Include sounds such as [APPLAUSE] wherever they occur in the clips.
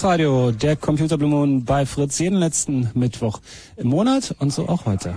Chaos Radio, der Computer Blue Moon bei Fritz jeden letzten Mittwoch im Monat und so auch heute.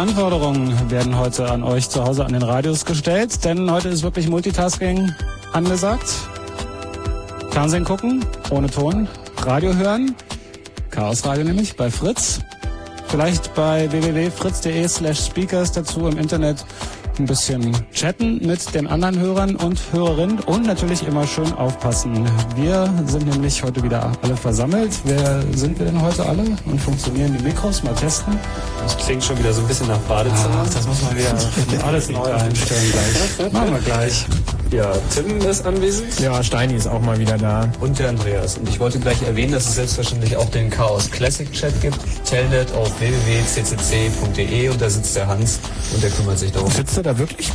Anforderungen werden heute an euch zu Hause an den Radios gestellt, denn heute ist wirklich Multitasking angesagt. Fernsehen gucken, ohne Ton, Radio hören, Chaos Radio nämlich bei Fritz. Vielleicht bei www.fritz.de slash speakers dazu im Internet ein bisschen chatten mit den anderen Hörern und Hörerinnen und natürlich immer schön aufpassen. Wir sind nämlich heute wieder alle versammelt. Wer sind wir denn heute alle und funktionieren die Mikros? Mal testen. Das klingt schon wieder so ein bisschen nach Badezimmer. Ach, das muss man wieder [LAUGHS] alles neu einstellen gleich. Machen wir gleich. Ja, Tim ist anwesend. Ja, Steini ist auch mal wieder da. Und der Andreas. Und ich wollte gleich erwähnen, dass es selbstverständlich auch den Chaos Classic Chat gibt. Telnet auf www.ccc.de und da sitzt der Hans und der kümmert sich darum. Sitzt du da wirklich?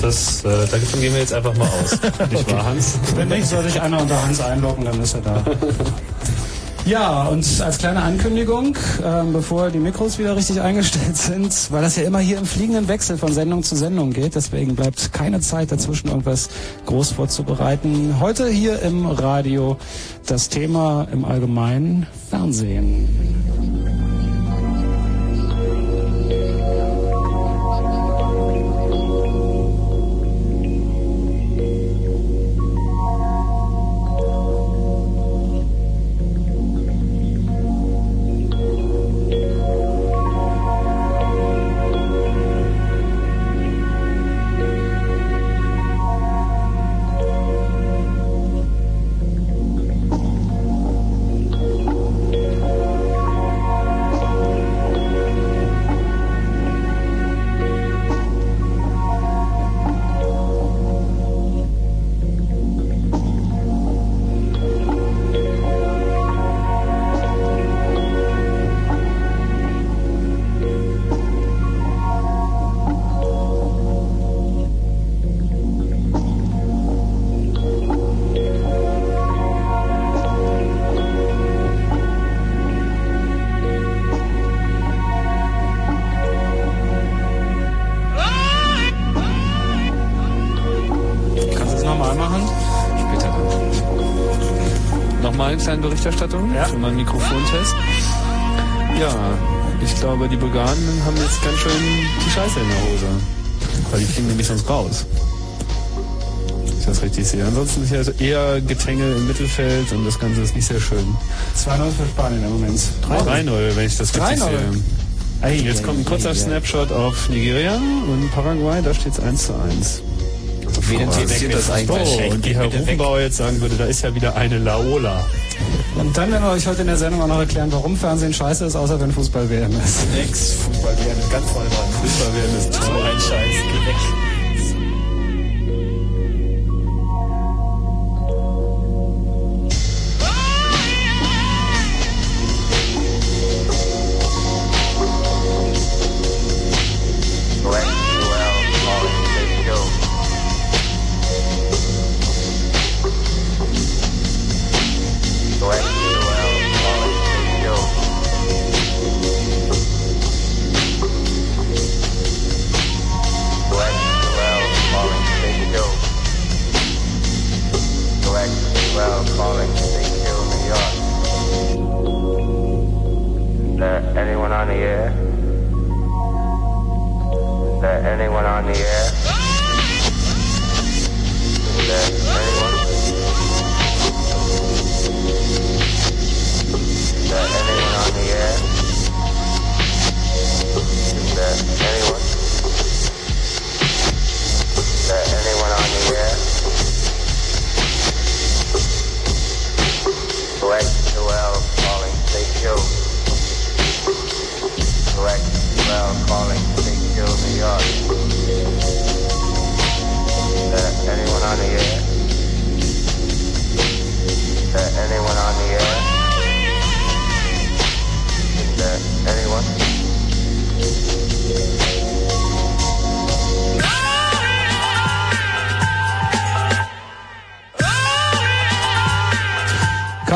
Das, äh, davon gehen wir jetzt einfach mal aus. [LAUGHS] Nicht wahr, Hans? Wenn nicht, soll sich einer unter Hans einloggen, dann ist er da. [LAUGHS] Ja, und als kleine Ankündigung, ähm, bevor die Mikros wieder richtig eingestellt sind, weil das ja immer hier im fliegenden Wechsel von Sendung zu Sendung geht, deswegen bleibt keine Zeit dazwischen, irgendwas groß vorzubereiten. Heute hier im Radio das Thema im Allgemeinen Fernsehen. Berichterstattung Ja. für meinen Mikrofontest. Ja, ich glaube, die Bulgaren haben jetzt ganz schön die Scheiße in der Hose. Weil die fliegen nämlich sonst raus. Ich das richtig sehe. Ansonsten ist ja also eher Getänge im Mittelfeld und das Ganze ist nicht sehr schön. 2-0 für Spanien im Moment. 3-0, wenn ich das richtig 3-0. sehe. Ei, Jetzt ei, kommt ein kurzer ei, ei. Snapshot auf Nigeria und Paraguay, da steht es 1 zu 1. Wen interessiert das eigentlich? So, und die Herr Rufenbauer jetzt sagen würde, da ist ja wieder eine Laola. Und dann werden wir euch heute in der Sendung auch noch erklären, warum Fernsehen scheiße ist, außer wenn Fußball WM ist. Ex-Fußball werden ganz vorne dran. Fußball werden ist toll. Ein Scheiß, geh weg.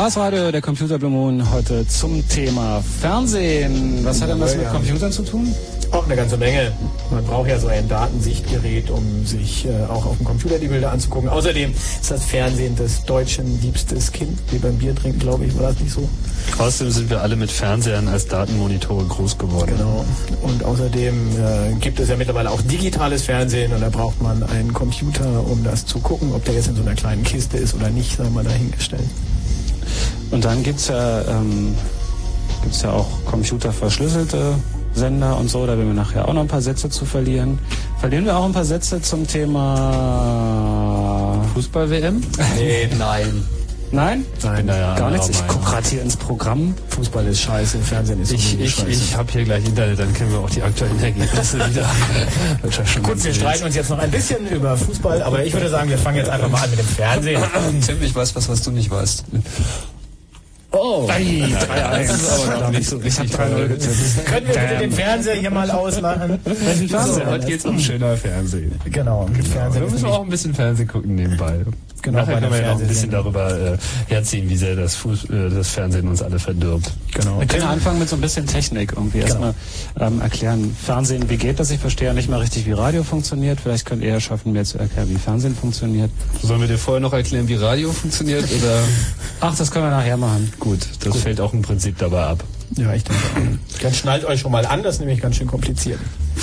Chaos Radio, der Computer Blue Moon, heute zum Thema Fernsehen. Was hat denn das mit. Computern zu tun? Auch eine ganze Menge. Man braucht ja so ein Datensichtgerät, um sich äh, auch auf dem Computer die Bilder anzugucken. Außerdem ist das Fernsehen des Deutschen liebstes Kind, wie beim Bier trinken, glaube ich, war das nicht so? Außerdem sind wir alle mit Fernsehern als Datenmonitore groß geworden. Genau. Und außerdem äh, gibt es ja mittlerweile auch digitales Fernsehen und da braucht man einen Computer, um das zu gucken, ob der jetzt in so einer kleinen Kiste ist oder nicht, sei mal dahingestellt. Und dann gibt's ja ähm, gibt es ja auch computerverschlüsselte Sender und so, da werden wir nachher auch noch ein paar Sätze zu verlieren. Verlieren wir auch ein paar Sätze zum Thema Fußball-WM? Nee, [LAUGHS] Nein. Nein? Nein, naja, Gar nichts. Ich gucke gerade hier ins Programm. Fußball ist scheiße, Fernsehen ist Ich, ich, scheiße. ich habe hier gleich Internet, dann kennen wir auch die aktuellen Ergebnisse [LAUGHS] wieder. Gut, wir streiten uns jetzt noch ein bisschen über Fußball, aber ich würde sagen, wir fangen jetzt einfach mal an mit dem Fernsehen. Tim, ich weiß was, was du nicht weißt. Oh, Ei, das ist aber noch nicht so richtig toll. Können wir bitte den Fernseher hier mal ausmachen? Heute geht's um schöner Fernsehen. Genau, Fernsehen Wir müssen auch ein bisschen Fernsehen gucken nebenbei. Genau, Nachher bei können wir ja noch ein bisschen darüber äh, herziehen, wie sehr das, Fuß, äh, das Fernsehen uns alle verdirbt. Genau. Wir können anfangen mit so ein bisschen Technik irgendwie. Erstmal ähm, erklären, Fernsehen, wie geht das? Ich verstehe ja nicht mal richtig, wie Radio funktioniert. Vielleicht könnt ihr ja schaffen, mir zu erklären, wie Fernsehen funktioniert. Sollen wir dir vorher noch erklären, wie Radio funktioniert? [LAUGHS] Oder Ach, das können wir nachher machen. gut, das fällt auch im Prinzip dabei ab. Ja, ich denke auch. Dann schnallt euch schon mal an, das ist nämlich ganz schön kompliziert.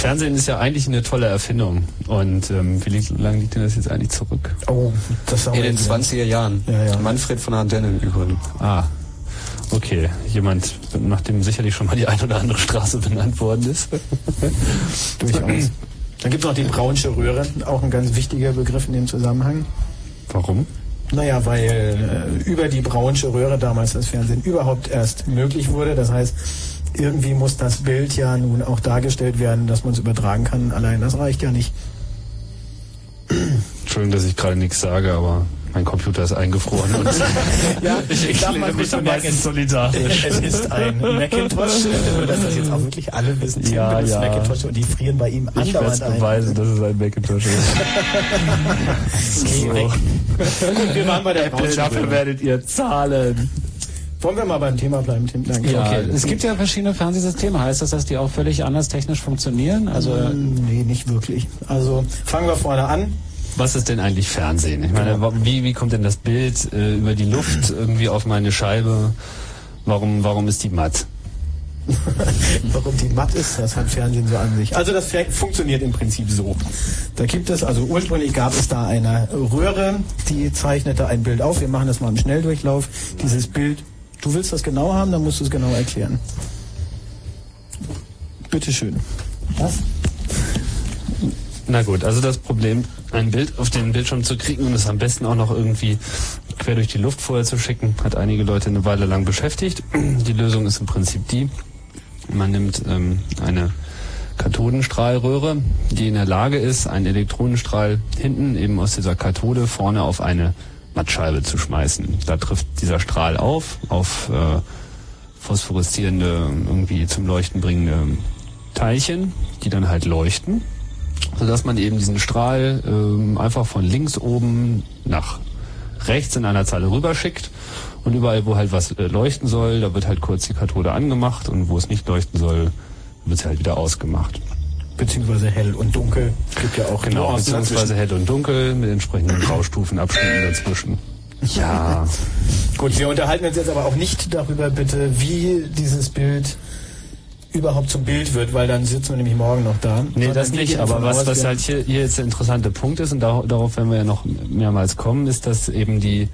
Fernsehen ist ja eigentlich eine tolle Erfindung. Und ähm, wie lange liegt denn das jetzt eigentlich zurück? Oh, das sagen In wir den jetzt. 20er Jahren. Ja, ja. Manfred von Ardennen übrigens. Ah, okay. Jemand, nachdem sicherlich schon mal die ein oder andere Straße benannt worden ist. [LAUGHS] Durchaus. Dann gibt es noch die Braunsche Röhre, auch ein ganz wichtiger Begriff in dem Zusammenhang. Warum? Naja, weil äh, über die Braunsche Röhre damals das Fernsehen überhaupt erst möglich wurde. Das heißt, irgendwie muss das Bild ja nun auch dargestellt werden, dass man es übertragen kann. Allein das reicht ja nicht. Entschuldigung, dass ich gerade nichts sage, aber mein Computer ist eingefroren und [LAUGHS] [LAUGHS] Ja, ich darf man erkläre mich meistens merken, solidarisch. [LAUGHS] Es ist ein Macintosh, dass das jetzt auch wirklich alle wissen. Tim Ja, benutzt ja. Macintosh und die frieren bei ihm Ich werde es andauernd ein. beweisen, dass es ein Macintosh ist. Okay, weg. Gut, wir waren bei der Braunsche Dafür werdet ihr zahlen. Wollen wir mal beim Thema bleiben, Tim? Danke. Ja, okay. Es gibt ja verschiedene Fernsehsysteme. Heißt das, dass die auch völlig anders technisch funktionieren? Also Nee, nicht wirklich. Also fangen wir vorne an. Was ist denn eigentlich Fernsehen? Ich meine, wie, wie kommt denn das Bild äh, über die Luft irgendwie auf meine Scheibe? Warum, warum ist die matt? [LAUGHS] Warum die matt ist, das hat Fernsehen so an sich. Also das funktioniert im Prinzip so. Da gibt es, also ursprünglich gab es da eine Röhre, die zeichnete ein Bild auf. Wir machen das mal im Schnelldurchlauf. Dieses Bild, du willst das genau haben, dann musst du es genau erklären. Bitteschön. Was? Na gut, also das Problem, ein Bild auf den Bildschirm zu kriegen und es am besten auch noch irgendwie quer durch die Luft vorher zu schicken, hat einige Leute eine Weile lang beschäftigt. Die Lösung ist im Prinzip die, man nimmt ähm, eine Kathodenstrahlröhre, die in der Lage ist, einen Elektronenstrahl hinten eben aus dieser Kathode vorne auf eine Mattscheibe zu schmeißen. Da trifft dieser Strahl auf, auf äh, phosphoreszierende, irgendwie zum Leuchten bringende Teilchen, die dann halt leuchten sodass man eben diesen Strahl ähm, einfach von links oben nach rechts in einer Zeile rüberschickt und überall, wo halt was äh, leuchten soll, da wird halt kurz die Kathode angemacht und wo es nicht leuchten soll, wird sie halt wieder ausgemacht. Beziehungsweise hell und dunkel. Es gibt ja auch Genau, beziehungsweise hell und dunkel mit entsprechenden Graustufenabschnitten dazwischen. Ja, [LAUGHS] Gut, wir unterhalten uns jetzt aber auch nicht darüber, bitte, wie dieses Bild überhaupt zum Bild wird, weil dann sitzen wir nämlich morgen noch da. Nee, das nicht, aber was, was halt hier, hier jetzt der interessante Punkt ist, und da, darauf werden wir ja noch mehrmals kommen, ist, dass eben die,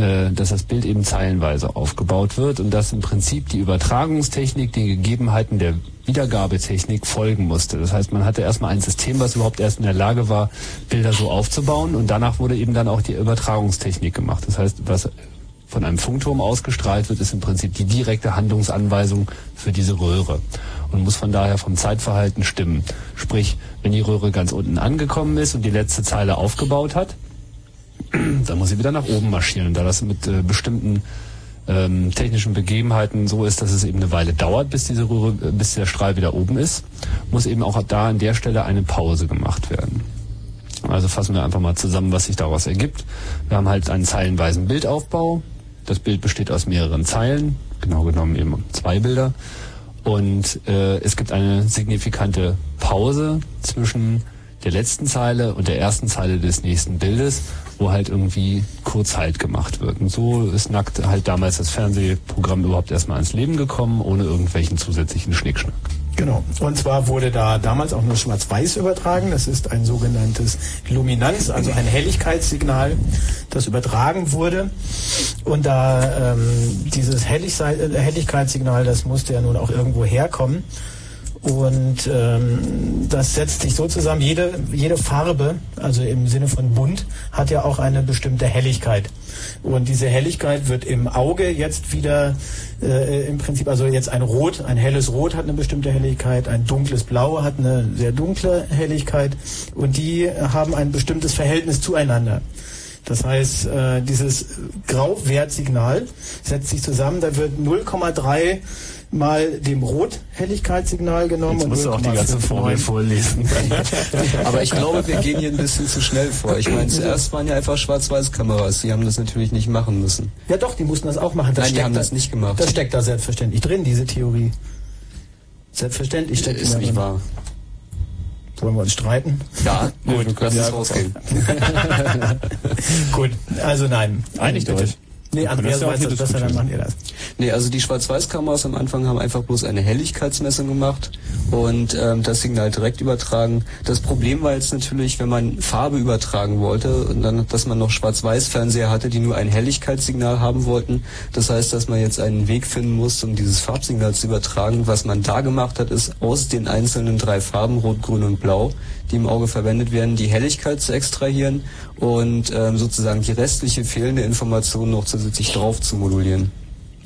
dass das Bild eben zeilenweise aufgebaut wird und dass im Prinzip die Übertragungstechnik den Gegebenheiten der Wiedergabetechnik folgen musste. Das heißt, man hatte erstmal ein System, was überhaupt erst in der Lage war, Bilder so aufzubauen und danach wurde eben dann auch die Übertragungstechnik gemacht. Das heißt, was von einem Funkturm ausgestrahlt wird, ist im Prinzip die direkte Handlungsanweisung für diese Röhre und muss von daher vom Zeitverhalten stimmen. Sprich, wenn die Röhre ganz unten angekommen ist und die letzte Zeile aufgebaut hat, [CLEARS THROAT] dann muss sie wieder nach oben marschieren. Da das mit äh, bestimmten ähm, technischen Begebenheiten so ist, dass es eben eine Weile dauert, bis diese Röhre, äh, bis der Strahl wieder oben ist, muss eben auch da an der Stelle eine Pause gemacht werden. Also fassen wir einfach mal zusammen, was sich daraus ergibt. Wir haben halt einen zeilenweisen Bildaufbau. Das Bild besteht aus mehreren Zeilen, genau genommen eben zwei Bilder. Und äh, es gibt eine signifikante Pause zwischen der letzten Zeile und der ersten Zeile des nächsten Bildes, wo halt irgendwie kurz Halt gemacht wird. Und so ist nackt halt damals das Fernsehprogramm überhaupt erstmal ins Leben gekommen, ohne irgendwelchen zusätzlichen Schnickschnack. Genau. Und zwar wurde da damals auch nur Schwarz-Weiß übertragen. Das ist ein sogenanntes Luminanz, also ein Helligkeitssignal, das übertragen wurde. Und da ähm, dieses Helligkeitssignal, das musste ja nun auch irgendwo herkommen. Und ähm, das setzt sich so zusammen, jede, jede Farbe, also im Sinne von bunt, hat ja auch eine bestimmte Helligkeit. Und diese Helligkeit wird im Auge jetzt wieder äh, im Prinzip, also jetzt ein Rot, ein helles Rot hat eine bestimmte Helligkeit, ein dunkles Blau hat eine sehr dunkle Helligkeit und die haben ein bestimmtes Verhältnis zueinander. Das heißt, äh, dieses Grauwertsignal setzt sich zusammen, da wird 0,3 mal dem Rothelligkeitssignal genommen Jetzt musst du auch die ganze 0,59 Formel vorlesen. [LAUGHS] Aber ich glaube, wir gehen hier ein bisschen zu schnell vor. Ich meine, zuerst waren ja einfach Schwarz-Weiß-Kameras. Die haben das natürlich nicht machen müssen. Ja doch, die mussten das auch machen. Das Nein, die steckt haben da, das nicht gemacht. Das steckt da selbstverständlich drin, diese Theorie. Selbstverständlich steckt Ist nicht drin. wahr. Wollen wir uns streiten? Ja, gut, lass ja- rausgehen. [LAUGHS] Gut, also nein. Einigt Bitte. euch. Nee, Wir Andreas weiß das besser, dann machen ihr das. Nee, also die Schwarz-Weiß-Kameras am Anfang haben einfach bloß eine Helligkeitsmessung gemacht und ähm, das Signal direkt übertragen. Das Problem war jetzt natürlich, wenn man Farbe übertragen wollte und dann, dass man noch Schwarz-Weiß-Fernseher hatte, die nur ein Helligkeitssignal haben wollten. Das heißt, dass man jetzt einen Weg finden musste, um dieses Farbsignal zu übertragen. Was man da gemacht hat, ist aus den einzelnen drei Farben, Rot, Grün und Blau, die im Auge verwendet werden, die Helligkeit zu extrahieren und ähm, sozusagen die restliche fehlende Information noch zusätzlich drauf zu modulieren.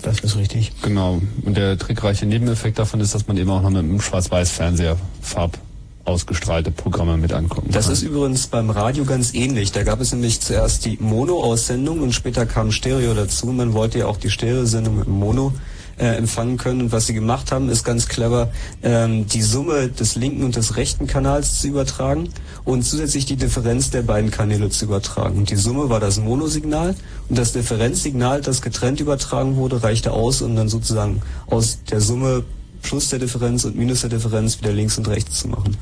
Das ist richtig. Genau. Und der trickreiche Nebeneffekt davon ist, dass man eben auch noch mit einem Schwarz-Weiß-Fernseher Farb ausgestrahlte Programme mit angucken Das kann. ist übrigens beim Radio ganz ähnlich. Da gab es nämlich zuerst die Mono-Aussendung und später kam Stereo dazu. Man wollte ja auch die Stereo-Sendung mit dem Mono äh, empfangen können. Und was sie gemacht haben, ist ganz clever, ähm, die Summe des linken und des rechten Kanals zu übertragen und zusätzlich die Differenz der beiden Kanäle zu übertragen. Und die Summe war das Monosignal und das Differenzsignal, das getrennt übertragen wurde, reichte aus, um dann sozusagen aus der Summe plus der Differenz und minus der Differenz wieder links und rechts zu machen.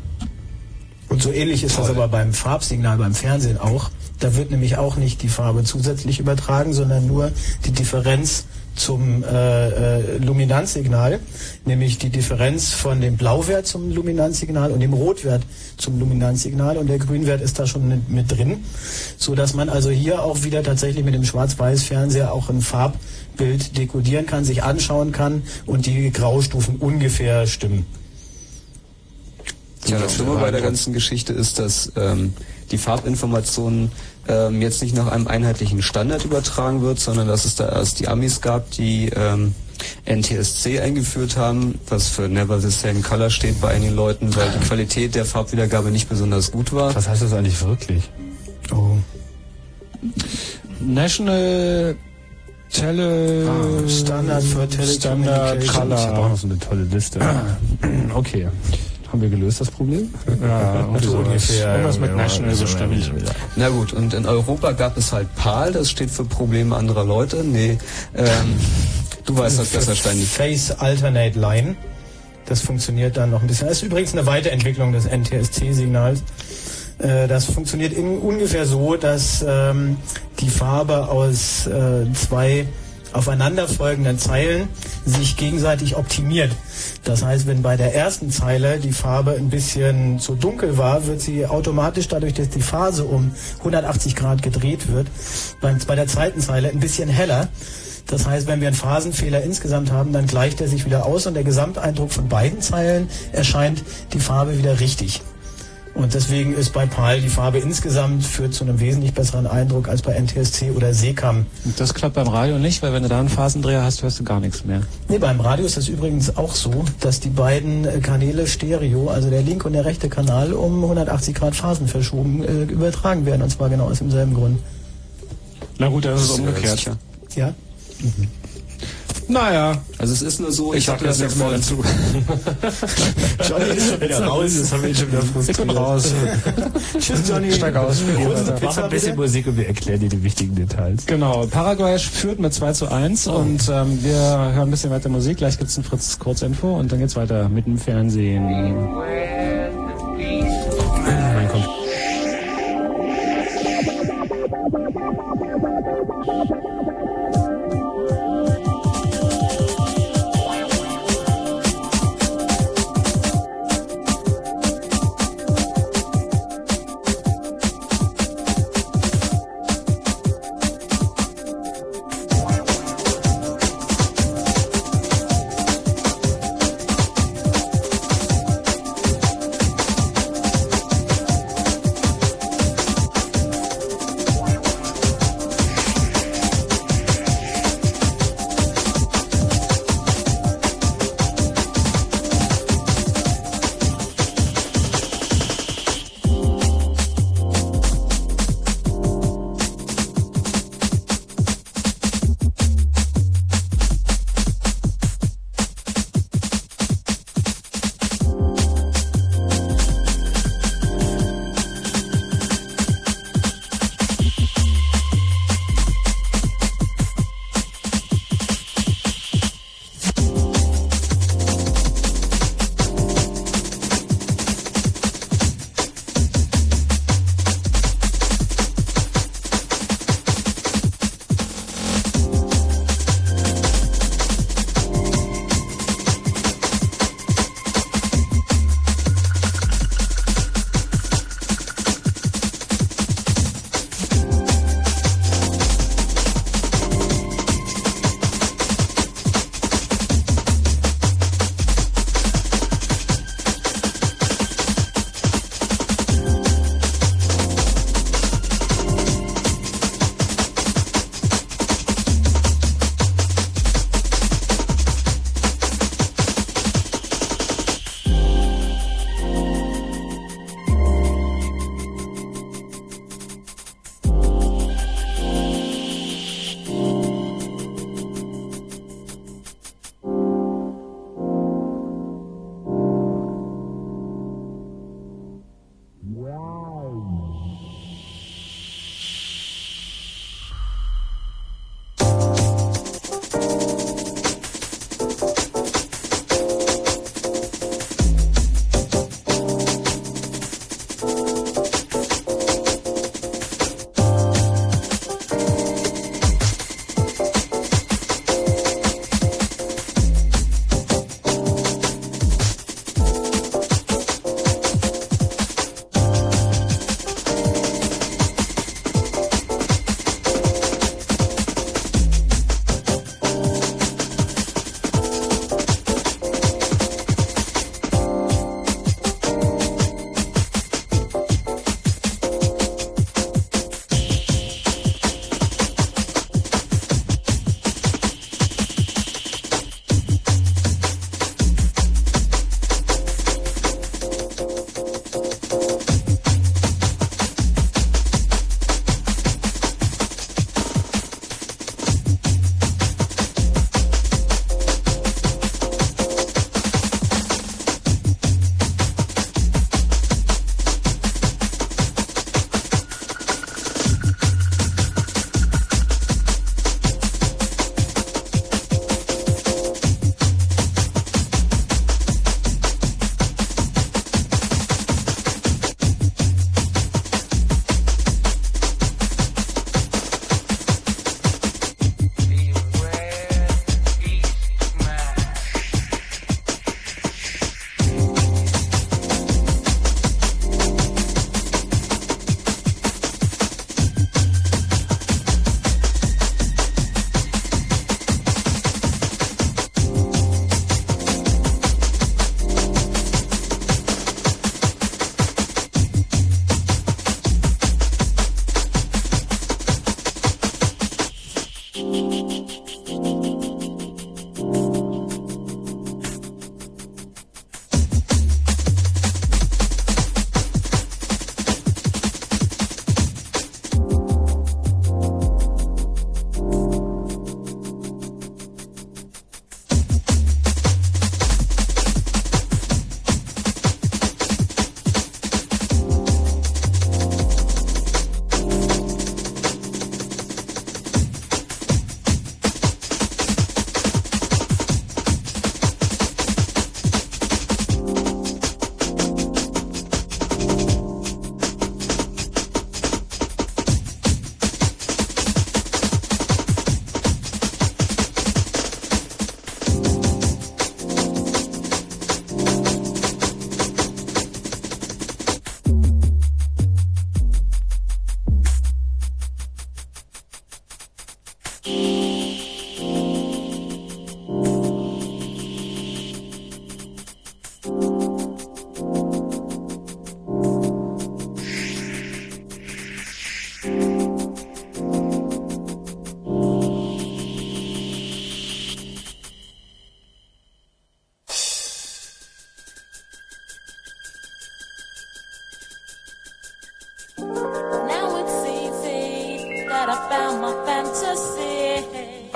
Und so ähnlich ist das aber beim Farbsignal beim Fernsehen auch. Da wird nämlich auch nicht die Farbe zusätzlich übertragen, sondern nur die Differenz zum äh, äh, Luminanzsignal, nämlich die Differenz von dem Blauwert zum Luminanzsignal und dem Rotwert zum Luminanzsignal und der Grünwert ist da schon mit, drin, so dass man also hier auch wieder tatsächlich mit dem Schwarz-Weiß-Fernseher auch ein Farbbild dekodieren kann, sich anschauen kann und die Graustufen ungefähr stimmen. Tja, das Schlimme bei der ganzen Geschichte ist, dass ähm, die Farbinformation ähm, jetzt nicht nach einem einheitlichen Standard übertragen wird, sondern dass es da erst die Amis gab, die ähm, NTSC eingeführt haben, was für Never the Same Color steht bei einigen Leuten, weil die Qualität der Farbwiedergabe nicht besonders gut war. Was heißt das eigentlich wirklich? Oh. National Tele Ah, Standard for Standard Telecommunication. Ich habe auch Color. noch so eine tolle Liste. Okay. Haben wir gelöst das Problem? Ja, und So ungefähr, Irgendwas mit National so ja. Na gut, und in Europa gab es halt PAL, das steht für Probleme anderer Leute. Nee, ähm, du weißt das besser, Steini. Face Alternate Line. Das funktioniert dann noch ein bisschen. Das ist übrigens eine Weiterentwicklung des NTSC-Signals. Äh, Das funktioniert in, ungefähr so, dass ähm, die Farbe aus äh, zwei aufeinanderfolgenden Zeilen sich gegenseitig optimiert. Das heißt, wenn bei der ersten Zeile die Farbe ein bisschen zu dunkel war, wird sie automatisch dadurch, dass die Phase um 180 Grad gedreht wird, bei der zweiten Zeile ein bisschen heller. Das heißt, wenn wir einen Phasenfehler insgesamt haben, dann gleicht er sich wieder aus und der Gesamteindruck von beiden Zeilen erscheint die Farbe wieder richtig. Und deswegen ist bei PAL die Farbe insgesamt führt zu einem wesentlich besseren Eindruck als bei NTSC oder SECAM. Und Das klappt beim Radio nicht, weil wenn du da einen Phasendreher hast, hörst du gar nichts mehr. Nee, beim Radio ist das übrigens auch so, dass die beiden Kanäle Stereo, also der linke und der rechte Kanal, um 180 Grad Phasen verschoben äh, übertragen werden. Und zwar genau aus demselben Grund. Na gut, ist Bist du dir umgekehrt. sicher? Ja? Naja, Also es ist nur so, ich, sag habe das ja jetzt vorhin dazu. [LAUGHS] Johnny ist schon wieder raus. Das haben wir schon wieder frustriert. Ich bin raus. Tschüss, Johnny. Steig aus. Mach ein bisschen Musik und wir erklären dir die wichtigen Details. Genau, Paraguay führt mit 2 zu 1 und ähm, wir hören ein bisschen weiter Musik. Gleich gibt's ein Fritz Kurzinfo und dann geht's weiter mit dem Fernsehen. Mein Computer.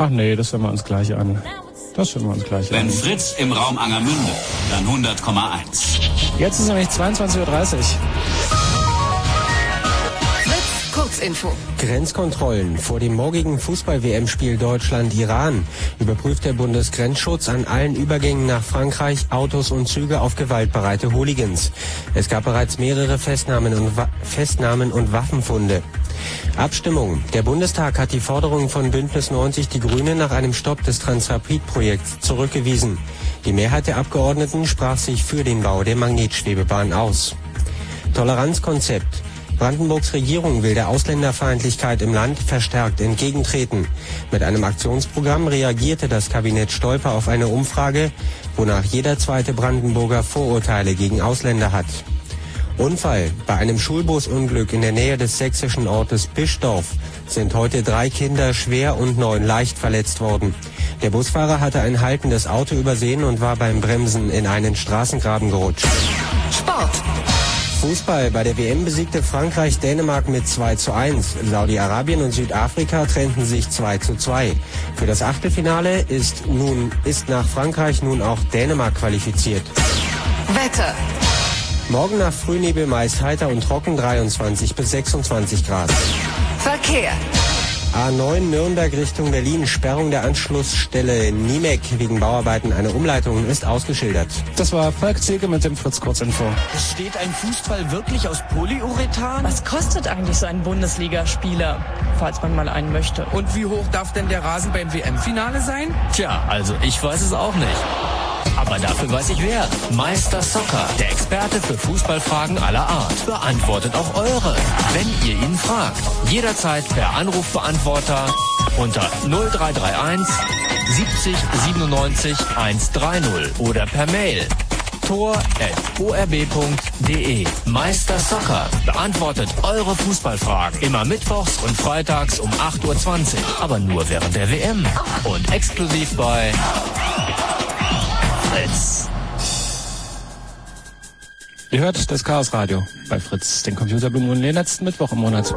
Ach nee, das hören wir uns gleich an. Das hören wir uns gleich Wenn an. Fritz im Raum Angermünde, dann 100,1. Jetzt ist nämlich 22.30 Uhr. Fritz, Kurzinfo. Grenzkontrollen vor dem morgigen Fußball-WM-Spiel Deutschland-Iran überprüft der Bundesgrenzschutz an allen Übergängen nach Frankreich Autos und Züge auf gewaltbereite Hooligans. Es gab bereits mehrere Festnahmen und, Wa Festnahmen und Waffenfunde. Abstimmung. Der Bundestag hat die Forderungen von Bündnis 90 Die Grünen nach einem Stopp des Transrapid-Projekts zurückgewiesen. Die Mehrheit der Abgeordneten sprach sich für den Bau der Magnetschwebebahn aus. Toleranzkonzept. Brandenburgs Regierung will der Ausländerfeindlichkeit im Land verstärkt entgegentreten. Mit einem Aktionsprogramm reagierte das Kabinett Stolper auf eine Umfrage, wonach jeder zweite Brandenburger Vorurteile gegen Ausländer hat. Unfall. Bei einem Schulbusunglück in der Nähe des sächsischen Ortes Bischdorf sind heute drei Kinder schwer und neun leicht verletzt worden. Der Busfahrer hatte ein haltendes Auto übersehen und war beim Bremsen in einen Straßengraben gerutscht. Sport. Fußball. Bei der WM besiegte Frankreich Dänemark mit 2 zu 1. Saudi-Arabien und Südafrika trennten sich 2 zu 2. Für das Achtelfinale ist nun, ist nach Frankreich nun auch Dänemark qualifiziert. Wetter. Morgen nach Frühnebel meist heiter und trocken 23 bis 26 Grad. Verkehr. A9 Nürnberg Richtung Berlin. Sperrung der Anschlussstelle Niemek wegen Bauarbeiten. Eine Umleitung ist ausgeschildert. Das war Falk Zielke mit dem Fritz Kurzinfo. Besteht ein Fußball wirklich aus Polyurethan? Was kostet eigentlich so ein Bundesligaspieler, falls man mal einen möchte? Und wie hoch darf denn der Rasen beim WM-Finale sein? Tja, also ich weiß es auch nicht. Aber dafür weiß ich wer. Meister Soccer, der Experte für Fußballfragen aller Art. Beantwortet auch eure, wenn ihr ihn fragt. Jederzeit per Anrufbeantworter unter 0331 70 97 130 oder per Mail tor.orb.de. Meister Soccer beantwortet eure Fußballfragen. Immer mittwochs und freitags um 8.20 Uhr. Aber nur während der WM. Und exklusiv bei Fritz. Ihr hört das Chaos Radio bei Fritz, den Computerblumen den letzten Mittwoch im Monat.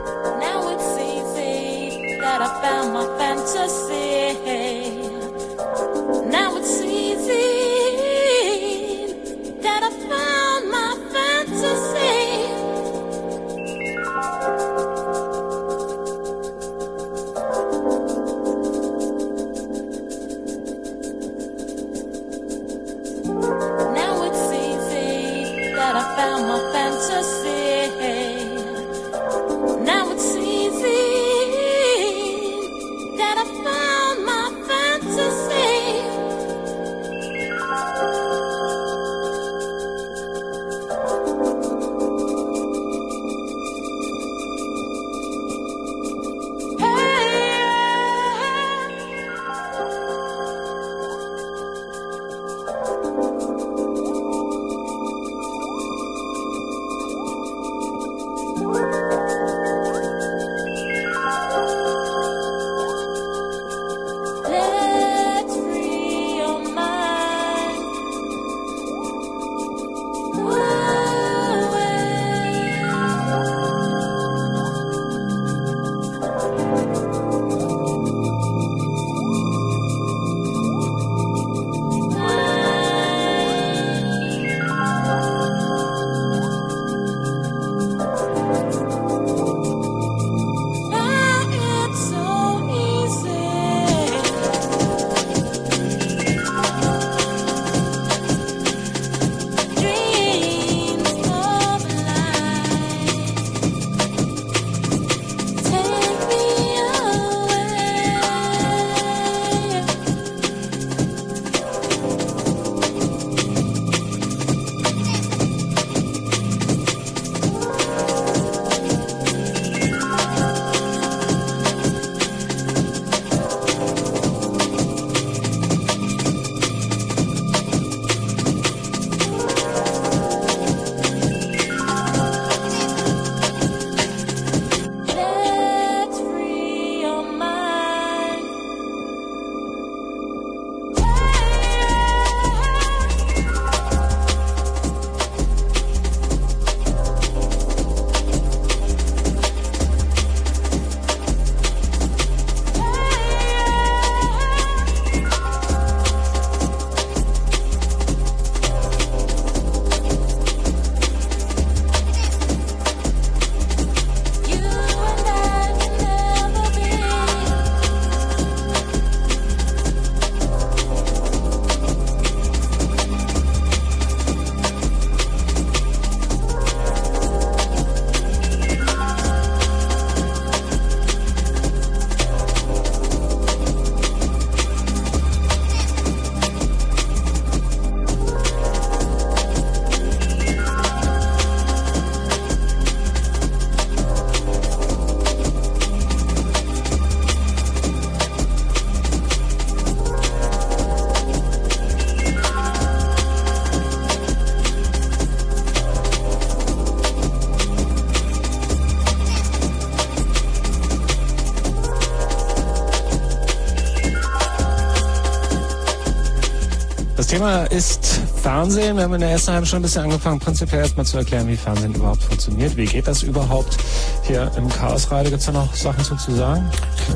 Thema ist Fernsehen. Wir haben in der ersten halben Stunde ein bisschen angefangen, prinzipiell erstmal zu erklären, wie Fernsehen überhaupt funktioniert. Wie geht das überhaupt? Hier im Chaosradio gibt es da noch Sachen zu, zu sagen?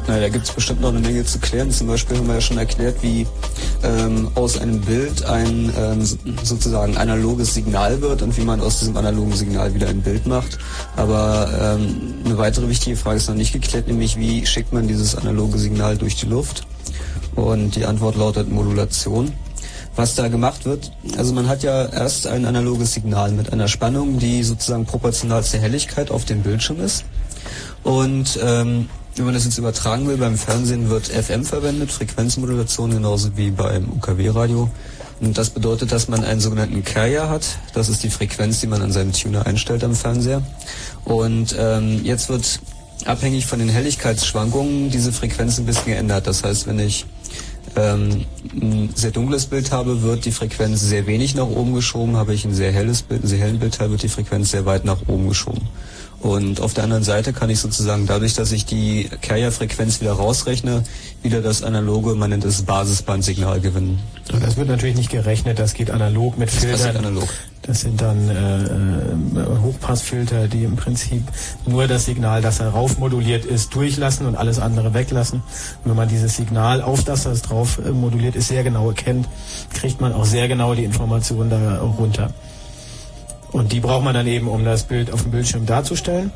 Na, da gibt es bestimmt noch eine Menge zu klären. Zum Beispiel haben wir ja schon erklärt, wie ähm, aus einem Bild ein ähm, so- sozusagen analoges Signal wird und wie man aus diesem analogen Signal wieder ein Bild macht. Aber ähm, eine weitere wichtige Frage ist noch nicht geklärt, nämlich wie schickt man dieses analoge Signal durch die Luft? Und die Antwort lautet Modulation. Was da gemacht wird, also man hat ja erst ein analoges Signal mit einer Spannung, die sozusagen proportional zur Helligkeit auf dem Bildschirm ist. Und ähm, wenn man das jetzt übertragen will, beim Fernsehen wird FM verwendet, Frequenzmodulation genauso wie beim UKW-Radio. Und das bedeutet, dass man einen sogenannten Carrier hat. Das ist die Frequenz, die man an seinem Tuner einstellt am Fernseher. Und ähm, jetzt wird abhängig von den Helligkeitsschwankungen diese Frequenz ein bisschen geändert. Das heißt, wenn ich ähm, ein sehr dunkles Bild habe, wird die Frequenz sehr wenig nach oben geschoben. Habe ich ein sehr helles Bild, ein sehr hellen Bildteil, wird die Frequenz sehr weit nach oben geschoben. Und auf der anderen Seite kann ich sozusagen dadurch, dass ich die Carrier-Frequenz wieder rausrechne, wieder das analoge, man nennt es Basisbandsignal gewinnen. Das wird natürlich nicht gerechnet, das geht analog mit Das passiert Filtern. analog. Das sind dann äh, äh, Hochpassfilter, die im Prinzip nur das Signal, das darauf moduliert ist, durchlassen und alles andere weglassen. Und wenn man dieses Signal, auf das das drauf äh, moduliert ist, sehr genau kennt, kriegt man auch sehr genau die Informationen da runter. Und die braucht man dann eben, um das Bild auf dem Bildschirm darzustellen.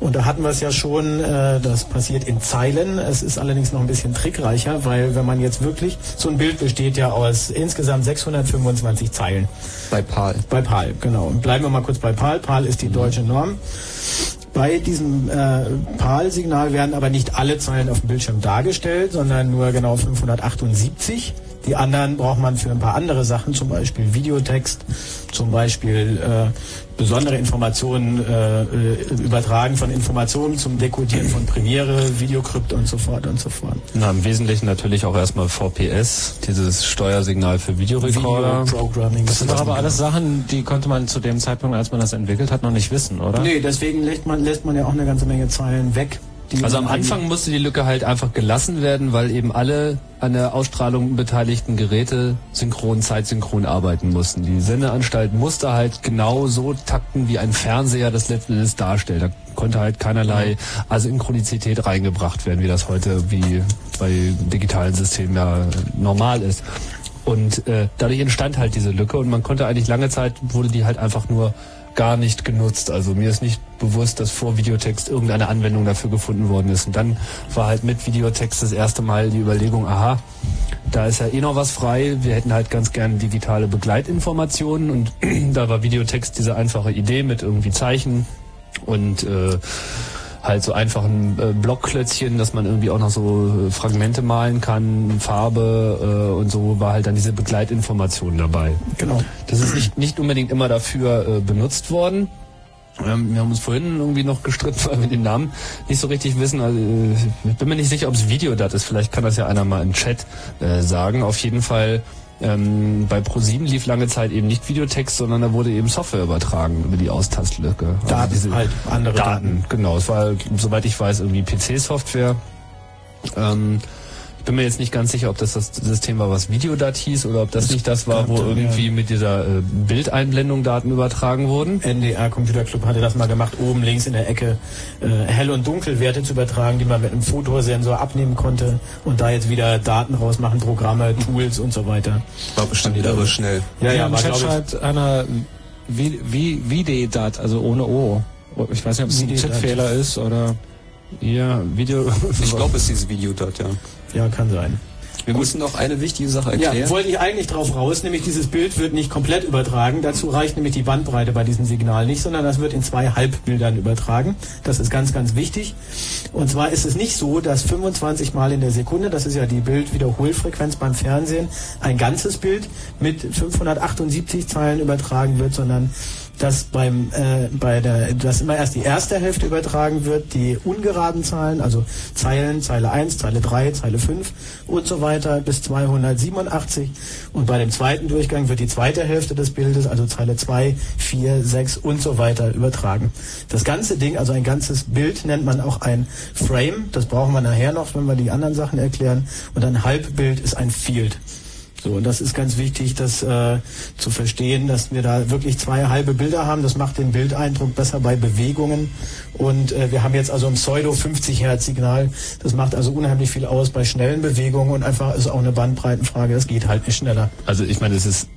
Und da hatten wir es ja schon, äh, das passiert in Zeilen. Es ist allerdings noch ein bisschen trickreicher, weil wenn man jetzt wirklich, so ein Bild besteht ja aus insgesamt 625 Zeilen. Bei PAL. Bei PAL, genau. Und bleiben wir mal kurz bei PAL. PAL ist die deutsche Norm. Bei diesem äh, PAL-Signal werden aber nicht alle Zeilen auf dem Bildschirm dargestellt, sondern nur genau 578. Die anderen braucht man für ein paar andere Sachen, zum Beispiel Videotext, zum Beispiel äh, besondere Informationen, äh, Übertragen von Informationen zum Dekodieren von Premiere, Videocrypt und so fort und so fort. Na, im Wesentlichen natürlich auch erstmal VPS, dieses Steuersignal für Videorekorder. Video-Programming. Das sind doch aber alles Sachen, die konnte man zu dem Zeitpunkt, als man das entwickelt hat, noch nicht wissen, oder? Nee, deswegen lässt man, lässt man ja auch eine ganze Menge Zeilen weg. Also am Anfang musste die Lücke halt einfach gelassen werden, weil eben alle an der Ausstrahlung beteiligten Geräte synchron, zeitsynchron arbeiten mussten. Die Sendeanstalt musste halt genau so takten, wie ein Fernseher das letzten Endes darstellt. Da konnte halt keinerlei Asynchronizität reingebracht werden, wie das heute wie bei digitalen Systemen ja normal ist. Und äh, dadurch entstand halt diese Lücke und man konnte eigentlich lange Zeit, wurde die halt einfach nur gar nicht genutzt. Also mir ist nicht bewusst, dass vor Videotext irgendeine Anwendung dafür gefunden worden ist. Und dann war halt mit Videotext das erste Mal die Überlegung, aha, da ist ja eh noch was frei. Wir hätten halt ganz gern digitale Begleitinformationen und [CLEARS THROAT] da war Videotext diese einfache Idee mit irgendwie Zeichen und äh, halt so einfachen äh, Blockklötzchen, dass man irgendwie auch noch so äh, Fragmente malen kann, Farbe äh, und so war halt dann diese Begleitinformation dabei. Genau. Das ist nicht, nicht unbedingt immer dafür äh, benutzt worden. Ähm, wir haben uns vorhin irgendwie noch gestritten, [LAUGHS] weil wir den Namen nicht so richtig wissen. Also, äh, ich bin mir nicht sicher, ob es Videodat ist. Vielleicht kann das ja einer mal im Chat äh, sagen. Auf jeden Fall ähm, bei Pro7 lief lange Zeit eben nicht Videotext, sondern da wurde eben Software übertragen über die Austastlücke. Also Daten, halt, andere Daten. Genau, es war, soweit ich weiß, irgendwie PC-Software. Ähm, ich bin mir jetzt nicht ganz sicher, ob das das System war, was Videodat hieß, oder ob das nicht das war, wo irgendwie mit dieser äh, Bildeinblendung Daten übertragen wurden. NDR Computer Club hatte das mal gemacht, oben links in der Ecke äh, Hell- und Dunkelwerte zu übertragen, die man mit einem Fotosensor abnehmen konnte und da jetzt wieder Daten rausmachen, Programme, Tools und so weiter. War bestimmt irre schnell. Ja, ja, Im war schreibt einer Videdat, also ohne O. Ich weiß nicht, ob es ein. Tippfehler ist oder... Ja, Video. Ich glaube, es ist Videodot, ja. Ja, kann sein. Wir müssen noch eine wichtige Sache erklären. Ja, wollte ich eigentlich drauf raus, nämlich dieses Bild wird nicht komplett übertragen. Dazu reicht nämlich die Bandbreite bei diesem Signal nicht, sondern das wird in zwei Halbbildern übertragen. Das ist ganz, ganz wichtig. Und zwar ist es nicht so, dass 25 Mal in der Sekunde, das ist ja die Bildwiederholfrequenz beim Fernsehen, ein ganzes Bild mit 578 Zeilen übertragen wird, sondern dass beim äh, bei der dass immer erst die erste Hälfte übertragen wird, die ungeraden Zahlen, also Zeilen, Zeile 1, Zeile 3, Zeile 5 und so weiter bis 287 und bei dem zweiten Durchgang wird die zweite Hälfte des Bildes, also Zeile 2, 4, 6 und so weiter übertragen. Das ganze Ding, also ein ganzes Bild nennt man auch ein Frame, das brauchen wir nachher noch, wenn wir die anderen Sachen erklären und ein Halbbild ist ein Field. So, und das ist ganz wichtig, das äh, zu verstehen, dass wir da wirklich zwei halbe Bilder haben. Das macht den Bildeindruck besser bei Bewegungen. Und äh, wir haben jetzt also ein Pseudo 50 Hertz Signal. Das macht also unheimlich viel aus bei schnellen Bewegungen und einfach ist auch eine Bandbreitenfrage. Das geht halt nicht schneller. Also ich meine, es ist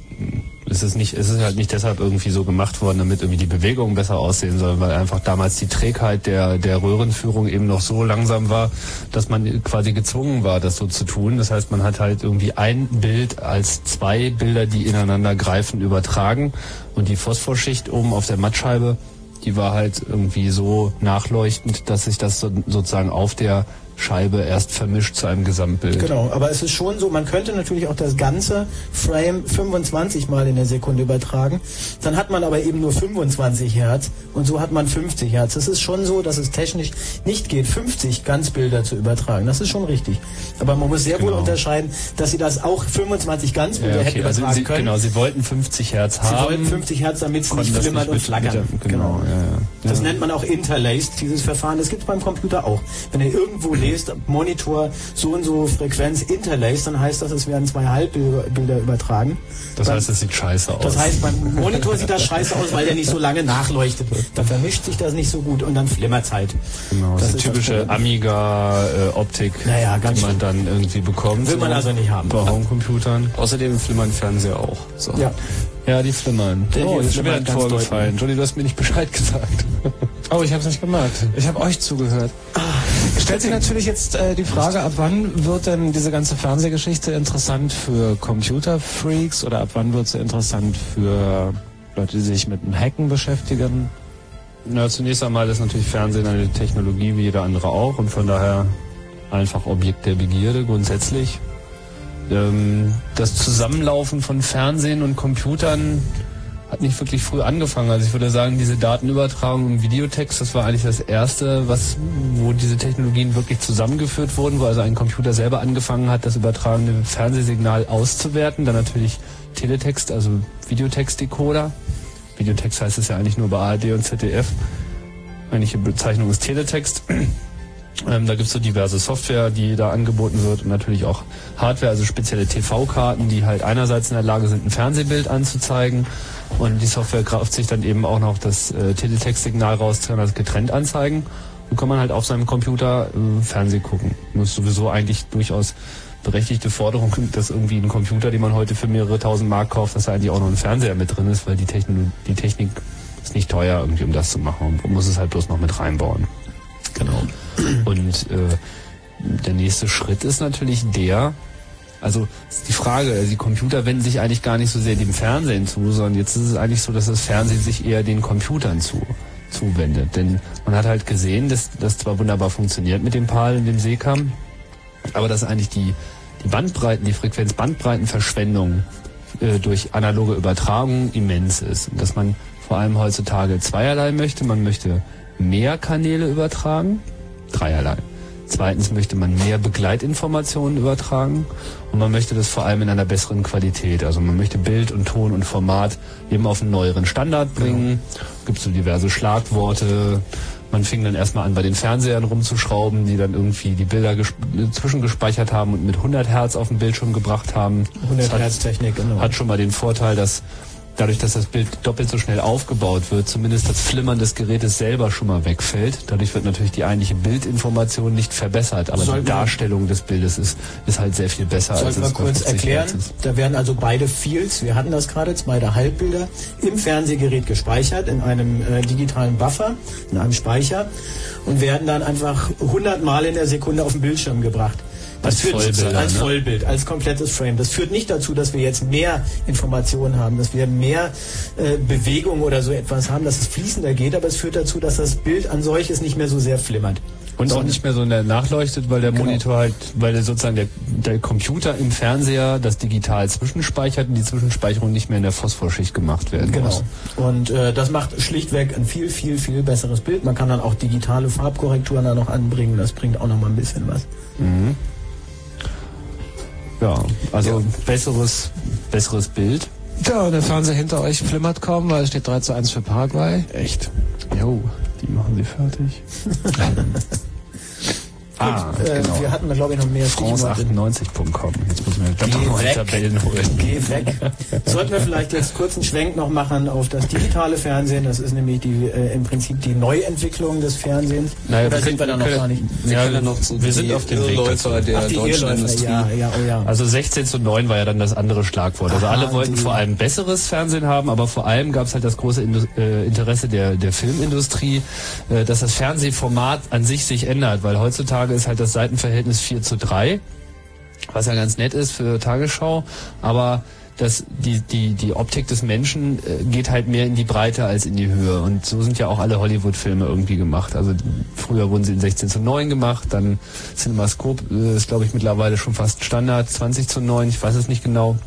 es ist nicht, es ist halt nicht deshalb irgendwie so gemacht worden, damit irgendwie die Bewegungen besser aussehen sollen, weil einfach damals die Trägheit der, der Röhrenführung eben noch so langsam war, dass man quasi gezwungen war, das so zu tun. Das heißt, man hat halt irgendwie ein Bild als zwei Bilder, die ineinander greifen, übertragen und die Phosphorschicht oben auf der Mattscheibe, die war halt irgendwie so nachleuchtend, dass sich das so, sozusagen auf der Scheibe erst vermischt zu einem Gesamtbild. Genau, aber es ist schon so, man könnte natürlich auch das ganze Frame 25 Mal in der Sekunde übertragen. Dann hat man aber eben nur 25 Hertz und so hat man 50 Hertz. Es ist schon so, dass es technisch nicht geht, 50 Ganzbilder zu übertragen. Das ist schon richtig. Aber man muss sehr wohl Genau. unterscheiden, dass sie das auch 25 Ganzbilder Ja, hätten okay. also übertragen sie, können. Genau, sie wollten 50 Hertz haben. Sie wollten 50 Hertz, damit es nicht flimmert und flackert. der- Genau, ja, ja. Das nennt man auch interlaced, dieses Verfahren. Das gibt es beim Computer auch. Wenn ihr irgendwo lest, Monitor so und so Frequenz interlaced, dann heißt das, es werden zwei Halbbilder übertragen. Das heißt, es sieht scheiße aus. das heißt, beim Monitor sieht das scheiße aus, weil der nicht so lange nachleuchtet. Da vermischt sich das nicht so gut und dann flimmert halt. Genau, Das das ist die typische. Amiga-Optik, Naja, ganz die man dann irgendwie bekommt. Will man also nicht haben. Bei Homecomputern. Außerdem flimmern Fernseher auch. So. Ja. Ja, die flimmern. Der oh, ist schon wieder ein Tor gefallen. Johnny, du hast mir nicht [LAUGHS] Bescheid gesagt. Oh, ich habe es nicht gemerkt. Ich habe euch zugehört. Stellt sich natürlich jetzt äh, die Frage, ab wann wird denn diese ganze Fernsehgeschichte interessant für Computerfreaks oder ab wann wird sie interessant für Leute, die sich mit dem Hacken beschäftigen? Na, zunächst einmal ist natürlich Fernsehen eine Technologie wie jeder andere auch und von daher einfach Objekt der Begierde grundsätzlich. Ähm, das Zusammenlaufen von Fernsehen und Computern hat nicht wirklich früh angefangen. Also ich würde sagen, diese Datenübertragung im Videotext, das war eigentlich das erste, was, wo diese Technologien wirklich zusammengeführt wurden, wo also ein Computer selber angefangen hat, das übertragene Fernsehsignal auszuwerten. Dann natürlich Teletext, also Videotextdecoder. Videotext heißt es ja eigentlich nur bei ARD und ZDF. Eigentliche Bezeichnung ist Teletext. Ähm, da gibt es so diverse Software, die da angeboten wird und natürlich auch Hardware, also spezielle TV-Karten, die halt einerseits in der Lage sind, ein Fernsehbild anzuzeigen und die Software greift sich dann eben auch noch das äh, Teletext-Signal raus, kann das getrennt anzeigen. Und kann man halt auf seinem Computer äh, Fernseh gucken. Das ist sowieso eigentlich durchaus berechtigte Forderung, dass irgendwie ein Computer, den man heute für mehrere tausend Mark kauft, dass da eigentlich auch noch ein Fernseher mit drin ist, weil die, Techno die Technik ist nicht teuer irgendwie, um das zu machen. Man muss es halt bloß noch mit reinbauen. Genau. Und äh, der nächste Schritt ist natürlich der, also ist die Frage, also die Computer wenden sich eigentlich gar nicht so sehr dem Fernsehen zu, sondern jetzt ist es eigentlich so, dass das Fernsehen sich eher den Computern zu, zuwendet. Denn man hat halt gesehen, dass das zwar wunderbar funktioniert mit dem PAL und dem Seekam, aber dass eigentlich die, die Bandbreiten, die Frequenz-Bandbreitenverschwendung äh, durch analoge Übertragung immens ist. Und dass man vor allem heutzutage zweierlei möchte. Man möchte mehr Kanäle übertragen, dreierlei. Zweitens möchte man mehr Begleitinformationen übertragen und man möchte das vor allem in einer besseren Qualität. Also man möchte Bild und Ton und Format eben auf einen neueren Standard bringen. Gibt so diverse Schlagworte. Man fing dann erstmal an, bei den Fernsehern rumzuschrauben, die dann irgendwie die Bilder ges- zwischengespeichert haben und mit 100 Hertz auf den Bildschirm gebracht haben. 100 Das hat- Hertz Technik, genau. hat schon mal den Vorteil, dass dadurch, dass das Bild doppelt so schnell aufgebaut wird, zumindest das Flimmern des Gerätes selber schon mal wegfällt. Dadurch wird natürlich die eigentliche Bildinformation nicht verbessert, aber Sollten die Darstellung des Bildes ist, ist halt sehr viel besser Sollten wir kurz 50 erklären, da werden also beide Fields, wir hatten das gerade, beide Halbbilder, im Fernsehgerät gespeichert, in einem äh, digitalen Buffer, in einem Speicher und werden dann einfach 100 Mal in der Sekunde auf den Bildschirm gebracht. Als Vollbilder, als ne? Vollbild, als komplettes Frame. Das führt nicht dazu, dass wir jetzt mehr Informationen haben, dass wir mehr äh, Bewegung oder so etwas haben, dass es fließender geht, aber es führt dazu, dass das Bild an solches nicht mehr so sehr flimmert. Und auch nicht mehr so nachleuchtet, weil der Genau. Monitor halt, weil der sozusagen der, der Computer im Fernseher das digital zwischenspeichert und die Zwischenspeicherung nicht mehr in der Phosphorschicht gemacht werden Genau. muss. Und äh, das macht schlichtweg ein viel, viel, viel besseres Bild. Man kann dann auch digitale Farbkorrekturen da noch anbringen. Das bringt auch noch mal ein bisschen was. Mhm. Ja, also besseres, besseres Bild. Ja, und der Fernseher hinter euch flimmert kaum, weil es steht 3 zu 1 für Paraguay. Echt? Jo, die machen sie fertig. [LAUGHS] Ah, Und, äh, genau. Wir hatten da, glaube ich, noch mehr Stichworte. France98.com. Jetzt muss ich mir doch Geh noch mal weg. Tabellen holen. Geh weg. Sollten wir vielleicht jetzt kurz einen Schwenk noch machen auf das digitale Fernsehen. Das ist nämlich die, äh, im Prinzip die Neuentwicklung des Fernsehens. Naja, Oder wir sind wir da noch können- gar nicht? Ja, können ja noch wir sind die auf dem Weg dazu. der Ach, die deutschen Irrläufer, Industrie. ja, ja, oh ja. Also 16 zu 9 war ja dann das andere Schlagwort. Also Aha, alle wollten die- vor allem besseres Fernsehen haben, aber vor allem gab es halt das große Indu äh, Interesse der, der Filmindustrie, äh, dass das Fernsehformat an sich sich ändert, weil heutzutage ist halt das Seitenverhältnis 4 zu 3, was ja ganz nett ist für Tagesschau, aber das, die, die, die Optik des Menschen äh, geht halt mehr in die Breite als in die Höhe. Und so sind ja auch alle Hollywood-Filme irgendwie gemacht. Also früher wurden sie in 16 zu 9 gemacht, dann CinemaScope äh, ist, glaube ich, mittlerweile schon fast Standard, 20 zu 9, ich weiß es nicht genau.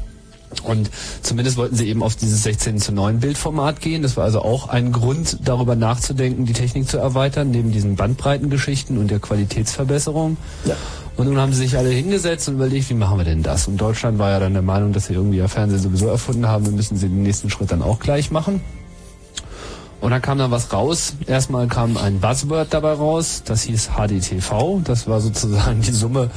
Und zumindest wollten sie eben auf dieses 16 zu 9 Bildformat gehen. Das war also auch ein Grund, darüber nachzudenken, die Technik zu erweitern, neben diesen Bandbreitengeschichten und der Qualitätsverbesserung. Ja. Und nun haben sie sich alle hingesetzt und überlegt, wie machen wir denn das? Und Deutschland war ja dann der Meinung, dass sie irgendwie ja Fernsehen sowieso erfunden haben, dann müssen sie den nächsten Schritt dann auch gleich machen. Und dann kam dann was raus. Erstmal kam ein Buzzword dabei raus, das hieß HDTV. Das war sozusagen die Summe,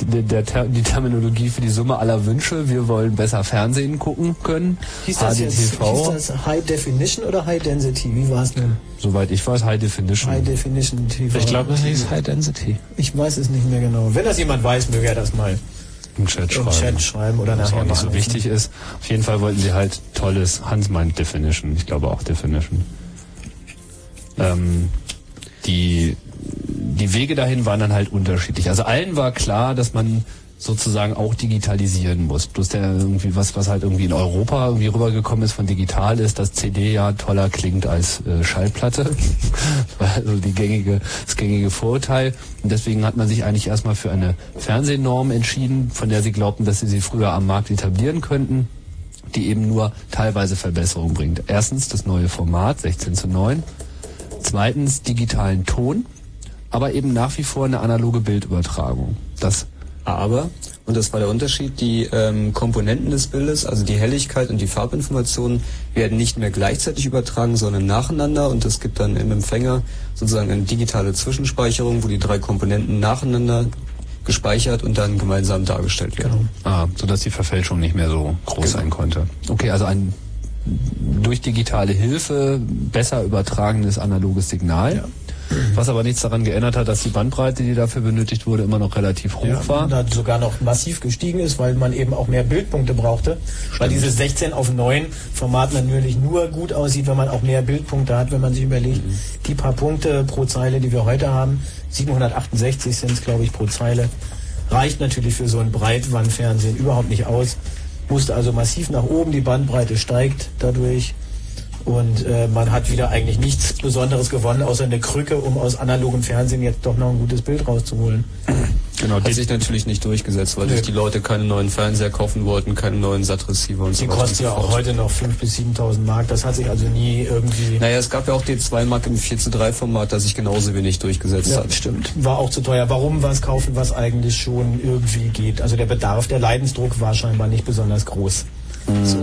die, der, der, Ter- die Terminologie für die Summe aller Wünsche. Wir wollen besser Fernsehen gucken können. Hieß das, jetzt, hieß das High Definition oder High Density? Wie war es denn? Soweit ich weiß, High Definition. High Definition TV. ich glaube, es hieß High Density. Ich weiß es nicht mehr genau. Wenn das jemand weiß, möge er das mal Im Chat im schreiben. Chat schreiben oder was nachher auch nicht so wichtig ist. Auf jeden Fall wollten sie halt tolles, Hans meint Definition, ich glaube auch Definition. Ähm, die, die Wege dahin waren dann halt unterschiedlich. Also allen war klar, dass man sozusagen auch digitalisieren muss. Bloß der irgendwie was, was halt irgendwie in Europa irgendwie rübergekommen ist von digital ist, dass CD ja toller klingt als äh, Schallplatte. [LAUGHS] Also die gängige, das gängige Vorurteil. Und deswegen hat man sich eigentlich erstmal für eine Fernsehnorm entschieden, von der sie glaubten, dass sie sie früher am Markt etablieren könnten die eben nur teilweise Verbesserungen bringt. Erstens das neue Format 16 zu 9. Zweitens digitalen Ton, aber eben nach wie vor eine analoge Bildübertragung. Das Aber, und das war der Unterschied, die ähm, Komponenten des Bildes, also die Helligkeit und die Farbinformationen, werden nicht mehr gleichzeitig übertragen, sondern nacheinander und es gibt dann im Empfänger sozusagen eine digitale Zwischenspeicherung, wo die drei Komponenten nacheinander gespeichert und dann gemeinsam dargestellt werden. Ah, sodass die Verfälschung nicht mehr so groß sein konnte. Okay, also ein durch digitale Hilfe besser übertragenes analoges Signal. Was aber nichts daran geändert hat, dass die Bandbreite, die dafür benötigt wurde, immer noch relativ hoch Ja, war. und da sogar noch massiv gestiegen ist, weil man eben auch mehr Bildpunkte brauchte. Weil dieses 16 auf 9 Format natürlich nur gut aussieht, wenn man auch mehr Bildpunkte hat, wenn man sich überlegt, die paar Punkte pro Zeile, die wir heute haben, 768 sind es, glaube ich, pro Zeile, reicht natürlich für so ein Breitbandfernsehen überhaupt nicht aus. Musste also massiv nach oben, die Bandbreite steigt dadurch. Und äh, man hat wieder eigentlich nichts Besonderes gewonnen, außer eine Krücke, um aus analogem Fernsehen jetzt doch noch ein gutes Bild rauszuholen. Genau, Hat sich natürlich nicht durchgesetzt, weil sich die Leute keine neuen Fernseher kaufen wollten, keine neuen Sat-Receiver und so Die weiter. kosten ja und so auch heute noch 5.000 bis 7.000 Mark. Das hat sich also nie irgendwie... Naja, es gab ja auch die 2 Mark im 4 zu 3 Format, das sich genauso wenig durchgesetzt Ja, hat. stimmt. War auch zu teuer. Warum was kaufen, was eigentlich schon irgendwie geht? Also der Bedarf, der Leidensdruck war scheinbar nicht besonders groß. So.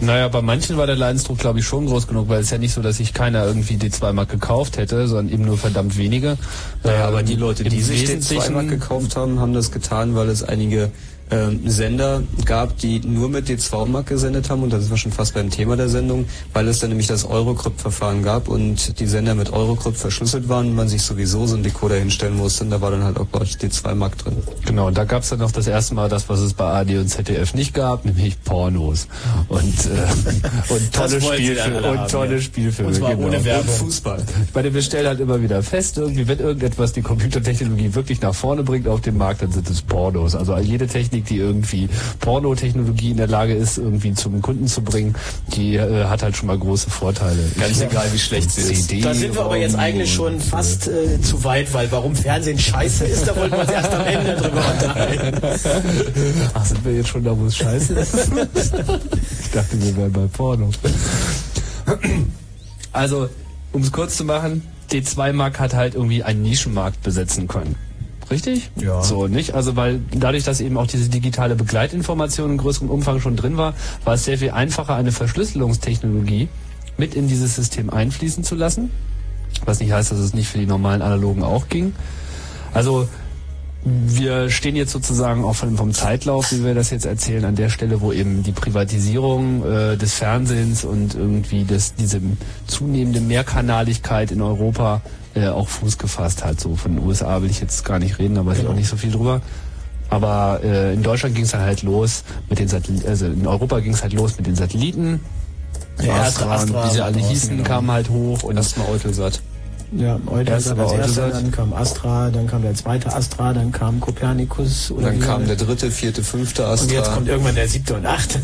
Naja, bei manchen war der Leidensdruck, glaube ich, schon groß genug, weil es ja nicht so, dass sich keiner irgendwie die 2 Mark gekauft hätte, sondern eben nur verdammt wenige. Naja, aber Ähm, die Leute, im die sich den Wesentlichen- 2 Mark gekauft haben, haben das getan, weil es einige ähm, Sender gab, die nur mit D2 Mark gesendet haben und das war schon fast beim Thema der Sendung, weil es dann nämlich das Eurocrypt-Verfahren gab und die Sender mit Eurocrypt verschlüsselt waren und man sich sowieso so einen Decoder hinstellen musste und da war dann halt auch glaube ich D2 Mark drin. Genau, und da gab es dann noch das erste Mal das, was es bei AD und ZDF nicht gab, nämlich Pornos. Und, äh, [LAUGHS] und tolle Spielfilme. Und haben, tolle ja. Spielfilme. Und zwar genau. ohne Werbung. Und Fußball. Ich meine, wir stellen halt immer wieder fest, irgendwie, wenn irgendetwas die Computertechnologie wirklich nach vorne bringt auf dem Markt, dann sind es Pornos. Also jede Technik, die irgendwie Pornotechnologie in der Lage ist, irgendwie zum Kunden zu bringen, die äh, hat halt schon mal große Vorteile. Ganz egal, wie schlecht sie ist. CD Da sind wir aber jetzt eigentlich schon fast äh, zu weit, weil warum Fernsehen scheiße ist, da wollten wir uns erst am Ende drüber unterhalten. [LAUGHS] Ach, sind wir jetzt schon da, wo es scheiße ist? ich dachte, wir wären bei Porno. Also, um es kurz zu machen, D2 Mark hat halt irgendwie einen Nischenmarkt besetzen können. Richtig? Ja. So, nicht? Also, weil dadurch, dass eben auch diese digitale Begleitinformation in größerem Umfang schon drin war, war es sehr viel einfacher, eine Verschlüsselungstechnologie mit in dieses System einfließen zu lassen. Was nicht heißt, dass es nicht für die normalen Analogen auch ging. Also wir stehen jetzt sozusagen auch vom, vom Zeitlauf, wie wir das jetzt erzählen, an der Stelle, wo eben die Privatisierung äh, des Fernsehens und irgendwie das, diese zunehmende Mehrkanaligkeit in Europa äh, auch Fuß gefasst hat. So von den USA will ich jetzt gar nicht reden, da weiß ich auch nicht so viel drüber. Aber äh, in Deutschland ging es halt los mit den Satelliten, also in Europa ging es halt los mit den Satelliten. Ja, Astra, Astra wie sie alle hießen, genau. kamen halt hoch und Erstmal Eutelsat. Ja, Eutelsat Erst war als erster, dann kam Astra, dann kam der zweite Astra, dann kam Copernicus. Und oder dann kam der dritte, vierte, fünfte Und jetzt Astra. kommt irgendwann der siebte und achte.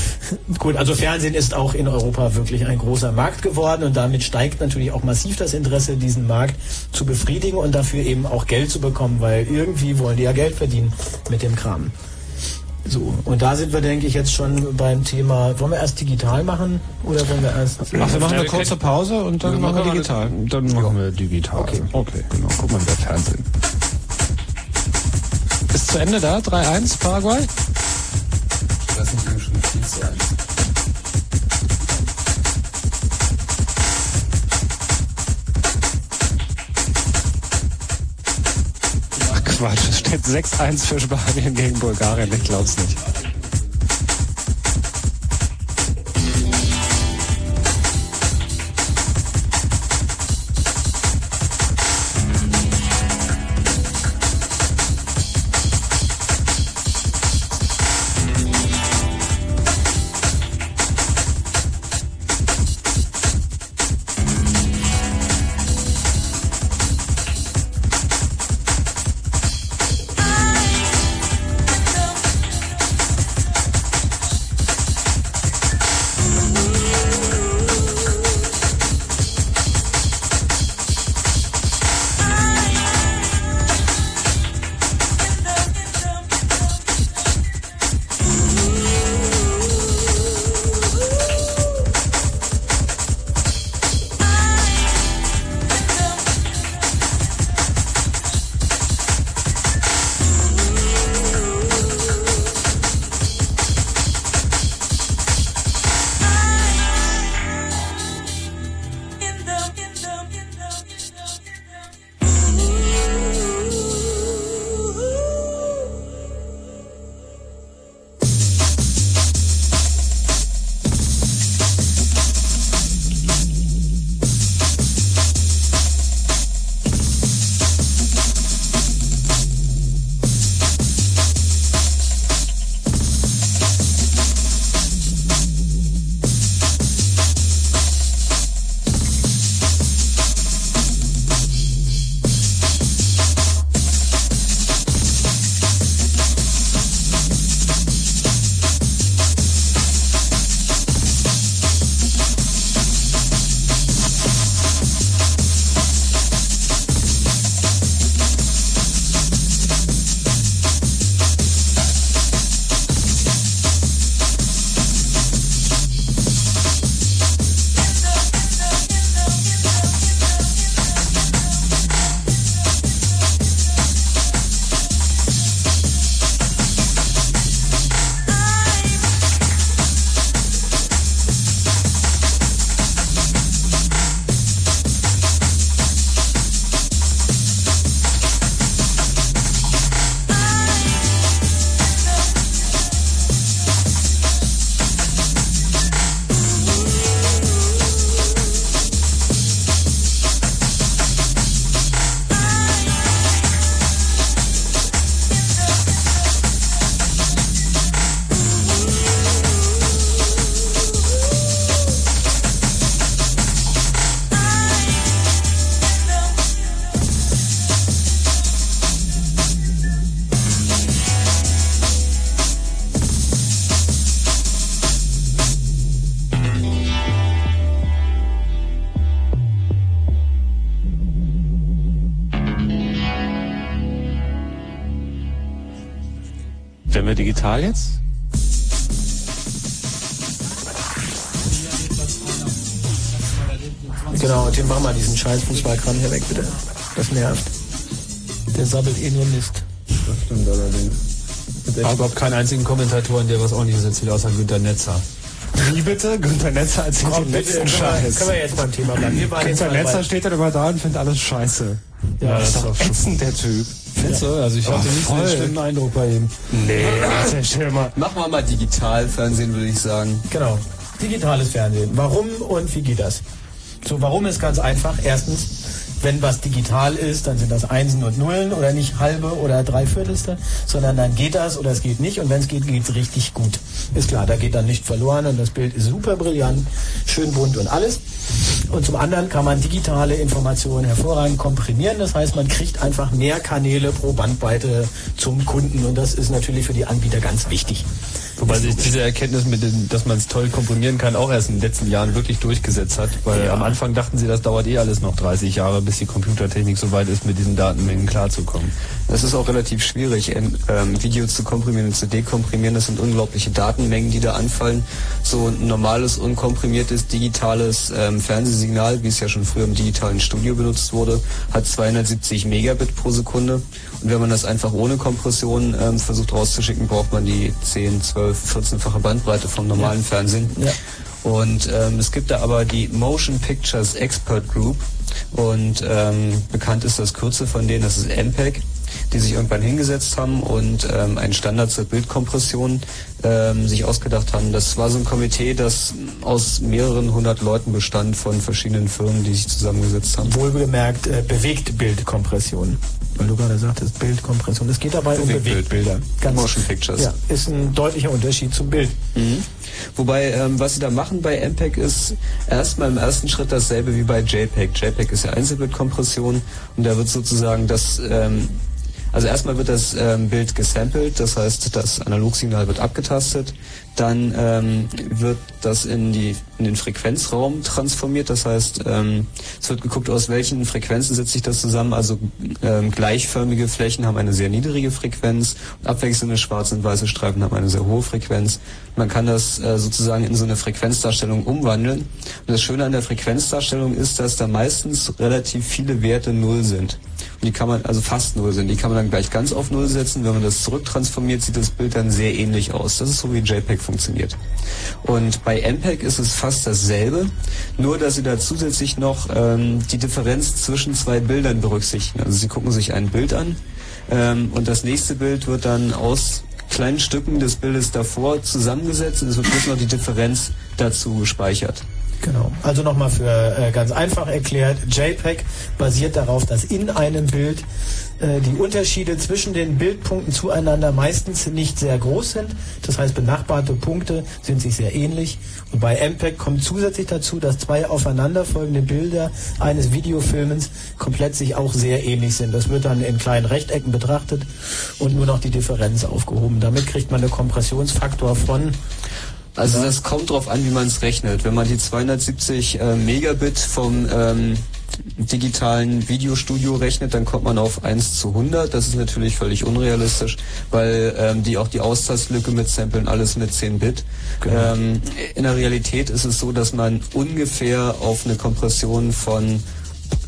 [LAUGHS] Gut, also Fernsehen ist auch in Europa wirklich ein großer Markt geworden und damit steigt natürlich auch massiv das Interesse, diesen Markt zu befriedigen und dafür eben auch Geld zu bekommen, weil irgendwie wollen die ja Geld verdienen mit dem Kram. So, und da sind wir, denke ich, jetzt schon beim Thema, wollen wir erst digital machen oder wollen wir erst... Ach, wir machen eine kurze Pause und dann wir machen wir digital. Eine, dann machen wir digital. Okay. okay. Genau, guck mal, der Fernsehen. Ist zu Ende da? 3-1 Paraguay? Das ist schon viel zu 1. Quatsch, es steht 6-1 für Spanien gegen Bulgarien, ich glaub's nicht. Digital jetzt? Genau, Tim, mach mal diesen scheiß Fußballkram hier weg, bitte. Das nervt. Der sabbelt eh nur Mist. Das stimmt allerdings. Ich habe überhaupt keinen einzigen Kommentatoren, der was ordentliches erzählt, außer Günter Netzer. Wie bitte? Günther Netzer erzählt Komm, den bitte, letzten können wir, Scheiß. können wir jetzt beim Thema bleiben. Günther mal Netzer steht dann immer da und findet alles scheiße. Ja, das das ist doch ätzend, der Typ. Du? Also ich hatte Ach, nicht so einen voll. schlimmen Eindruck bei ihm. Nee, Alter, stell mal. Machen wir mal Digitalfernsehen, würde ich sagen. Genau. Digitales Fernsehen. Warum und wie geht das? So, warum ist ganz einfach. Erstens, wenn was digital ist, dann sind das Einsen und Nullen oder nicht halbe oder Dreiviertelste, sondern dann geht das oder es geht nicht und wenn es geht, geht es richtig gut. Ist klar, da geht dann nicht verloren und das Bild ist super brillant, schön bunt und alles. Und zum anderen kann man digitale Informationen hervorragend komprimieren. Das heißt, man kriegt einfach mehr Kanäle pro Bandbreite zum Kunden und das ist natürlich für die Anbieter ganz wichtig. Wobei sich diese Erkenntnis, mit den, dass man es toll komprimieren kann, auch erst in den letzten Jahren wirklich durchgesetzt hat. Weil am Anfang dachten sie, das dauert eh alles noch 30 Jahre, bis die Computertechnik so weit ist, mit diesen Datenmengen klarzukommen. Das ist auch relativ schwierig, ähm, ähm, Video zu komprimieren und zu dekomprimieren. Das sind unglaubliche Datenmengen, die da anfallen. So ein normales, unkomprimiertes, digitales ähm, Fernsehsignal, wie es ja schon früher im digitalen Studio benutzt wurde, hat 270 Megabit pro Sekunde. Und wenn man das einfach ohne Kompression ähm, versucht rauszuschicken, braucht man die 10, 12, 14-fache Bandbreite vom normalen Fernsehen. Ja. Und ähm, es gibt da aber die Motion Pictures Expert Group und ähm, bekannt ist das Kürzel von denen, das ist MPEG, die sich irgendwann hingesetzt haben und ähm, einen Standard zur Bildkompression ähm, sich ausgedacht haben. Das war so ein Komitee, das aus mehreren hundert Leuten bestand von verschiedenen Firmen, die sich zusammengesetzt haben. Wohlgemerkt äh, Bewegtbildkompression. Weil du gerade sagtest, Bildkompression. Es geht dabei um Bewegtbild. Bewegtbilder. Ganz, Motion Pictures. Ja, ist ein deutlicher Unterschied zum Bild. Mhm. Wobei, ähm, was sie da machen bei MPEG ist erstmal im ersten Schritt dasselbe wie bei JPEG. JPEG ist ja Einzelbildkompression und da wird sozusagen das, ähm, also erstmal wird das ähm, Bild gesampelt, das heißt, das Analogsignal wird abgetastet, dann ähm, wird das in, die, in den Frequenzraum transformiert, das heißt, ähm, es wird geguckt, aus welchen Frequenzen setzt sich das zusammen, also ähm, gleichförmige Flächen haben eine sehr niedrige Frequenz abwechselnde schwarze und weiße Streifen haben eine sehr hohe Frequenz. Man kann das äh, sozusagen in so eine Frequenzdarstellung umwandeln. Und das Schöne an der Frequenzdarstellung ist, dass da meistens relativ viele Werte null sind. Und die kann man, also fast null sind, die kann man dann gleich ganz auf null setzen. Wenn man das zurücktransformiert, sieht das Bild dann sehr ähnlich aus. Das ist so wie JPEG funktioniert. Und bei MPEG ist es fast dasselbe, nur dass sie da zusätzlich noch ähm, die Differenz zwischen zwei Bildern berücksichtigen. Also sie gucken sich ein Bild an ähm, und das nächste Bild wird dann aus kleinen Stücken des Bildes davor zusammengesetzt und es wird bloß noch die Differenz dazu gespeichert. Genau. Also nochmal für äh, ganz einfach erklärt, JPEG basiert darauf, dass in einem Bild äh, die Unterschiede zwischen den Bildpunkten zueinander meistens nicht sehr groß sind. Das heißt, benachbarte Punkte sind sich sehr ähnlich. Und bei MPEG kommt zusätzlich dazu, dass zwei aufeinanderfolgende Bilder eines Videofilmens komplett sich auch sehr ähnlich sind. Das wird dann in kleinen Rechtecken betrachtet und nur noch die Differenz aufgehoben. Damit kriegt man einen Kompressionsfaktor von Also das kommt drauf an, wie man es rechnet. Wenn man die 270 äh, Megabit vom ähm, digitalen Videostudio rechnet, dann kommt man auf 1 zu 100. Das ist natürlich völlig unrealistisch, weil ähm, die auch die Austastlücke mit Samplen alles mit 10 Bit. Genau. Ähm, in der Realität ist es so, dass man ungefähr auf eine Kompression von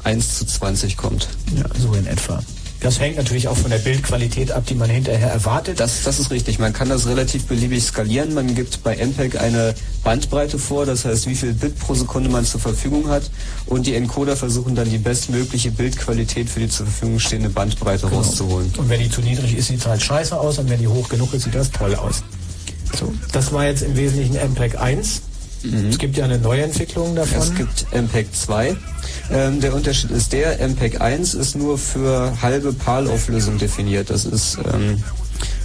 1 zu 20 kommt. Ja, so in etwa. Das hängt natürlich auch von der Bildqualität ab, die man hinterher erwartet. Das, das ist richtig. Man kann das relativ beliebig skalieren. Man gibt bei MPEG eine Bandbreite vor, das heißt, wie viel Bit pro Sekunde man zur Verfügung hat. Und die Encoder versuchen dann die bestmögliche Bildqualität für die zur Verfügung stehende Bandbreite Genau. rauszuholen. Und wenn die zu niedrig ist, sieht es halt scheiße aus. Und wenn die hoch genug ist, sieht das toll aus. So, das war jetzt im Wesentlichen MPEG 1. Es gibt ja eine Neuentwicklung davon. Es gibt MPEG 2. Ähm, der Unterschied ist der, MPEG 1 ist nur für halbe PAL-Auflösung definiert. Das ist ähm,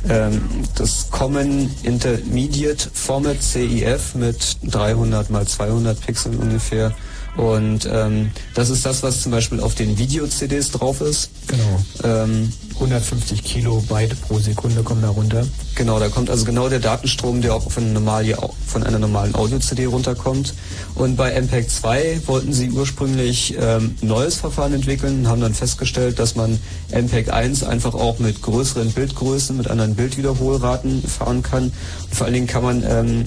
ähm, das Common Intermediate Format CIF mit 300 mal 200 Pixeln ungefähr. Und ähm, das ist das, was zum Beispiel auf den Video-CDs drauf ist. Genau. Ähm, 150 Kilobyte pro Sekunde kommen da runter. Genau, da kommt also genau der Datenstrom, der auch von, einer normalen- von einer normalen Audio-CD runterkommt. Und bei MPEG 2 wollten sie ursprünglich ähm, ein neues Verfahren entwickeln, haben dann festgestellt, dass man MPEG 1 einfach auch mit größeren Bildgrößen, mit anderen Bildwiederholraten fahren kann. Und vor allen Dingen kann man ähm,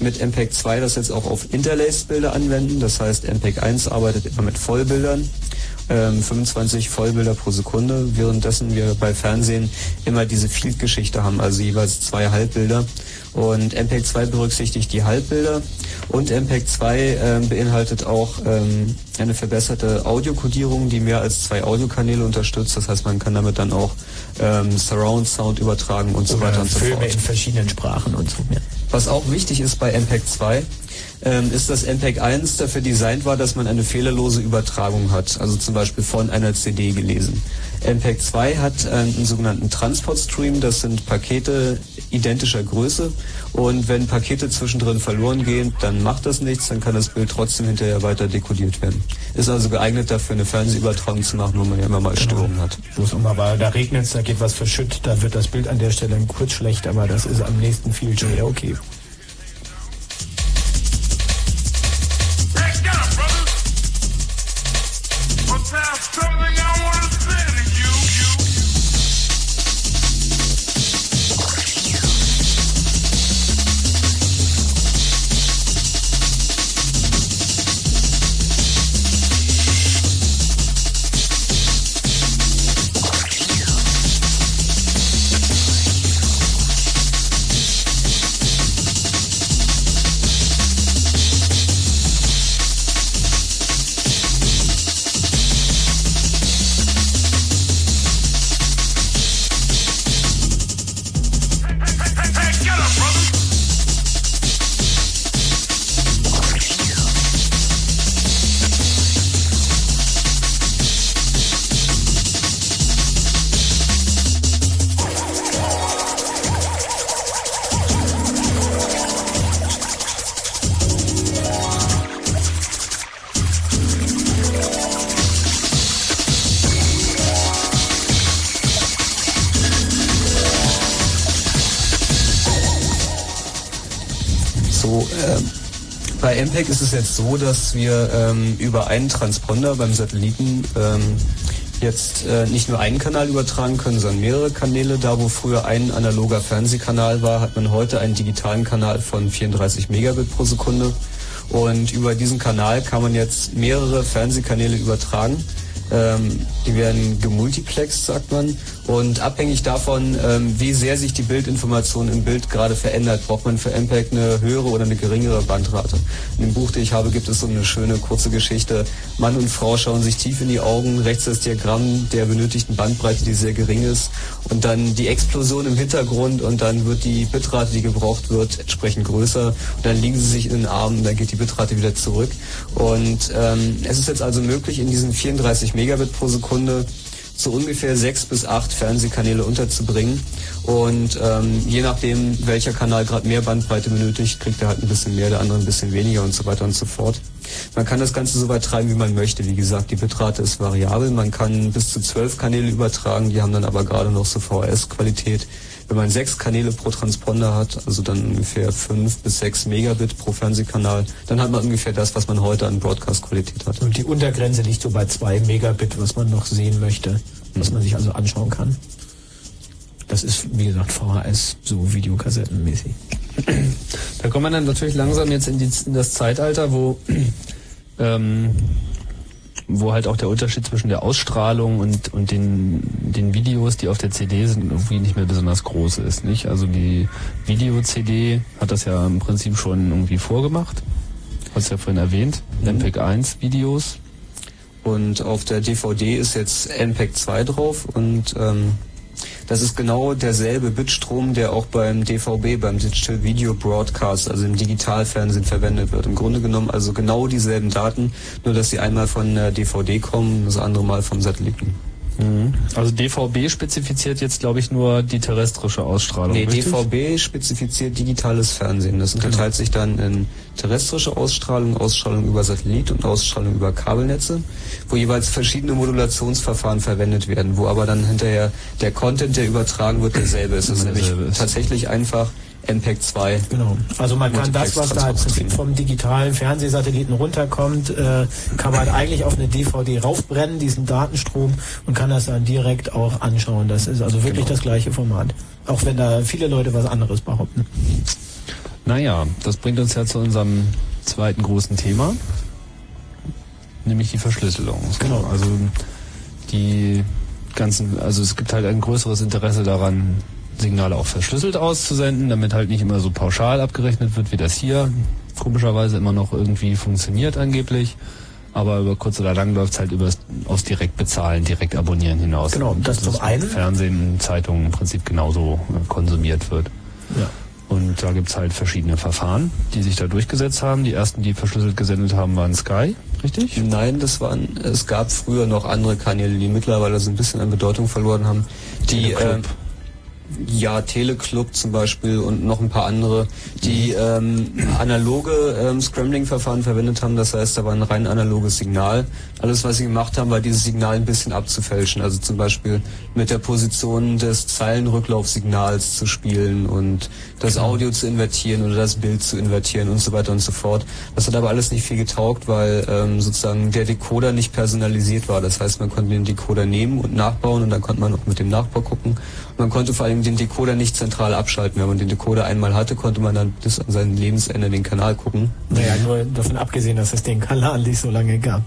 mit MPEG 2 das jetzt auch auf Interlaced-Bilder anwenden. Das heißt, MPEG 1 arbeitet immer mit Vollbildern. ähm, 25 Vollbilder pro Sekunde, währenddessen wir bei Fernsehen immer diese Field-Geschichte haben, also jeweils zwei Halbbilder. Und MPEG 2 berücksichtigt die Halbbilder und MPEG 2 ähm, beinhaltet auch ähm, eine verbesserte Audiokodierung, die mehr als zwei Audiokanäle unterstützt. Das heißt, man kann damit dann auch ähm, Surround Sound übertragen und so Oder weiter und so Filme fort. in verschiedenen Sprachen und so. Ja. Was auch wichtig ist bei MPEG 2, ähm, ist, dass MPEG 1 dafür designt war, dass man eine fehlerlose Übertragung hat, also zum Beispiel von einer CD gelesen. MPEG 2 hat äh, einen sogenannten Transport Stream, das sind Pakete identischer Größe und wenn Pakete zwischendrin verloren gehen, dann macht das nichts, dann kann das Bild trotzdem hinterher weiter dekodiert werden. Ist also geeignet dafür, eine Fernsehübertragung zu machen, wo man ja immer mal Störungen hat. Wo es immer war, da regnet es, da geht was verschütt, da wird das Bild an der Stelle kurz schlecht, aber das ist am nächsten viel schneller okay. MPEG ist es jetzt so, dass wir ähm, über einen Transponder beim Satelliten ähm, jetzt äh, nicht nur einen Kanal übertragen können, sondern mehrere Kanäle. Da, wo früher ein analoger Fernsehkanal war, hat man heute einen digitalen Kanal von 34 Megabit pro Sekunde. Und über diesen Kanal kann man jetzt mehrere Fernsehkanäle übertragen. Ähm, die werden gemultiplext, sagt man. Und abhängig davon, ähm, wie sehr sich die Bildinformation im Bild gerade verändert, braucht man für MPEG eine höhere oder eine geringere Bandrate. In dem Buch, das ich habe, gibt es so eine schöne kurze Geschichte. Mann und Frau schauen sich tief in die Augen, rechts das Diagramm der benötigten Bandbreite, die sehr gering ist, und dann die Explosion im Hintergrund und dann wird die Bitrate, die gebraucht wird, entsprechend größer. Und dann liegen sie sich in den Armen, dann geht die Bitrate wieder zurück. Und ähm, es ist jetzt also möglich, in diesen 34 Megabit pro Sekunde so ungefähr sechs bis acht Fernsehkanäle unterzubringen. Und ähm, je nachdem, welcher Kanal gerade mehr Bandbreite benötigt, kriegt er halt ein bisschen mehr, der andere ein bisschen weniger und so weiter und so fort. Man kann das Ganze so weit treiben, wie man möchte. Wie gesagt, die Bitrate ist variabel. Man kann bis zu zwölf Kanäle übertragen, die haben dann aber gerade noch so VHS-Qualität. Wenn man sechs Kanäle pro Transponder hat, also dann ungefähr fünf bis sechs Megabit pro Fernsehkanal, dann hat man ungefähr das, was man heute an Broadcast-Qualität hat. Und die Untergrenze liegt so bei zwei Megabit, was man noch sehen möchte, was man sich also anschauen kann. Das ist, wie gesagt, VHS, so Videokassettenmäßig. Da kommt man dann natürlich langsam jetzt in, die, in das Zeitalter, wo, [CLEARS THROAT] ähm, wo halt auch der Unterschied zwischen der Ausstrahlung und, und den, den Videos, die auf der CD sind, irgendwie nicht mehr besonders groß ist. Nicht? Also die Video-CD hat das ja im Prinzip schon irgendwie vorgemacht. Hast du ja vorhin erwähnt. MPEG 1 Videos. Und auf der DVD ist jetzt MPEG 2 drauf und ähm, das ist genau derselbe Bitstrom, der auch beim DVB, beim Digital Video Broadcast, also im Digitalfernsehen verwendet wird. Im Grunde genommen also genau dieselben Daten, nur dass sie einmal von der DVD kommen, das andere Mal vom Satelliten. Mhm. Also DVB spezifiziert jetzt, glaube ich, nur die terrestrische Ausstrahlung. Nee, richtig? DVB spezifiziert digitales Fernsehen. Das unterteilt sich dann in terrestrische Ausstrahlung, Ausstrahlung über Satellit und Ausstrahlung über Kabelnetze, wo jeweils verschiedene Modulationsverfahren verwendet werden, wo aber dann hinterher der Content, der übertragen wird, derselbe ist. Es ist nämlich tatsächlich einfach MPEG 2. Genau. Also man kann das, was da im Prinzip vom digitalen Fernsehsatelliten runterkommt, äh, kann man eigentlich auf eine DVD raufbrennen, diesen Datenstrom, und kann das dann direkt auch anschauen. Das ist also wirklich das gleiche Format. Auch wenn da viele Leute was anderes behaupten. Naja, das bringt uns ja zu unserem zweiten großen Thema. nämlich die Verschlüsselung. Genau. Also die ganzen, also es gibt halt ein größeres Interesse daran, Signale auch verschlüsselt auszusenden, damit halt nicht immer so pauschal abgerechnet wird, wie das hier komischerweise immer noch irgendwie funktioniert angeblich. Aber über kurz oder lang läuft es halt über aufs direkt bezahlen, direkt abonnieren hinaus. Genau, das Also zum einen. Fernsehen, Zeitungen im Prinzip genauso äh, konsumiert wird. Ja. Und da gibt's halt verschiedene Verfahren, die sich da durchgesetzt haben. Die ersten, die verschlüsselt gesendet haben, waren Sky, richtig? Nein, das waren, es gab früher noch andere Kanäle, die mittlerweile so ein bisschen an Bedeutung verloren haben. Die, Teleclub. Ja, Teleclub zum Beispiel und noch ein paar andere, die ähm, analoge ähm, Scrambling-Verfahren verwendet haben. Das heißt, da war ein rein analoges Signal. Alles, was sie gemacht haben, war dieses Signal ein bisschen abzufälschen. Also zum Beispiel mit der Position des Zeilenrücklaufsignals zu spielen und das Audio zu invertieren oder das Bild zu invertieren und so weiter und so fort. Das hat aber alles nicht viel getaugt, weil ähm, sozusagen der Decoder nicht personalisiert war. Das heißt, man konnte den Decoder nehmen und nachbauen und dann konnte man auch mit dem Nachbau gucken. Und man konnte vor allem den Decoder nicht zentral abschalten. Wenn man den Decoder einmal hatte, konnte man dann bis an sein Lebensende den Kanal gucken. Naja, nur davon abgesehen, dass es den Kanal nicht so lange gab.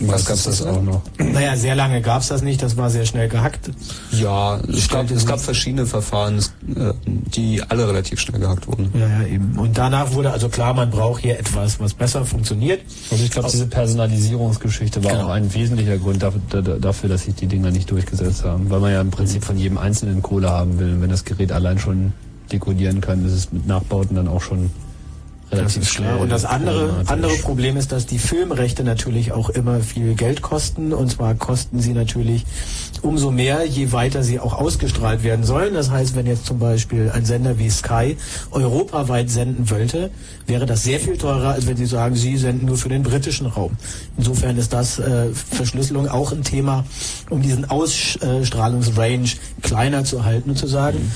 Was gab's das auch noch? Naja, sehr lange gab's das nicht, das war sehr schnell gehackt. Ja, es gab, es gab verschiedene Verfahren, äh, die alle relativ schnell gehackt wurden. Ja, ja, eben. Und danach wurde also klar, man braucht hier etwas, was besser funktioniert. Und ich glaube, diese Personalisierungsgeschichte war Genau. auch ein wesentlicher Grund dafür, da- dafür, dass sich die Dinger nicht durchgesetzt haben. Weil man ja im Prinzip von jedem einzelnen Kohle haben will. Und wenn das Gerät allein schon dekodieren kann, ist es mit Nachbauten dann auch schon relativ schnell. Und das andere, andere Problem ist, dass die Filmrechte natürlich auch immer viel Geld kosten. Und zwar kosten sie natürlich umso mehr, je weiter sie auch ausgestrahlt werden sollen. Das heißt, wenn jetzt zum Beispiel ein Sender wie Sky europaweit senden wollte, wäre das sehr viel teurer, als wenn sie sagen, sie senden nur für den britischen Raum. Insofern ist das äh, Verschlüsselung auch ein Thema, um diesen Ausstrahlungsrange kleiner zu halten und zu sagen,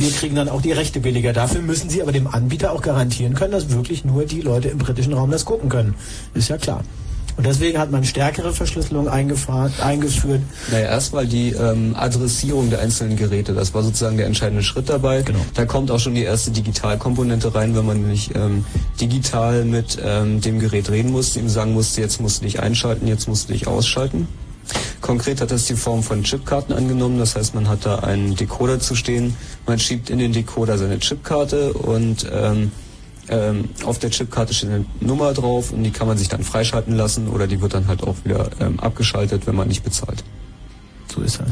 wir kriegen dann auch die Rechte billiger. Dafür müssen sie aber dem Anbieter auch garantieren können, dass wirklich nur die Leute im britischen Raum das gucken können. Ist ja klar. Und deswegen hat man stärkere Verschlüsselung eingeführt. Naja, erstmal die ähm, Adressierung der einzelnen Geräte. Das war sozusagen der entscheidende Schritt dabei. Genau. Da kommt auch schon die erste Digitalkomponente rein, wenn man nämlich ähm, digital mit ähm, dem Gerät reden musste, ihm sagen musste, jetzt musst du dich einschalten, jetzt musst du dich ausschalten. Konkret hat das die Form von Chipkarten angenommen. Das heißt, man hat da einen Decoder zu stehen. Man schiebt in den Decoder seine Chipkarte und ähm, ähm, auf der Chipkarte steht eine Nummer drauf und die kann man sich dann freischalten lassen oder die wird dann halt auch wieder ähm, abgeschaltet, wenn man nicht bezahlt. So ist er.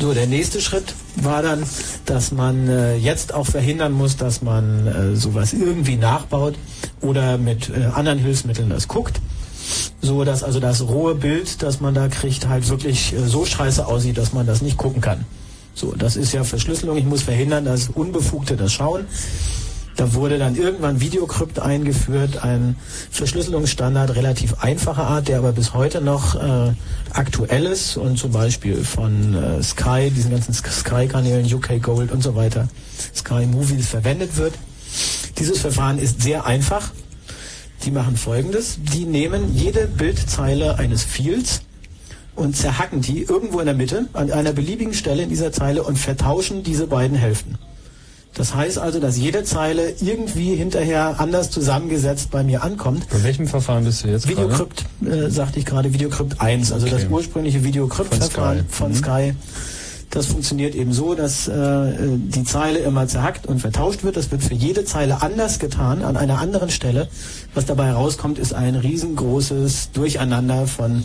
So, der nächste Schritt war dann, dass man äh, jetzt auch verhindern muss, dass man äh, sowas irgendwie nachbaut oder mit äh, anderen Hilfsmitteln das guckt. So dass also das rohe Bild, das man da kriegt, halt wirklich äh, so scheiße aussieht, dass man das nicht gucken kann. So, das ist ja Verschlüsselung. Ich muss verhindern, dass Unbefugte das schauen. Da wurde dann irgendwann Videocrypt eingeführt, ein Verschlüsselungsstandard relativ einfacher Art, der aber bis heute noch äh, aktuell ist und zum Beispiel von äh, Sky, diesen ganzen Sky-Kanälen, UK Gold und so weiter, Sky Movies verwendet wird. Dieses Verfahren ist sehr einfach. Die machen folgendes. Die nehmen jede Bildzeile eines Fields und zerhacken die irgendwo in der Mitte an einer beliebigen Stelle in dieser Zeile und vertauschen diese beiden Hälften. Das heißt also, dass jede Zeile irgendwie hinterher anders zusammengesetzt bei mir ankommt. Bei welchem Verfahren bist du jetzt gerade? Videocrypt, äh, sagte ich gerade, Videocrypt 1, also das Okay. ursprüngliche Videocrypt-Verfahren Von von Sky. Sky. Das funktioniert eben so, dass äh, die Zeile immer zerhackt und vertauscht wird. Das wird für jede Zeile anders getan, an einer anderen Stelle. Was dabei herauskommt, ist ein riesengroßes Durcheinander von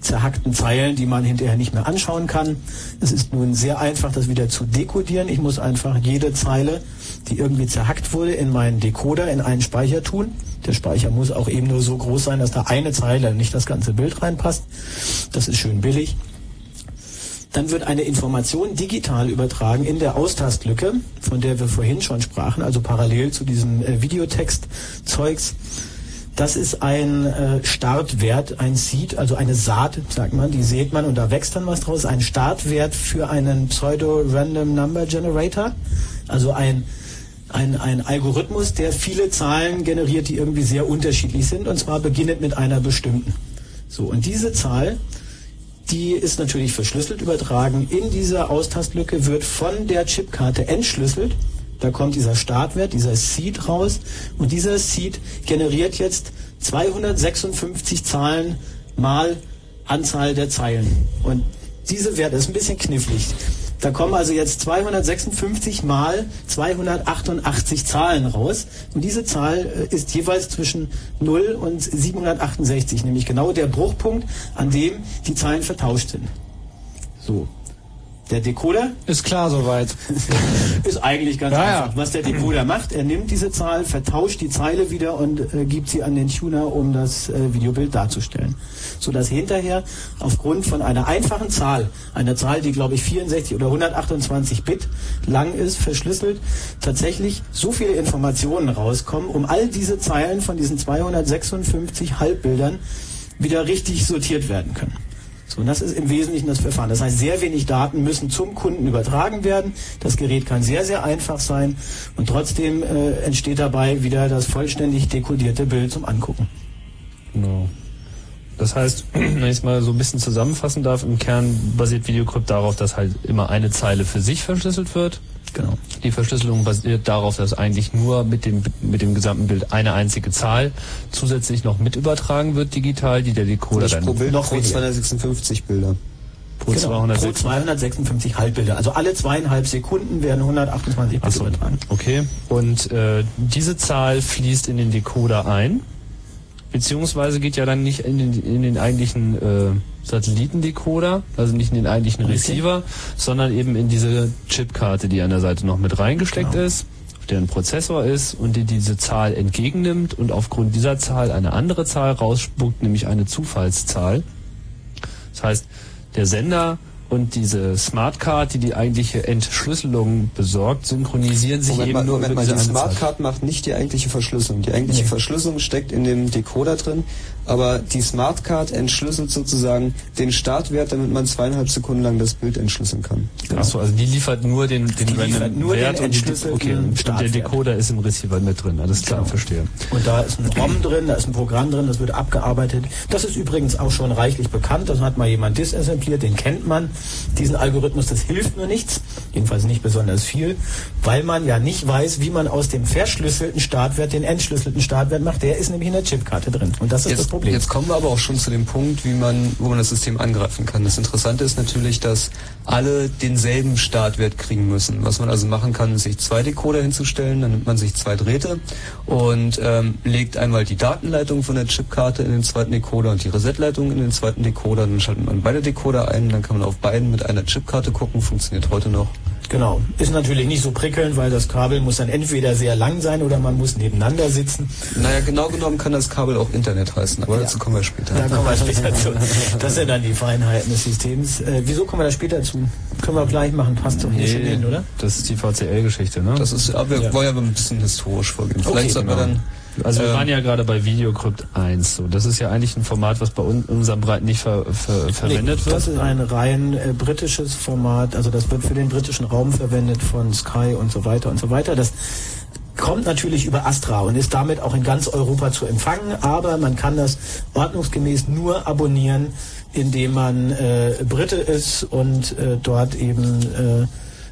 zerhackten Zeilen, die man hinterher nicht mehr anschauen kann. Es ist nun sehr einfach, das wieder zu dekodieren. Ich muss einfach jede Zeile, die irgendwie zerhackt wurde, in meinen Decoder, in einen Speicher tun. Der Speicher muss auch eben nur so groß sein, dass da eine Zeile, nicht das ganze Bild reinpasst. Das ist schön billig. Dann wird eine Information digital übertragen in der Austastlücke, von der wir vorhin schon sprachen, also parallel zu diesem äh, Videotext-Zeugs. Das ist ein äh, Startwert, ein Seed, also eine Saat, sagt man, die sät man und da wächst dann was draus. Ein Startwert für einen Pseudo-Random Number Generator, also ein, ein, ein Algorithmus, der viele Zahlen generiert, die irgendwie sehr unterschiedlich sind und zwar beginnend mit einer bestimmten. So, und diese Zahl, die ist natürlich verschlüsselt übertragen. In dieser Austastlücke wird von der Chipkarte entschlüsselt Da kommt dieser Startwert, dieser Seed raus. Und dieser Seed generiert jetzt 256 Zahlen mal Anzahl der Zeilen. Und diese Werte, ist ein bisschen knifflig. Da kommen also jetzt 256 mal 288 Zahlen raus. Und diese Zahl äh, ist jeweils zwischen 0 und 768, nämlich genau der Bruchpunkt, an dem die Zahlen vertauscht sind. So. Der Decoder Ist klar soweit. [LAUGHS] ist eigentlich ganz Ja, ja. einfach. Was der Decoder macht, er nimmt diese Zahl, vertauscht die Zeile wieder und äh, gibt sie an den Tuner, um das äh, Videobild darzustellen. Sodass hinterher aufgrund von einer einfachen Zahl, einer Zahl, die glaube ich 64 oder 128 Bit lang ist, verschlüsselt, tatsächlich so viele Informationen rauskommen, um all diese Zeilen von diesen 256 Halbbildern wieder richtig sortiert werden können. So, und das ist im Wesentlichen das Verfahren. Das heißt, sehr wenig Daten müssen zum Kunden übertragen werden. Das Gerät kann sehr, sehr einfach sein und trotzdem äh, entsteht dabei wieder das vollständig dekodierte Bild zum Angucken. Genau. Das heißt, [CLEARS THROAT] wenn ich es mal so ein bisschen zusammenfassen darf, im Kern basiert Videocrypt darauf, dass halt immer eine Zeile für sich verschlüsselt wird. Genau. Die Verschlüsselung basiert darauf, dass eigentlich nur mit dem, mit dem gesamten Bild eine einzige Zahl zusätzlich noch mit übertragen wird digital, die der Decoder Nicht dann pro Bild, noch pro weniger. 256 Bilder. pro Genau, 206 pro 256 Halbbilder. Also alle zweieinhalb Sekunden werden 128 Bit Achso, übertragen. okay. Und äh, diese Zahl fließt in den Decoder ein, beziehungsweise geht ja dann nicht in den, in den eigentlichen äh, Satellitendecoder, also nicht in den eigentlichen Receiver, sondern eben in diese Chipkarte, die an der Seite noch mit reingesteckt Genau. ist, auf der ein Prozessor ist und die diese Zahl entgegennimmt und aufgrund dieser Zahl eine andere Zahl rausspuckt, nämlich eine Zufallszahl. Das heißt, der Sender und diese Smartcard, die die eigentliche Entschlüsselung besorgt, synchronisieren sich Moment eben mal, nur Moment über mal, die diese eine Zahl. Smartcard macht nicht die eigentliche Verschlüsselung. Die eigentliche Verschlüsselung steckt in dem Decoder drin, aber die Smartcard entschlüsselt sozusagen den Startwert, damit man zweieinhalb Sekunden lang das Bild entschlüsseln kann. Achso, also die liefert nur den, den Die liefert nur den Wert und, die, entschlüsselten okay, und der Startwert. Decoder ist im Receiver mit drin. Alles klar, verstehe. Und da ist ein ROM drin, da ist ein Programm drin, das wird abgearbeitet. Das ist übrigens auch schon reichlich bekannt. Das hat mal jemand disassembliert, den kennt man. Diesen Algorithmus, das hilft nur nichts, jedenfalls nicht besonders viel, weil man ja nicht weiß, wie man aus dem verschlüsselten Startwert den entschlüsselten Startwert macht. Der ist nämlich in der Chipkarte drin. Und das ist das Jetzt, Problem. jetzt kommen wir aber auch schon zu dem Punkt, wie man, wo man das System angreifen kann. Das Interessante ist natürlich, dass alle denselben Startwert kriegen müssen. Was man also machen kann, ist sich zwei Decoder hinzustellen, dann nimmt man sich zwei Drähte und ähm, legt einmal die Datenleitung von der Chipkarte in den zweiten Decoder und die Resetleitung in den zweiten Decoder. Dann schaltet man beide Decoder ein, dann kann man auf beiden mit einer Chipkarte gucken, funktioniert heute noch. Genau. Ist natürlich nicht so prickelnd, weil das Kabel muss dann entweder sehr lang sein oder man muss nebeneinander sitzen. Naja, genau genommen kann das Kabel auch Internet heißen, aber dazu kommen wir später. Da kommen wir später zu. Das sind dann die Feinheiten des Systems. Äh, wieso kommen wir da später zu? Können wir gleich machen, passt doch hier schon hin, oder? das ist die VCL-Geschichte, ne? Das ist, aber wir Ja. wollen ja ein bisschen historisch vorgehen. Vielleicht Okay, sollten wir genau. dann Also wir Ähm, waren ja gerade bei Videocrypt 1. So. Das ist ja eigentlich ein Format, was bei uns in unserem Breiten nicht ver, ver, verwendet nee, Das wird. ist ein rein äh, britisches Format, also das wird für den britischen Raum verwendet von Sky und so weiter und so weiter. Das kommt natürlich über Astra und ist damit auch in ganz Europa zu empfangen, aber man kann das ordnungsgemäß nur abonnieren, indem man äh, Brite ist und äh, dort eben äh,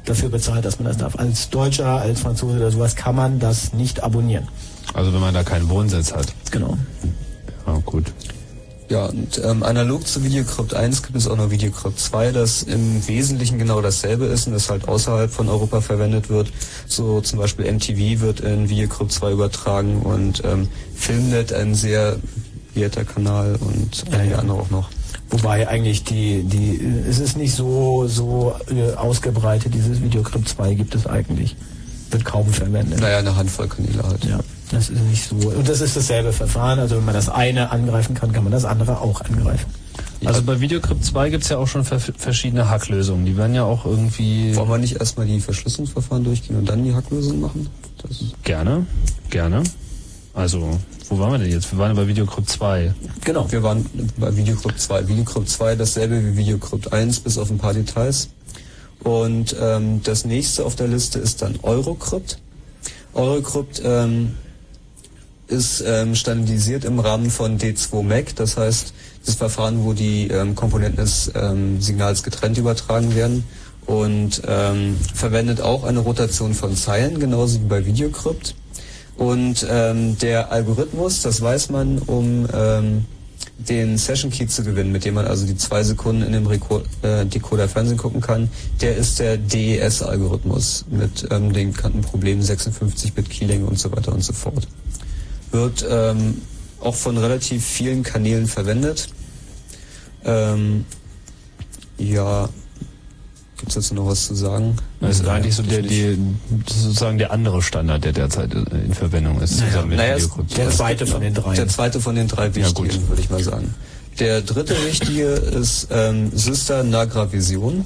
dafür bezahlt, dass man das darf. Als Deutscher, als Franzose oder sowas kann man das nicht abonnieren. Also wenn man da keinen Wohnsitz hat. Genau. Ja, gut. Ja, und ähm, analog zu Videocrypt 1 gibt es auch noch Videocrypt 2, das im Wesentlichen genau dasselbe ist und das halt außerhalb von Europa verwendet wird. So zum Beispiel MTV wird in Videocrypt 2 übertragen und ähm, Filmnet, ein sehr vierter Kanal und einige andere auch noch. Wobei eigentlich die, die, es ist nicht so, so äh, ausgebreitet, dieses Videocrypt 2 gibt es eigentlich. Wird kaum verwendet. Naja, eine Handvoll Kanäle halt. Ja, das ist nicht so. Und das ist dasselbe Verfahren. Also wenn man das eine angreifen kann, kann man das andere auch angreifen. Also bei Videocrypt 2 gibt's ja auch schon ver verschiedene Hacklösungen. Die werden ja auch irgendwie... Wollen wir nicht erstmal die Verschlüsselungsverfahren durchgehen und dann die Hacklösung machen? Das Gerne, gerne. Also, wo waren wir denn jetzt? Wir waren ja bei Videocrypt 2. Genau. Wir waren bei Videocrypt 2. Videocrypt 2 dasselbe wie Videocrypt 1, bis auf ein paar Details. Und ähm, das nächste auf der Liste ist dann Eurocrypt. Eurocrypt ähm, ist ähm, standardisiert im Rahmen von D2MAC, das heißt das Verfahren, wo die ähm, Komponenten des ähm, Signals getrennt übertragen werden. und ähm, verwendet auch eine Rotation von Zeilen, genauso wie bei Videocrypt. Und ähm, der Algorithmus, das weiß man, um ähm, den Session Key zu gewinnen, mit dem man also die zwei Sekunden in dem Reco äh, Decoder Fernsehen gucken kann, der ist der DES-Algorithmus mit ähm, den bekannten Problemen 56-Bit Keylänge und so weiter und so fort. Wird ähm, auch von relativ vielen Kanälen verwendet. Ähm, ja, gibt's dazu noch was zu sagen? Das ist Ja, eigentlich so der, nicht. die, sozusagen der andere Standard, der derzeit äh, in Verwendung ist. zusammen mit Naja, es- Videocrypt. Der zweite von den drei. Der zweite von den drei wichtigen, würde ich mal sagen. Der dritte wichtige ist ähm, Sister Nagravision,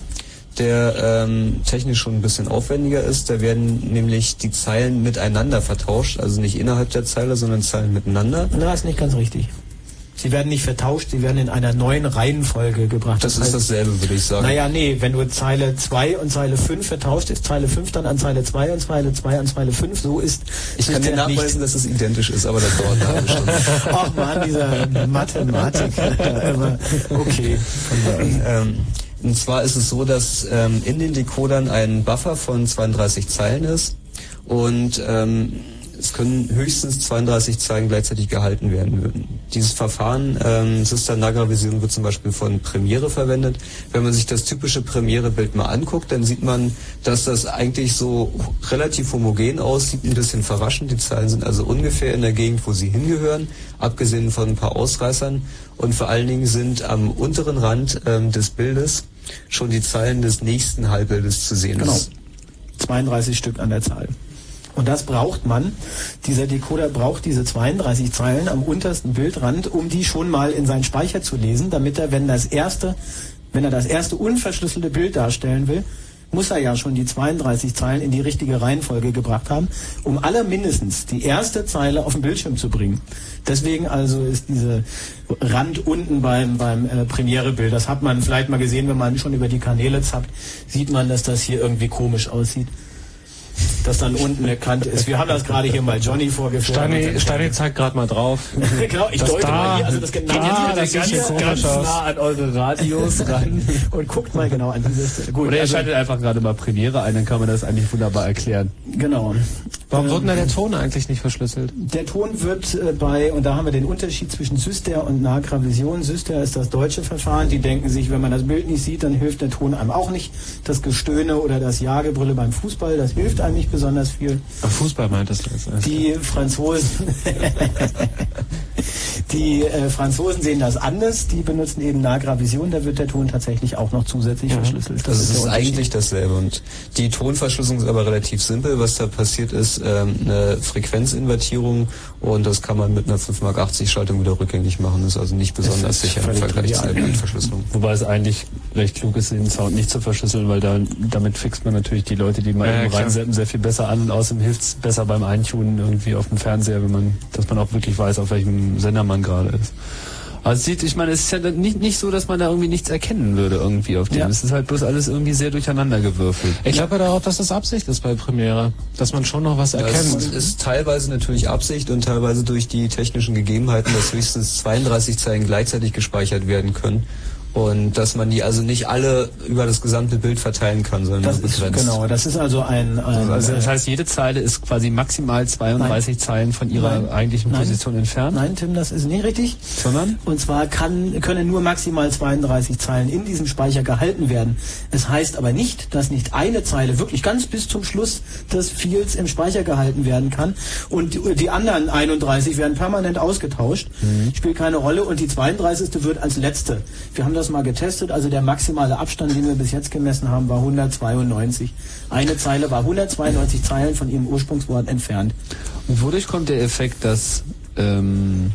der ähm, technisch schon ein bisschen aufwendiger ist. Da werden nämlich die Zeilen miteinander vertauscht, also nicht innerhalb der Zeile, sondern Zeilen miteinander. Na, ist nicht ganz richtig. Sie werden nicht vertauscht, sie werden in einer neuen Reihenfolge gebracht. Das ist dasselbe, würde ich sagen. Naja, nee, wenn du Zeile 2 und Zeile 5 vertauscht, ist Zeile 5 dann an Zeile 2 und Zeile 2 an Zeile 5. So ist Ich kann dir nachweisen, dass es identisch ist, aber das dauert eine halbe Stunde. Ach man, dieser Mathematik. [LAUGHS] Okay. Ähm, und zwar ist es so, dass ähm, in den Decodern ein Buffer von 32 Zeilen ist. Und ähm, es können höchstens 32 Zeilen gleichzeitig gehalten werden. Dieses Verfahren, ähm, Sister Nagra-Vision, wird zum Beispiel von Premiere verwendet. Wenn man sich das typische Premiere-Bild mal anguckt, dann sieht man, dass das eigentlich so relativ homogen aussieht, ein bisschen verraschend. Die Zeilen sind also ungefähr in der Gegend, wo sie hingehören, abgesehen von ein paar Ausreißern. Und vor allen Dingen sind am unteren Rand ähm, des Bildes schon die Zeilen des nächsten Halbbildes zu sehen. Genau. Das 32 Stück an der Zahl. Und das braucht man. Dieser Decoder braucht diese 32 Zeilen am untersten Bildrand, um die schon mal in seinen Speicher zu lesen, damit er, wenn das erste, wenn er das erste unverschlüsselte Bild darstellen will, muss er ja schon die 32 Zeilen in die richtige Reihenfolge gebracht haben, um aller mindestens die erste Zeile auf den Bildschirm zu bringen. Deswegen also ist diese Rand unten beim, beim äh, Premiere-Bild, das hat man vielleicht mal gesehen, wenn man schon über die Kanäle zappt, sieht man, dass das hier irgendwie komisch aussieht. Dass dann unten eine Kante ist. Wir haben das gerade hier mal Johnny vorgeführt. Steini, zeigt gerade mal drauf. [LAUGHS] genau, ich deute da- mal hier, also das geht da, jetzt wieder das ganz, ganz, nah an eure Radios ran [LAUGHS] und guckt mal genau an dieser Stelle. Gut, Oder ihr also, schaltet einfach gerade mal Premiere ein, dann kann man das eigentlich wunderbar erklären. genau. Warum Ähm, wird denn da der Ton eigentlich nicht verschlüsselt? Der Ton wird äh, bei, und da haben wir den Unterschied zwischen Syster und Nagravision. Syster ist das deutsche Verfahren. Die denken sich, wenn man das Bild nicht sieht, dann hilft der Ton einem auch nicht. Das Gestöhne oder das Jagebrülle beim Fußball, das hilft einem nicht besonders viel. Ach, Fußball meint das jetzt. Die Franzosen, [LAUGHS] die äh, Franzosen sehen das anders. Die benutzen eben Nagravision. Da wird der Ton tatsächlich auch noch zusätzlich verschlüsselt. Das ist ist, der Unterschied. eigentlich dasselbe. Und die Tonverschlüsselung ist aber relativ simpel. Was da passiert ist, ähm, eine Frequenzinvertierung und das kann man mit einer 5x80 Schaltung wieder rückgängig machen. Ist also nicht besonders sicher im Vergleich zur trivial. Bildverschlüsselung. Wobei es eigentlich recht klug ist, den Sound nicht zu verschlüsseln, weil da, damit fixt man natürlich die Leute, die mal Ja, eben klar. reinsetzen, sehr viel besser an und außerdem hilft es besser beim Eintunen irgendwie auf dem Fernseher, wenn man, dass man auch wirklich weiß, auf welchem Sender man gerade ist. Also es sieht, ich meine, es ist ja nicht, nicht so, dass man da irgendwie nichts erkennen würde irgendwie auf dem. Ja. Es ist halt bloß alles irgendwie sehr durcheinander gewürfelt. Ich glaube aber auch, dass das Absicht ist bei Premiere. Dass man schon noch was Das erkennt. ist teilweise natürlich Absicht und teilweise durch die technischen Gegebenheiten, dass höchstens 32 Zeilen gleichzeitig gespeichert werden können. Und dass man die also nicht alle über das gesamte Bild verteilen kann, sondern Das nur ist, begrenzt. genau, das ist also ein, ein Also das heißt, jede Zeile ist quasi maximal 32 Zeilen von ihrer Nein. eigentlichen Nein. Position entfernt. Nein, Tim, das ist nicht richtig. Sondern? Und zwar kann, können nur maximal 32 Zeilen in diesem Speicher gehalten werden. Es heißt aber nicht, dass nicht eine Zeile wirklich ganz bis zum Schluss des Fields im Speicher gehalten werden kann. Und die, die anderen 31 werden permanent ausgetauscht. Spielt keine Rolle. Und die 32. wird als letzte. Wir haben das mal getestet. Also der maximale Abstand, den wir bis jetzt gemessen haben, war 192. Eine Zeile war 192 Zeilen von ihrem Ursprungswort entfernt. Und wodurch kommt der Effekt, dass ähm,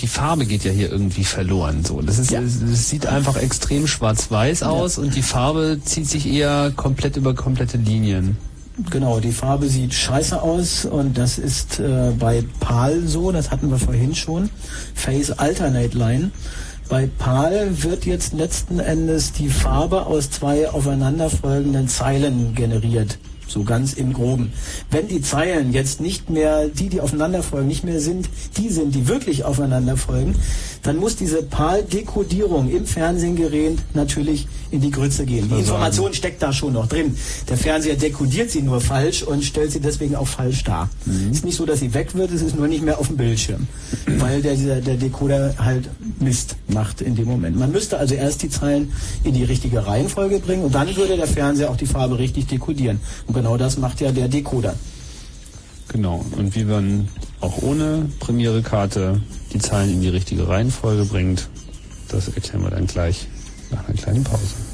die Farbe geht ja hier irgendwie verloren. So, das ist, es, es sieht einfach extrem schwarz-weiß aus und die Farbe zieht sich eher komplett über komplette Linien. Genau, die Farbe sieht scheiße aus und das ist äh, bei PAL so, das hatten wir vorhin schon. Phase Alternate Line. Bei PAL wird jetzt letzten Endes die Farbe aus zwei aufeinanderfolgenden Zeilen generiert. So ganz im Groben. Wenn die Zeilen jetzt nicht mehr, die, die aufeinanderfolgen, nicht mehr sind, die sind, die wirklich aufeinanderfolgen, dann muss diese PAL-Dekodierung im Fernsehgerät natürlich in die Grütze gehen. Die Information steckt da schon noch drin. Der Fernseher dekodiert sie nur falsch und stellt sie deswegen auch falsch dar. Es ist nicht so, dass sie weg wird, es ist nur nicht mehr auf dem Bildschirm, weil der, dieser, der Decoder halt Mist macht in dem Moment. Man müsste also erst die Zeilen in die richtige Reihenfolge bringen und dann würde der Fernseher auch die Farbe richtig dekodieren. Und genau das macht ja der Decoder. Genau. Und wie man auch ohne Premiere-Karte die Zeilen in die richtige Reihenfolge bringt, das erklären wir dann gleich nach einer kleinen Pause.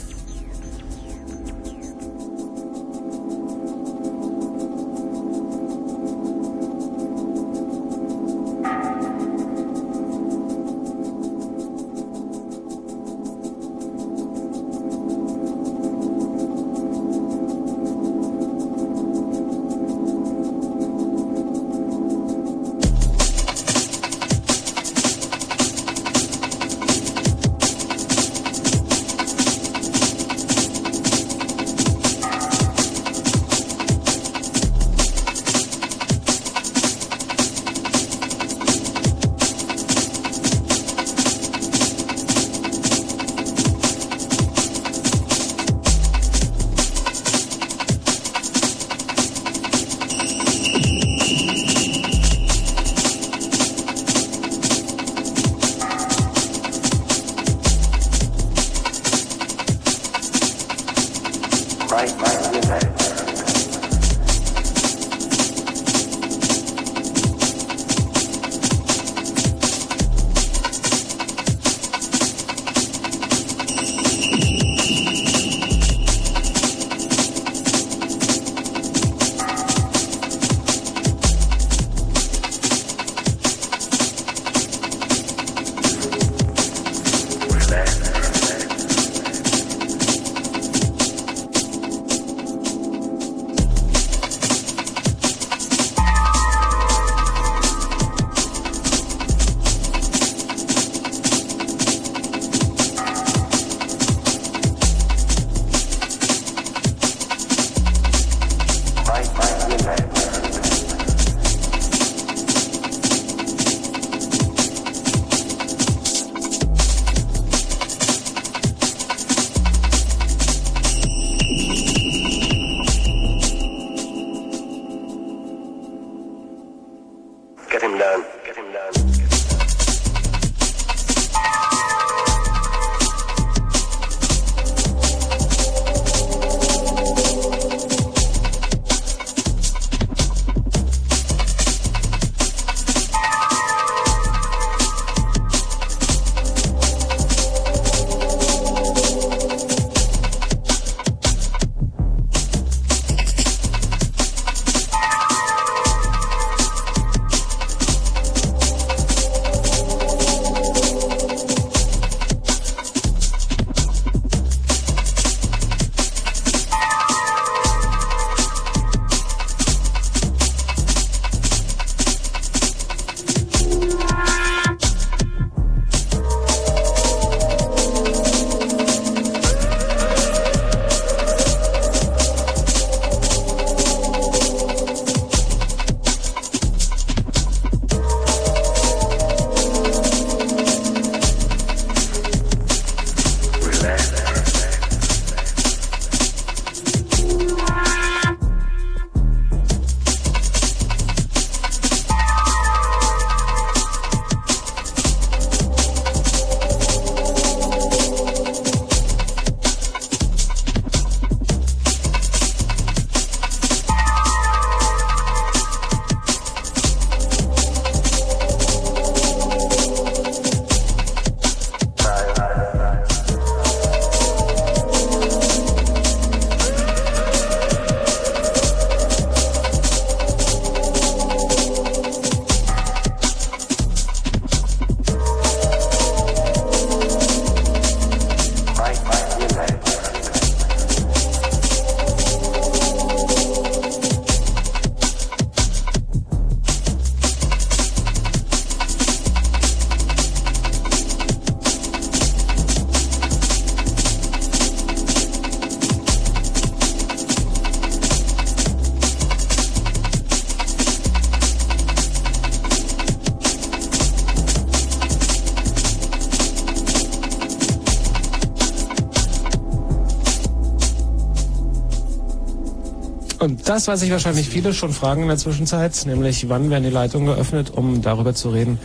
Das, was sich wahrscheinlich viele schon fragen in der Zwischenzeit, nämlich wann werden die Leitungen geöffnet, um darüber zu reden,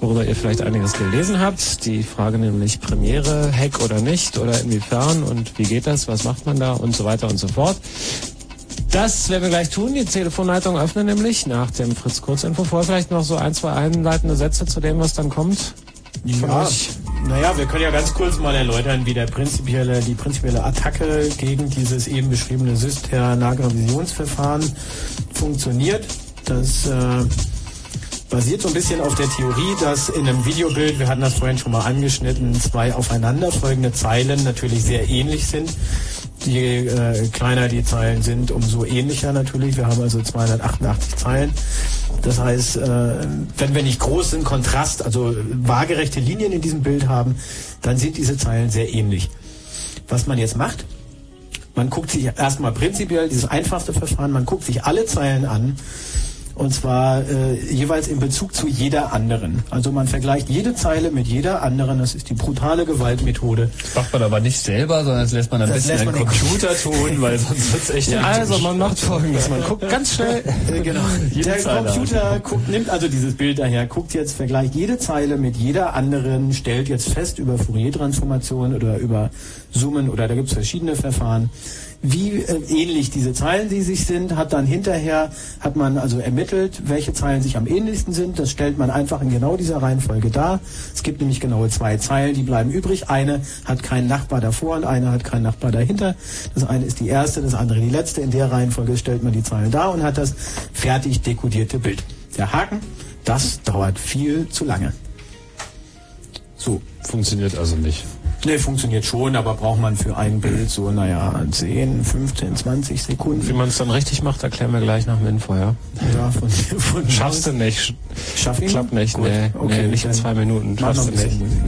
worüber ihr vielleicht einiges gelesen habt. Die Frage nämlich Premiere, Hack oder nicht oder inwiefern und wie geht das, was macht man da und so weiter und so fort. Das werden wir gleich tun. Die Telefonleitung öffnen nämlich nach dem Fritz Kurzinfo. Vor vielleicht noch so ein, zwei einleitende Sätze zu dem, was dann kommt. Ja, euch. Naja, wir können ja ganz kurz mal erläutern, wie der prinzipielle, die prinzipielle Attacke gegen dieses eben beschriebene Syster-Nagra-Visionsverfahren funktioniert. Das äh, basiert so ein bisschen auf der Theorie, dass in einem Videobild, wir hatten das vorhin schon mal angeschnitten, zwei aufeinanderfolgende Zeilen natürlich sehr ähnlich sind. Je äh, kleiner die Zeilen sind, umso ähnlicher natürlich. Wir haben also 288 Zeilen. Das heißt, äh, wenn wir nicht großen Kontrast, also waagerechte Linien in diesem Bild haben, dann sind diese Zeilen sehr ähnlich. Was man jetzt macht, man guckt sich erstmal prinzipiell dieses einfachste Verfahren, man guckt sich alle Zeilen an und zwar äh, jeweils in Bezug zu jeder anderen. Also man vergleicht jede Zeile mit jeder anderen. Das ist die brutale Gewaltmethode. Das macht man aber nicht selber, sondern das lässt man am besten einen man den Computer tun, weil sonst wird's echt Ja, also man macht folgendes. Man guckt ganz schnell. Äh, [LAUGHS] genau. Jede Der Zeile Computer guckt, nimmt also dieses Bild daher, guckt jetzt, vergleicht jede Zeile mit jeder anderen, stellt jetzt fest über Fourier-Transformation oder über Summen oder da gibt es verschiedene Verfahren, wie äh, ähnlich diese Zeilen die sich sind, hat dann hinterher, hat man also ermittelt, welche Zeilen sich am ähnlichsten sind. Das stellt man einfach in genau dieser Reihenfolge dar. Es gibt nämlich genaue zwei Zeilen, die bleiben übrig. Eine hat keinen Nachbar davor und eine hat keinen Nachbar dahinter. Das eine ist die erste, das andere die letzte. In der Reihenfolge stellt man die Zeilen dar und hat das fertig dekodierte Bild. Der Haken, das dauert viel zu lange. So. Funktioniert also nicht. Ne, funktioniert schon, aber braucht man für ein Bild so, naja, 10, 15, 20 Sekunden. Wie man es dann richtig macht, erklären wir gleich nach dem Info, ja? Von, von [LAUGHS] Schaffst du nicht. Schaff ihn? Klappt nicht, Gut, nee, okay, nee, nicht in zwei Minuten. Schaffst du ein nicht. bisschen Musik.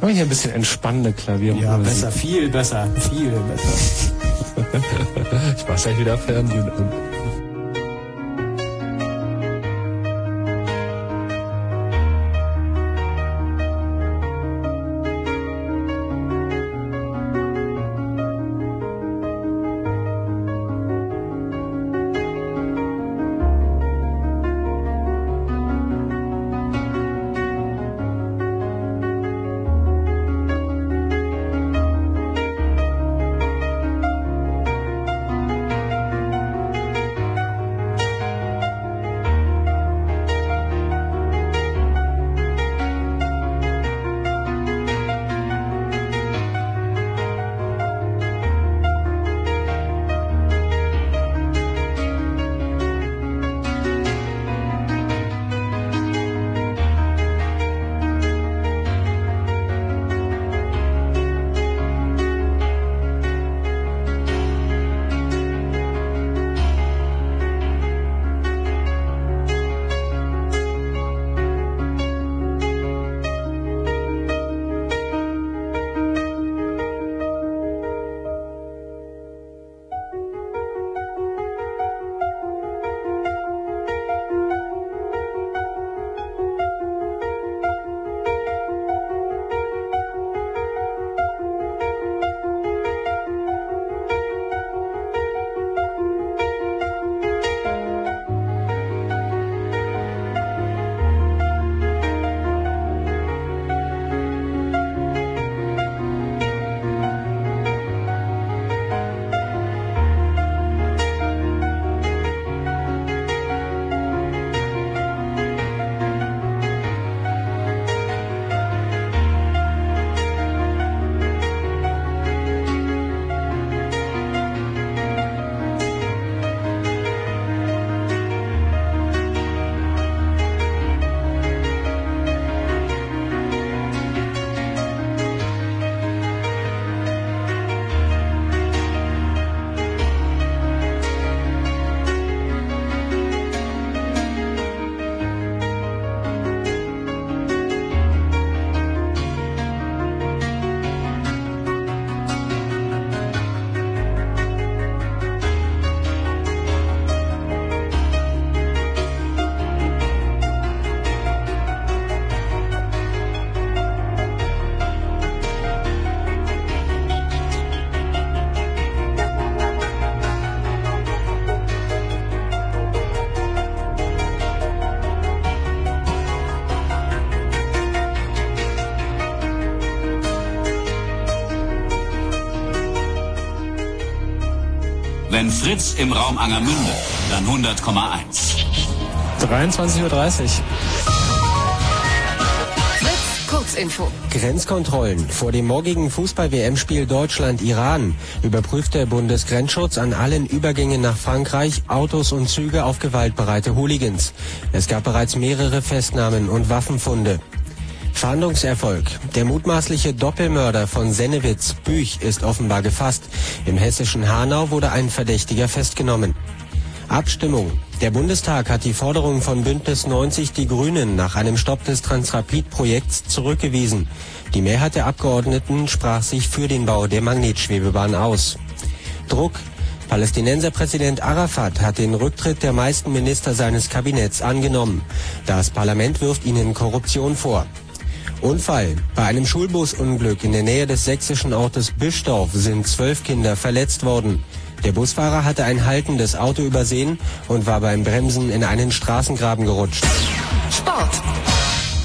Mach hier ein bisschen entspannende Klaviermusik. Ja, besser, viel besser, viel besser. [LAUGHS] Ich mach gleich wieder Fernsehen an. Im Raum Angermünde, dann 100,1. 23.30 Uhr. Kurzinfo. Grenzkontrollen. Vor dem morgigen Fußball-WM-Spiel Deutschland-Iran überprüft der Bundesgrenzschutz an allen Übergängen nach Frankreich Autos und Züge auf gewaltbereite Hooligans. Es gab bereits mehrere Festnahmen und Waffenfunde. Fahndungserfolg. Der mutmaßliche Doppelmörder von Sennewitz, Büch, ist offenbar gefasst. Im hessischen Hanau wurde ein Verdächtiger festgenommen. Abstimmung. Der Bundestag hat die Forderung von Bündnis 90 Die Grünen nach einem Stopp des Transrapid-Projekts zurückgewiesen. Die Mehrheit der Abgeordneten sprach sich für den Bau der Magnetschwebebahn aus. Druck. Palästinenserpräsident Arafat hat den Rücktritt der meisten Minister seines Kabinetts angenommen. Das Parlament wirft ihnen Korruption vor. Unfall. Bei einem Schulbusunglück in der Nähe des sächsischen Ortes Bischdorf sind zwölf Kinder verletzt worden. Der Busfahrer hatte ein haltendes Auto übersehen und war beim Bremsen in einen Straßengraben gerutscht. Sport.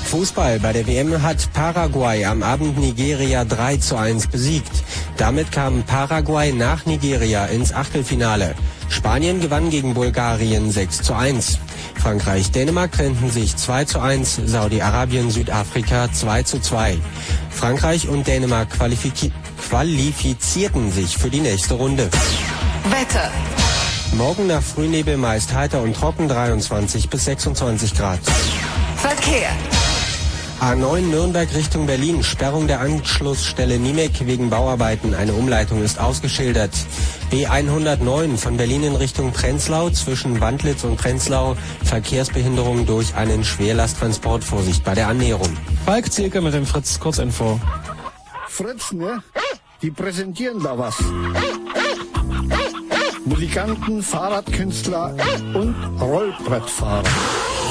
Fußball. Bei der WM hat Paraguay am Abend Nigeria 3 zu 1 besiegt. Damit kam Paraguay nach Nigeria ins Achtelfinale. Spanien gewann gegen Bulgarien 6 zu 1. Frankreich, Dänemark trennten sich 2 zu 1, Saudi-Arabien, Südafrika 2 zu 2. Frankreich und Dänemark qualifiz qualifizierten sich für die nächste Runde. Wetter. Morgen nach Frühnebel meist heiter und trocken 23 bis 26 Grad. Verkehr. A9 Nürnberg Richtung Berlin. Sperrung der Anschlussstelle Niemek wegen Bauarbeiten. Eine Umleitung ist ausgeschildert. B109 von Berlin in Richtung Prenzlau zwischen Wandlitz und Prenzlau. Verkehrsbehinderung durch einen Schwerlasttransport. Vorsicht bei der Annäherung. Falk Zielke mit dem Fritz Kurzinfo. Fritz, ne? Die präsentieren da was. Musikanten, Fahrradkünstler und Rollbrettfahrer.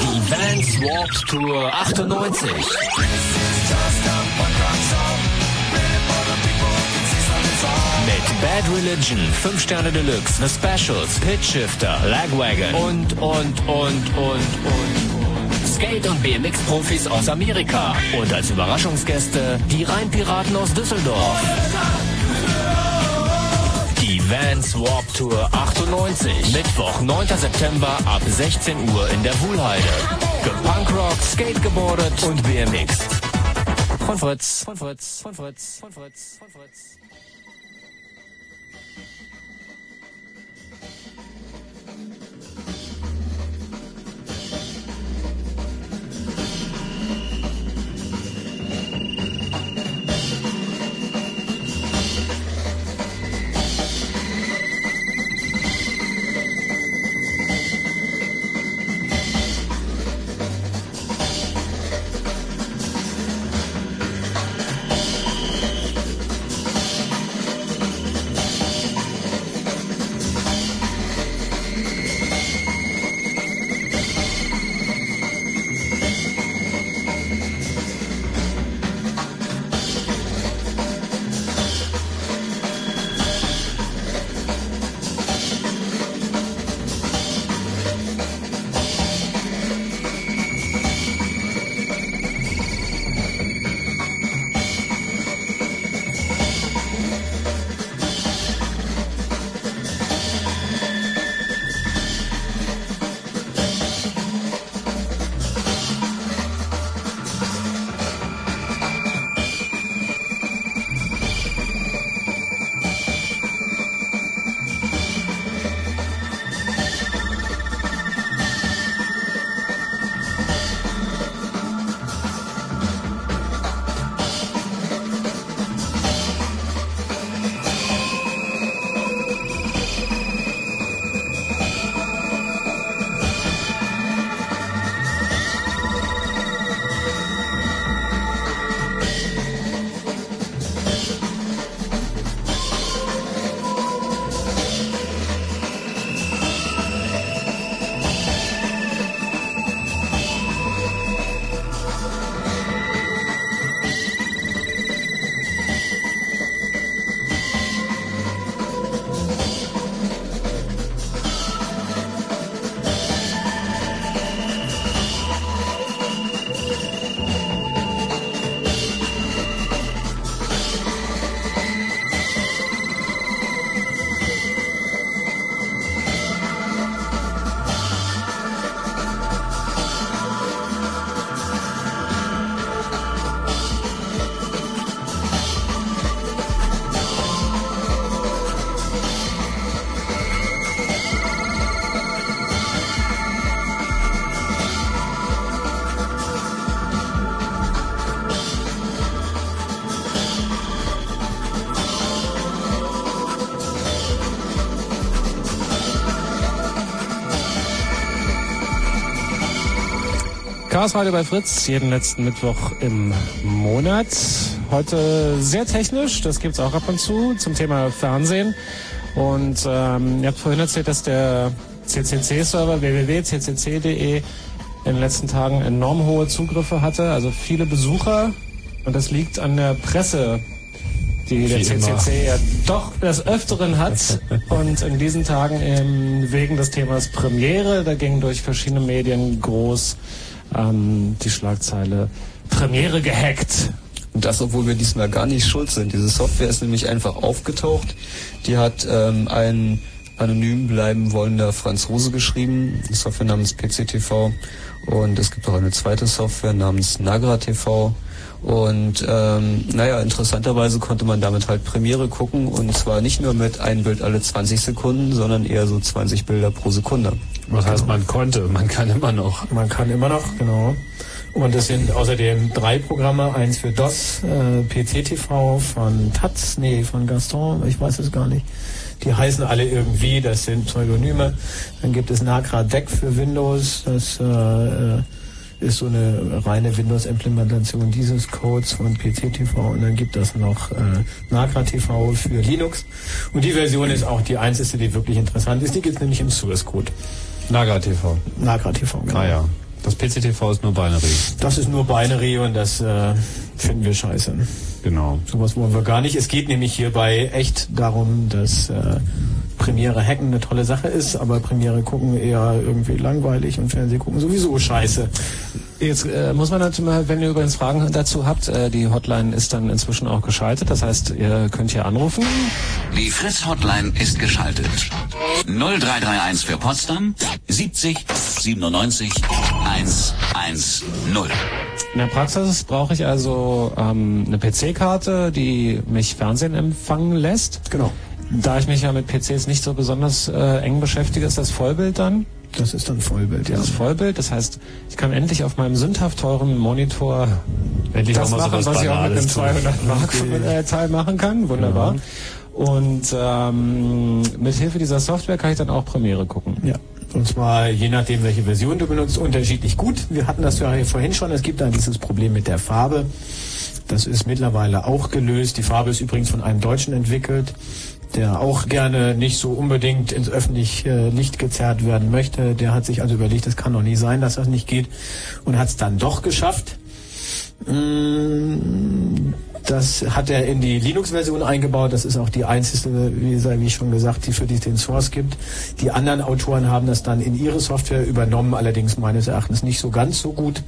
Die Vans Warped Tour 98. Mit Bad Religion, 5 Sterne Deluxe, The Specials, Pitch Shifter, Lagwagon und, und, und, und, und. Skate- und BMX-Profis aus Amerika. Und als Überraschungsgäste die Rheinpiraten aus Düsseldorf. Vans Warp Tour 98. Mittwoch, 9. September ab 16 Uhr in der Wuhlheide. Gepunkrockt, skategeboardet und BMX. Von Fritz. Von Fritz. Von Fritz. Von Fritz. Von Fritz. Chaos Radio bei Fritz, jeden letzten Mittwoch im Monat. Heute sehr technisch, das gibt's auch ab und zu, zum Thema Fernsehen. Und ähm, ihr habt vorhin erzählt, dass der CCC-Server www.ccc.de in den letzten Tagen enorm hohe Zugriffe hatte, also viele Besucher. Und das liegt an der Presse, die der Wie immer. CCC ja doch des Öfteren hat. Und in diesen Tagen ähm, wegen des Themas Premiere, da ging durch verschiedene Medien groß ähm, die Schlagzeile Premiere gehackt. Und das, obwohl wir diesmal gar nicht schuld sind. Diese Software ist nämlich einfach aufgetaucht. Die hat ähm, ein anonym bleiben wollender Franzose geschrieben, die Software namens PCTV. Und es gibt auch eine zweite Software namens Nagra TV. Und ähm, naja, interessanterweise konnte man damit halt Premiere gucken und zwar nicht nur mit einem Bild alle 20 Sekunden, sondern eher so 20 Bilder pro Sekunde. Was heißt, man konnte, man kann immer noch. Man kann immer noch, genau. Und es sind außerdem drei Programme, eins für DOS, äh, PC-TV von Taz, nee, von Gaston, ich weiß es gar nicht. Die heißen alle irgendwie, das sind Pseudonyme. Dann gibt es Nagra Deck für Windows, das äh, äh, ist so eine reine Windows-Implementation dieses Codes von PC-TV und dann gibt es noch äh, Nagra TV für Linux. Und die Version ist auch die einzige, die wirklich interessant ist. Die gibt es nämlich im Source Code. Naga TV. Nagra TV, genau. Ah ja. Das PCTV ist nur Binary. Das ist nur Binary und das äh, finden wir scheiße. Genau. Sowas wollen wir gar nicht. Es geht nämlich hierbei echt darum, dass äh, Premiere hacken eine tolle Sache ist, aber Premiere gucken eher irgendwie langweilig und Fernseh gucken sowieso scheiße. Jetzt äh, muss man natürlich mal, wenn ihr übrigens Fragen dazu habt, äh, die Hotline ist dann inzwischen auch geschaltet. Das heißt, ihr könnt hier anrufen. Die Fritz Hotline ist geschaltet. 0331 für Potsdam 70 97 110. In der Praxis brauche ich also ähm, eine PC-Karte, die mich Fernsehen empfangen lässt. Genau. Da ich mich ja mit PCs nicht so besonders äh, eng beschäftige, ist das Vollbild dann? Das ist dann Vollbild, ja. Das ist Vollbild, das heißt, ich kann endlich auf meinem sündhaft teuren Monitor Endlich das auch mal machen, was ich auch mit einem Banales tun. 200 Mark äh, Teil machen kann. Wunderbar. Und ähm, mit Hilfe dieser Software kann ich dann auch Premiere gucken. Ja. Und zwar je nachdem, welche Version du benutzt, unterschiedlich gut. Wir hatten das ja vorhin schon. Es gibt dann dieses Problem mit der Farbe. Das ist mittlerweile auch gelöst. Die Farbe ist übrigens von einem Deutschen entwickelt, der auch gerne nicht so unbedingt ins öffentliche Licht gezerrt werden möchte. Der hat sich also überlegt, es kann doch nie sein, dass das nicht geht und hat es dann doch geschafft. Mm, Das hat er in die Linux-Version eingebaut. Das ist auch die einzige, wie wie schon gesagt, die für die den Source gibt. Die anderen Autoren haben das dann in ihre Software übernommen, allerdings meines Erachtens nicht so ganz so gut.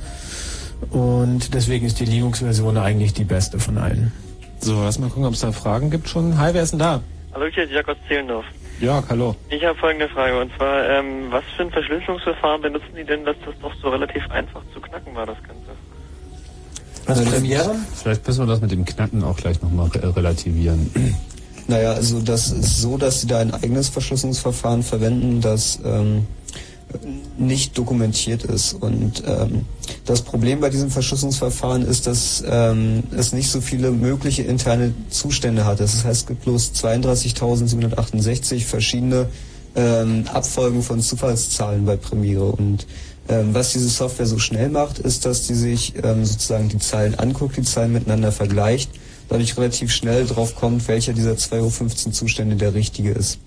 Und deswegen ist die Linux-Version eigentlich die beste von allen. So, lass mal gucken, ob es da Fragen gibt schon. Hi, wer ist denn da? Hallo, hier ist Jörg aus Zehlendorf. Ja, hallo. Ich habe folgende Frage und zwar, ähm, was für ein Verschlüsselungsverfahren benutzen die denn, dass das doch so relativ einfach zu knacken war, das Ganze? Was Premiere? Vielleicht müssen wir das mit dem Knacken auch gleich nochmal re relativieren. Naja, also das ist so, dass sie da ein eigenes Verschlüsselungsverfahren verwenden, das ähm, nicht dokumentiert ist. Und ähm, das Problem bei diesem Verschlüsselungsverfahren ist, dass ähm, es nicht so viele mögliche interne Zustände hat. Das heißt, es gibt bloß 32.768 verschiedene ähm, Abfolgen von Zufallszahlen bei Premiere. Und ähm, was diese Software so schnell macht, ist, dass die sich ähm, sozusagen die Zeilen anguckt, die Zeilen miteinander vergleicht, dadurch relativ schnell drauf kommt, welcher dieser 2.15 Uhr Zustände der richtige ist.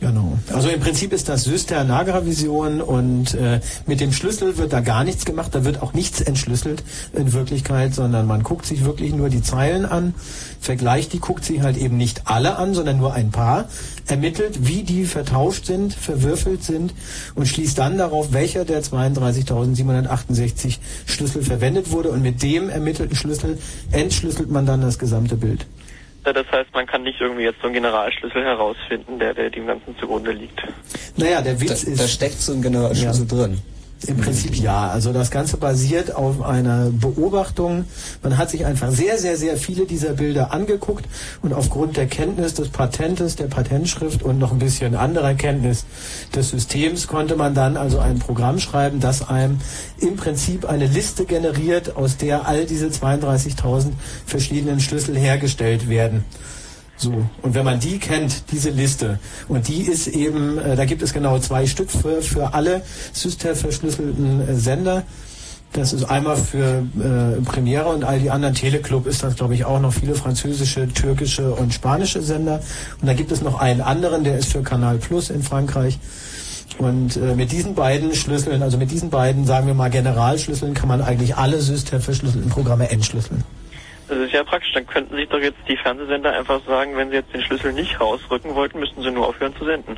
Genau. Also im Prinzip ist das Syster Nagra Vision und äh, mit dem Schlüssel wird da gar nichts gemacht, da wird auch nichts entschlüsselt in Wirklichkeit, sondern man guckt sich wirklich nur die Zeilen an, vergleicht die, guckt sich halt eben nicht alle an, sondern nur ein paar, ermittelt, wie die vertauscht sind, verwürfelt sind und schließt dann darauf, welcher der 32.768 Schlüssel verwendet wurde und mit dem ermittelten Schlüssel entschlüsselt man dann das gesamte Bild. Ja, das heißt, man kann nicht irgendwie jetzt so einen Generalschlüssel herausfinden, der, der dem Ganzen zugrunde liegt. Naja, der Witz da, ist... Da steckt so ein Generalschlüssel Ja. drin. Im Prinzip ja. Also das Ganze basiert auf einer Beobachtung. Man hat sich einfach sehr, sehr, sehr viele dieser Bilder angeguckt und aufgrund der Kenntnis des Patentes, der Patentschrift und noch ein bisschen anderer Kenntnis des Systems konnte man dann also ein Programm schreiben, das einem im Prinzip eine Liste generiert, aus der all diese 32.000 verschiedenen Schlüssel hergestellt werden. So, und wenn man die kennt, diese Liste, und die ist eben, äh, da gibt es genau zwei Stück für, für alle System verschlüsselten äh, Sender. Das ist einmal für äh, Premiere und all die anderen. Teleclub ist das, glaube ich, auch noch viele französische, türkische und spanische Sender. Und dann gibt es noch einen anderen, der ist für Kanal Plus in Frankreich. Und äh, mit diesen beiden Schlüsseln, also mit diesen beiden, sagen wir mal, Generalschlüsseln, kann man eigentlich alle systemverschlüsselten Programme entschlüsseln. Das ist ja praktisch. Dann könnten sich doch jetzt die Fernsehsender einfach sagen, wenn sie jetzt den Schlüssel nicht rausrücken wollten, müssten sie nur aufhören zu senden.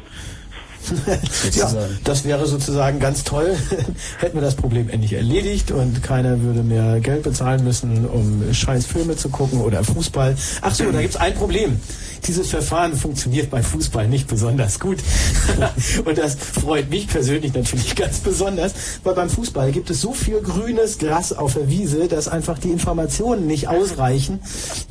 Ja, das wäre sozusagen ganz toll. [LAUGHS] Hätten wir das Problem endlich erledigt und keiner würde mehr Geld bezahlen müssen, um scheiß Filme zu gucken oder Fußball. Ach so, da gibt's ein Problem. Dieses Verfahren funktioniert bei Fußball nicht besonders gut. [LAUGHS] und das freut mich persönlich natürlich ganz besonders, weil beim Fußball gibt es so viel grünes Gras auf der Wiese, dass einfach die Informationen nicht ausreichen,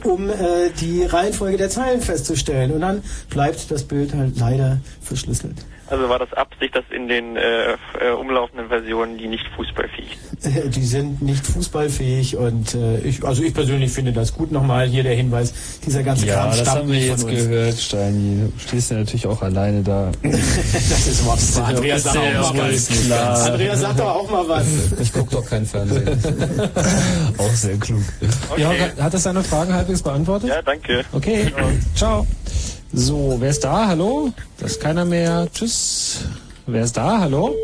um äh, die Reihenfolge der Zeilen festzustellen. Und dann bleibt das Bild halt leider verschlüsselt. Also war das Absicht, dass in den äh, äh, umlaufenden Versionen die nicht fußballfähig sind? Äh, Die sind nicht fußballfähig und äh, ich, also ich persönlich finde das gut. Nochmal hier der Hinweis, dieser ganze Ja, Kram das stammt haben wir jetzt gehört, Steini. Du stehst ja natürlich auch alleine da. [LAUGHS] das ist. Ist ja- Andreas, ist sag ja auch mal was. klar. Andreas, sag doch auch mal was. [LAUGHS] Ich gucke doch kein Fernsehen. [LAUGHS] auch sehr klug. Ja, hat- das deine Fragen halbwegs beantwortet? Ja, danke. Okay, ciao. So, wer ist da? Hallo? Das ist keiner mehr. Tschüss. Wer ist da? Hallo?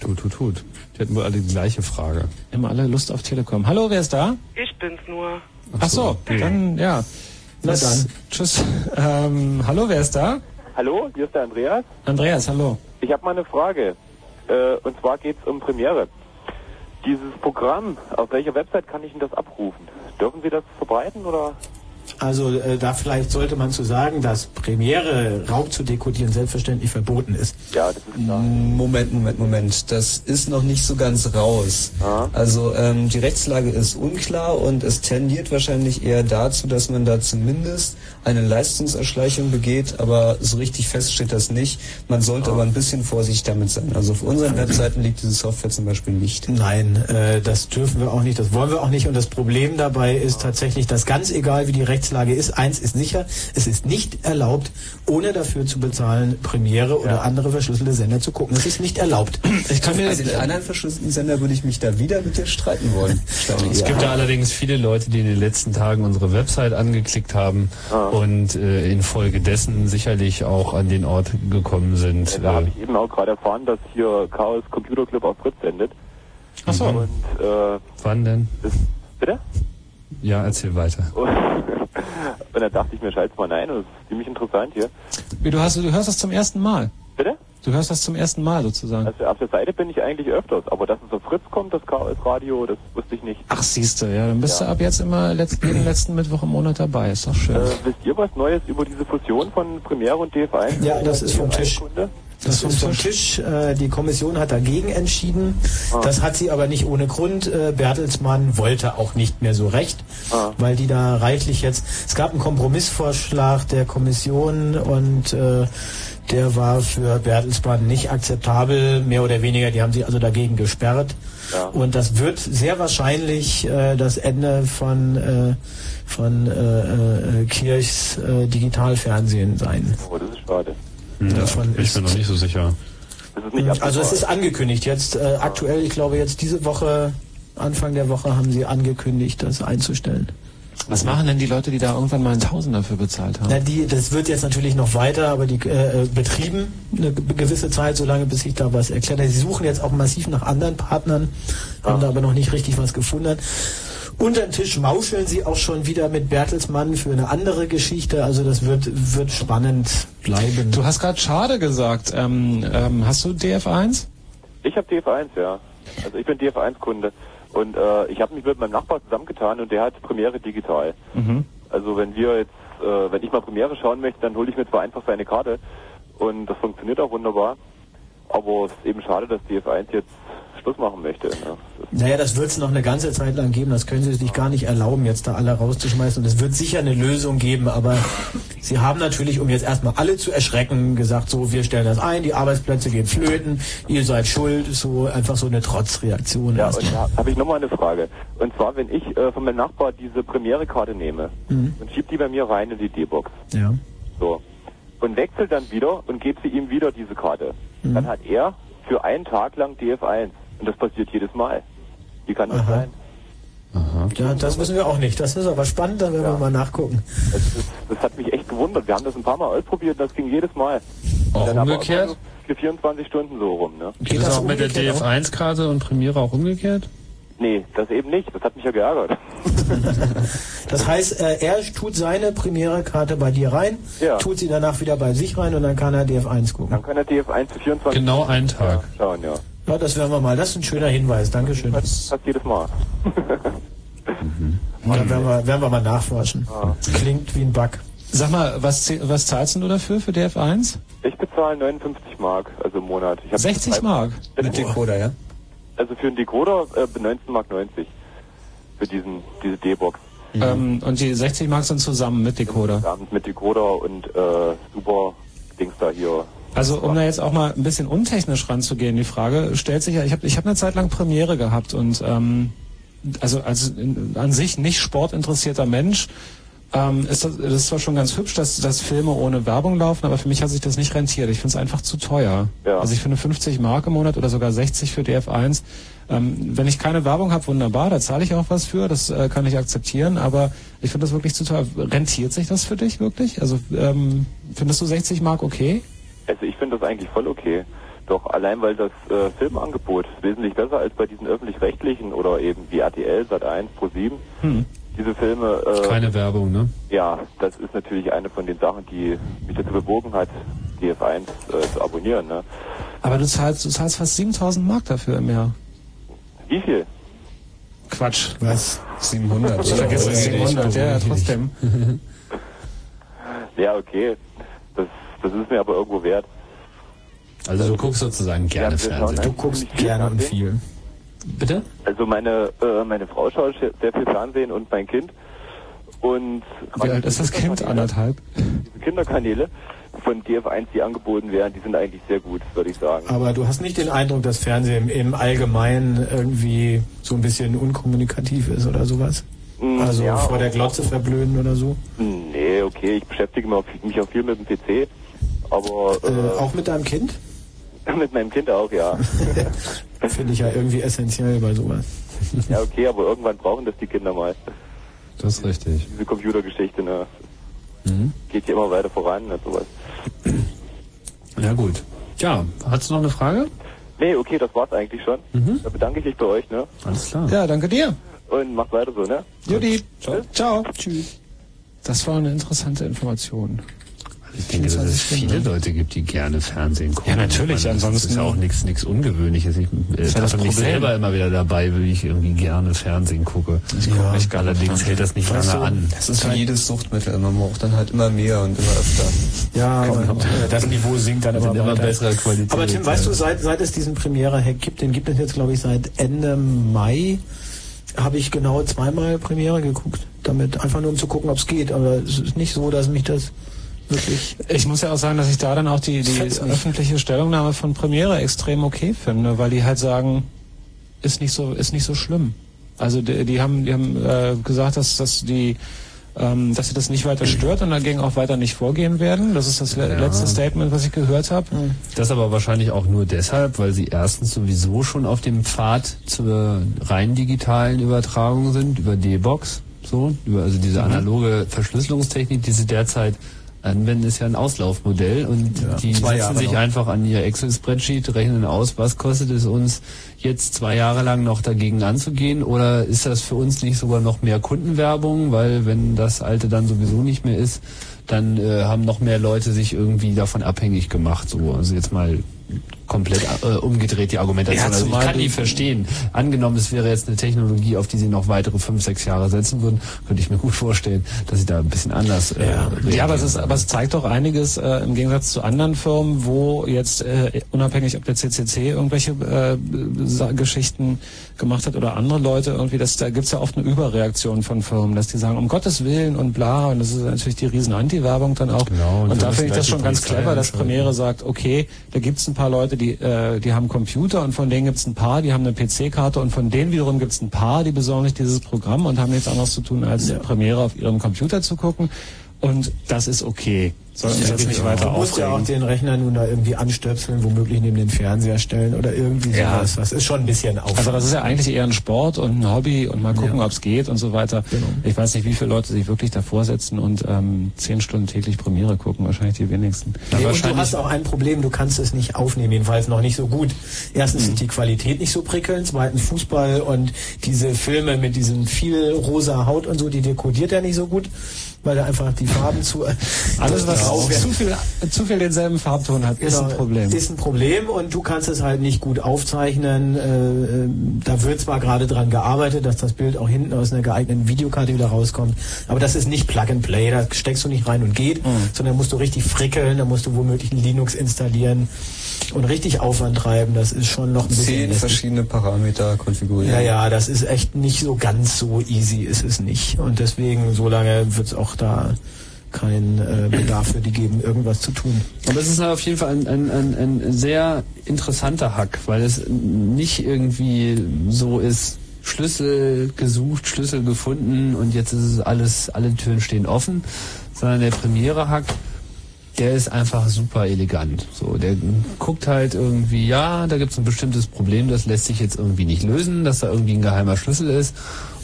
Tut, tut, tut. Die hatten wohl alle die gleiche Frage. Immer alle Lust auf Telekom. Hallo, wer ist da? Ich bin's nur. Ach so, okay. dann ja. Na Das- dann. Tschüss. Ähm, hallo, wer ist da? Hallo, hier ist der Andreas. Andreas, hallo. Ich habe mal eine Frage. Äh, und zwar geht es um Premiere. Dieses Programm, auf welcher Website kann ich denn das abrufen? Dürfen Sie das verbreiten oder? Also äh, da vielleicht sollte man zu sagen, dass Premiere Raub zu dekodieren selbstverständlich verboten ist. Ja, das ist klar. Moment, Moment, Moment. Das ist noch nicht so ganz raus. Also ähm, die Rechtslage ist unklar und es tendiert wahrscheinlich eher dazu, dass man da zumindest eine Leistungserschleichung begeht, aber so richtig fest steht das nicht. Man sollte aber ein bisschen vorsichtig damit sein. Also auf unseren Webseiten liegt diese Software zum Beispiel nicht. Nein, äh, das dürfen wir auch nicht, das wollen wir auch nicht. Und das Problem dabei ist tatsächlich, dass ganz egal wie die Rechtslage ist, eins ist sicher, es ist nicht erlaubt, ohne dafür zu bezahlen, Premiere oder andere verschlüsselte Sender zu gucken. Es ist nicht erlaubt. Ich kann mir Also die anderen verschlüsselten Sender würde ich mich da wieder mit dir streiten wollen. [LAUGHS] Es gibt ja allerdings viele Leute, die in den letzten Tagen unsere Website angeklickt haben und äh, infolgedessen sicherlich auch an den Ort gekommen sind. Da habe Äh, ich eben auch gerade erfahren, dass hier Chaos Computer Club auf Fritz sendet. Ach so. Und, äh, wann denn? bitte? Ja, erzähl weiter. Und, [LAUGHS] und da dachte ich mir, scheiß mal nein, das ist ziemlich interessant hier. Wie, du, hast, du hörst das zum ersten Mal. Bitte? Du hörst das zum ersten Mal sozusagen. Also auf der Seite bin ich eigentlich öfters, aber dass es auf Fritz kommt, das Chaos Radio, das wusste ich nicht. Ach, siehst du, ja, dann bist du ab jetzt immer letzt, jeden letzten Mittwoch im Monat dabei. Ist doch schön. Äh, wisst ihr was Neues über diese Fusion von Premiere und DF1? Ja, das ist vom Tisch. Kunde? Das ist vom Tisch. Äh, die Kommission hat dagegen entschieden. Das hat sie aber nicht ohne Grund. Äh, Bertelsmann wollte auch nicht mehr so recht, weil die da reichlich jetzt. Es gab einen Kompromissvorschlag der Kommission und äh, der war für Bertelsmann nicht akzeptabel, mehr oder weniger. Die haben sich also dagegen gesperrt. Und das wird sehr wahrscheinlich äh, das Ende von, äh, von äh, äh, Kirchs äh, Digitalfernsehen sein. Oh, das ist schade. Davon ich bin noch nicht so sicher. Ist Also es ist angekündigt. Jetzt äh, aktuell, ich glaube jetzt diese Woche, Anfang der Woche haben sie angekündigt, das einzustellen. Was machen denn die Leute, die da irgendwann mal einen Tausend dafür bezahlt haben? Na, die, das wird jetzt natürlich noch weiter, aber die äh, äh, betrieben eine ge- gewisse Zeit, solange bis sich da was erklärt. Sie suchen jetzt auch massiv nach anderen Partnern, haben da aber noch nicht richtig was gefunden. Unter den Tisch mauscheln sie auch schon wieder mit Bertelsmann für eine andere Geschichte. Also das wird, wird spannend bleiben. Du hast gerade schade gesagt. Ähm, ähm, hast du DF1? Ich habe DF1, ja. Also ich bin DF1-Kunde. Und äh, ich habe mich mit meinem Nachbar zusammengetan und der hat Premiere digital. Mhm. Also wenn wir jetzt, äh, wenn ich mal Premiere schauen möchte, dann hole ich mir zwar einfach seine Karte und das funktioniert auch wunderbar. Aber es ist eben schade, dass DF1 jetzt Schluss machen möchte. Ne? Naja, das wird es noch eine ganze Zeit lang geben. Das können sie sich gar nicht erlauben, jetzt da alle rauszuschmeißen. Und es wird sicher eine Lösung geben, aber sie haben natürlich, um jetzt erstmal alle zu erschrecken, gesagt, so, wir stellen das ein, die Arbeitsplätze gehen flöten, ihr seid schuld, so einfach so eine Trotzreaktion. Ja, erstmal. und da habe ich nochmal eine Frage. Und zwar, wenn ich äh, von meinem Nachbar diese Premiere-Karte nehme Mhm. und schieb die bei mir rein in die D-Box, Ja. so, und wechsel dann wieder und gebe sie ihm wieder diese Karte, Mhm. dann hat er für einen Tag lang DF1. Und das passiert jedes Mal. Wie kann das sein? Ja, das wissen wir auch nicht. Das ist aber spannend, da werden wir mal nachgucken. Das, ist, das hat mich echt gewundert. Wir haben das ein paar Mal ausprobiert, das ging jedes Mal. Auch umgekehrt? Für 24 Stunden so rum, ne? Geht das auch mit der DF1-Karte und Premiere auch umgekehrt? Nee, das eben nicht. Das hat mich ja geärgert. [LAUGHS] Das heißt, äh, er tut seine Premiere-Karte bei dir rein, Ja. tut sie danach wieder bei sich rein und dann kann er DF1 gucken. Dann kann der DF1 für 24 Genau einen Tag. schauen, ja. Ja, das werden wir mal. Das ist ein schöner Hinweis. Dankeschön. Das hat jedes Mal. [LAUGHS] Da werden wir, werden wir mal nachforschen. Klingt wie ein Bug. Sag mal, was, was zahlst du dafür für DF1? Ich bezahle 59 Mark, also im Monat. Ich hab 60 drei- Mark? Mit Decoder, ja? Also für einen Decoder äh, 19 Mark 90. Für diesen, diese D-Box. Ähm, und die 60 Mark sind zusammen mit Decoder. Abends mit Decoder und äh, super Dings da hier. Also um da jetzt auch mal ein bisschen untechnisch ranzugehen, die Frage stellt sich ja, ich habe ich hab eine Zeit lang Premiere gehabt und ähm, also als an sich nicht sportinteressierter Mensch ähm, ist das, das ist zwar schon ganz hübsch, dass, dass Filme ohne Werbung laufen, aber für mich hat sich das nicht rentiert. Ich finde es einfach zu teuer. Ja. Also ich finde 50 Mark im Monat oder sogar 60 für DF1. Ähm, wenn ich keine Werbung habe, wunderbar, da zahle ich auch was für, das äh, kann ich akzeptieren, aber ich finde das wirklich zu teuer. Rentiert sich das für dich wirklich? Also ähm, findest du 60 Mark okay? Also ich finde das eigentlich voll okay. Doch allein weil das äh, Filmangebot ist wesentlich besser als bei diesen öffentlich-rechtlichen oder eben wie RTL, Sat1, Pro7. Hm. Diese Filme. Äh, Keine Werbung, ne? Ja, das ist natürlich eine von den Sachen, die mich dazu bewogen hat, DF1 äh, zu abonnieren. Ne? Aber du zahlst, du zahlst fast 7000 Mark dafür im Jahr. Wie viel? Quatsch. Was? 700. Ich vergesse Oh, 700, ja, ja, trotzdem. [LAUGHS] Ja, okay. Das, das ist mir aber irgendwo wert. Also du guckst sozusagen gerne Ja, wir schauen Fernsehen. eigentlich ziemlich viel Fernsehen. Bitte? Also meine äh, meine Frau schaut sehr viel Fernsehen und mein Kind. Und Wie alt ist das Kind? Anderthalb. diese Kinderkanäle von DF1, die angeboten werden, die sind eigentlich sehr gut, würde ich sagen. Aber du hast nicht den Eindruck, dass Fernsehen im Allgemeinen irgendwie so ein bisschen unkommunikativ ist oder sowas? Mm, Also ja, vor der Glotze verblöden oder so? Nee, okay, ich beschäftige mich auch viel mit dem PC. Aber Äh, äh, auch mit deinem Kind? [LAUGHS] mit meinem Kind auch, ja. [LAUGHS] Finde ich ja irgendwie essentiell bei sowas. [LAUGHS] ja, okay, aber irgendwann brauchen das die Kinder mal. Das ist richtig. Diese Computergeschichte, ne? Mhm. Geht ja immer weiter voran und sowas. [CLEARS THROAT] Ja gut. Ja, hast du noch eine Frage? Nee, okay, das war's eigentlich schon. Mhm. Da bedanke ich mich bei euch, ne? Alles klar. Ja, danke dir. Und macht weiter so, ne? Judy. Ciao. Ciao. Tschüss. Das war eine interessante Information. Ich denke, dass es viele Leute gibt, die gerne Fernsehen gucken. Ja, natürlich, Ich meine, Das ansonsten- ist ja auch nichts nichts Ungewöhnliches. Ich äh, ja das mich selber immer wieder dabei, wie ich irgendwie gerne Fernsehen gucke. Ich Ja. gucke nicht, allerdings hält das nicht Weißt lange du, an. Das ist wie jedes Suchtmittel. Man braucht dann halt immer mehr und immer öfter. Ja, äh, das Niveau sinkt dann immer immer weiter. besserer Qualität. Aber Tim, weißt du, seit, seit es diesen Premiere-Hack gibt, den gibt es jetzt, glaube ich, seit Ende Mai, habe ich genau zweimal Premiere geguckt. Damit einfach nur um zu gucken, ob es geht. Aber es ist nicht so, dass mich das wirklich... Ich muss ja auch sagen, dass ich da dann auch die, die öffentliche Stellungnahme von Premiere extrem okay finde, weil die halt sagen, ist nicht so, ist nicht so schlimm. Also die, die haben, die haben äh, gesagt, dass, dass die ähm, dass sie das nicht weiter stört und dagegen auch weiter nicht vorgehen werden. Das ist das le Ja. letzte Statement, was ich gehört habe. Das aber wahrscheinlich auch nur deshalb, weil sie erstens sowieso schon auf dem Pfad zur rein digitalen Übertragung sind, über D-Box, so, über also diese Mhm. analoge Verschlüsselungstechnik, die sie derzeit anwenden, ist ja ein Auslaufmodell und die zwei setzen Jahre sich noch. einfach an ihr Excel-Spreadsheet, rechnen aus, was kostet es uns jetzt zwei Jahre lang noch dagegen anzugehen oder ist das für uns nicht sogar noch mehr Kundenwerbung, weil wenn das alte dann sowieso nicht mehr ist, dann äh, haben noch mehr Leute sich irgendwie davon abhängig gemacht. So, also jetzt mal komplett äh, umgedreht die Argumentation. Ja, also ich kann die verstehen. Angenommen, es wäre jetzt eine Technologie, auf die sie noch weitere fünf, sechs Jahre setzen würden, könnte ich mir gut vorstellen, dass sie da ein bisschen anders. Äh, Ja, aber es, ist, aber es zeigt doch einiges äh, im Gegensatz zu anderen Firmen, wo jetzt äh, unabhängig, ob der CCC irgendwelche äh, Geschichten gemacht hat oder andere Leute irgendwie, das, da gibt's ja oft eine Überreaktion von Firmen, dass die sagen, um Gottes Willen und bla, und das ist natürlich die riesen Anti-Werbung dann auch. Genau, und und da finde ich das schon ganz clever, dass. Premiere sagt, okay, da gibt's ein paar Leute, die, äh, die haben Computer und von denen gibt's ein paar, die haben eine PC-Karte und von denen wiederum gibt's ein paar, die besorgen sich dieses Programm und haben nichts anderes zu tun, als Premiere auf ihrem Computer zu gucken. Und das ist okay. Sollten wir jetzt nicht weiter Du musst ja auch den Rechner nun da irgendwie anstöpseln, womöglich neben den Fernseher stellen oder irgendwie Ja. sowas. Das ist schon ein bisschen Aufwand. Also das ist ja eigentlich eher ein Sport und ein Hobby und mal gucken, ob es geht und so weiter. Genau. Ich weiß nicht, wie viele Leute sich wirklich davor setzen und ähm, zehn Stunden täglich Premiere gucken. Wahrscheinlich die wenigsten. Nee, und du hast auch ein Problem, du kannst es nicht aufnehmen, jedenfalls noch nicht so gut. Erstens ist die Qualität nicht so prickelnd, zweitens Fußball und diese Filme mit diesem viel rosa Haut und so, die dekodiert er nicht so gut, weil er einfach die Farben zu... Alles, was werden. zu viel, zu viel denselben Farbton hat, ist Genau, ein Problem. Ist ein Problem und du kannst es halt nicht gut aufzeichnen. Äh, äh, da wird zwar gerade dran gearbeitet, dass das Bild auch hinten aus einer geeigneten Videokarte wieder rauskommt, aber das ist nicht Plug and Play, da steckst du nicht rein und geht, sondern musst du richtig frickeln, da musst du womöglich ein Linux installieren und richtig Aufwand treiben. Das ist schon noch ein bisschen... Zehn verschiedene Parameter konfigurieren. Ja, ja, das ist echt nicht so ganz so easy, ist es nicht. Und deswegen, so lange wird es auch da keinen äh, Bedarf für die geben, irgendwas zu tun. Aber es ist auf jeden Fall ein, ein, ein, ein sehr interessanter Hack, weil es nicht irgendwie so ist, Schlüssel gesucht, Schlüssel gefunden und jetzt ist es alles, alle Türen stehen offen, sondern der Premiere-Hack, der ist einfach super elegant. So, der guckt halt irgendwie, ja, da gibt es ein bestimmtes Problem, das lässt sich jetzt irgendwie nicht lösen, dass da irgendwie ein geheimer Schlüssel ist.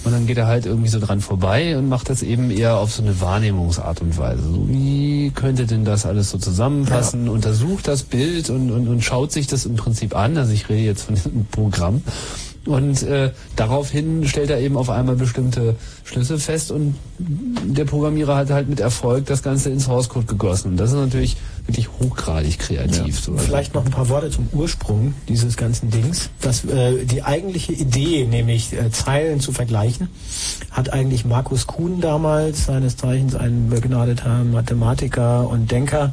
Und dann geht er halt irgendwie so dran vorbei und macht das eben eher auf so eine Wahrnehmungsart und Weise. So, wie könnte denn das alles so zusammenpassen? Untersucht das Bild und, und, und schaut sich das im Prinzip an. Also ich rede jetzt von diesem Programm. Und äh, daraufhin stellt er eben auf einmal bestimmte Schlüssel fest und der Programmierer hat halt mit Erfolg das Ganze ins Source Code gegossen. Und das ist natürlich wirklich hochgradig kreativ. So. Vielleicht noch ein paar Worte zum Ursprung dieses ganzen Dings. Das, äh, die eigentliche Idee, nämlich äh, Zeilen zu vergleichen, hat eigentlich Markus Kuhn damals, seines Zeichens ein begnadeter Mathematiker und Denker,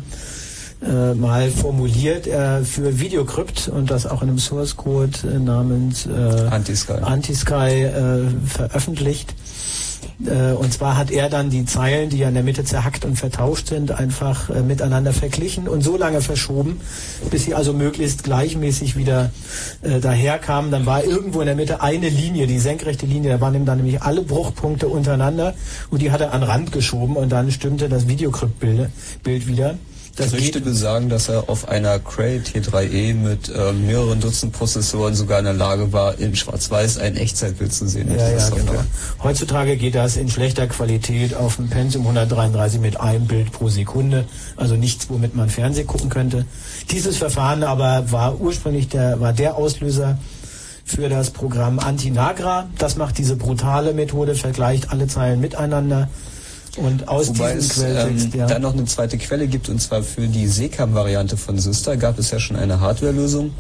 äh, mal formuliert äh, für Videocrypt und das auch in einem Source Code äh, namens äh, Anti-Sky. Anti-Sky äh, veröffentlicht. Äh, und zwar hat er dann die Zeilen, die ja in der Mitte zerhackt und vertauscht sind, einfach miteinander verglichen und so lange verschoben, bis sie also möglichst gleichmäßig wieder daherkamen. Dann war irgendwo in der Mitte eine Linie, die senkrechte Linie, da waren dann nämlich alle Bruchpunkte untereinander und die hat er an den Rand geschoben und dann stimmte das Videocrypt-Bild Bild wieder. Das Gerüchte besagen, dass er auf einer Cray T3E mit äh, mehreren Dutzend Prozessoren sogar in der Lage war, in Schwarz-Weiß ein Echtzeitbild zu sehen. Ja, ja, genau. Heutzutage geht das in schlechter Qualität auf dem Pentium 133 mit einem Bild pro Sekunde. Also nichts, womit man Fernsehen gucken könnte. Dieses Verfahren aber war ursprünglich der, war der Auslöser für das Programm Antinagra. Das macht diese brutale Methode, vergleicht alle Zeilen miteinander. Und aus Wobei diesem es Quelltext, ähm, ja. dann noch eine zweite Quelle gibt und zwar für die SECAM-Variante von Syster gab es ja schon eine Hardware-Lösung,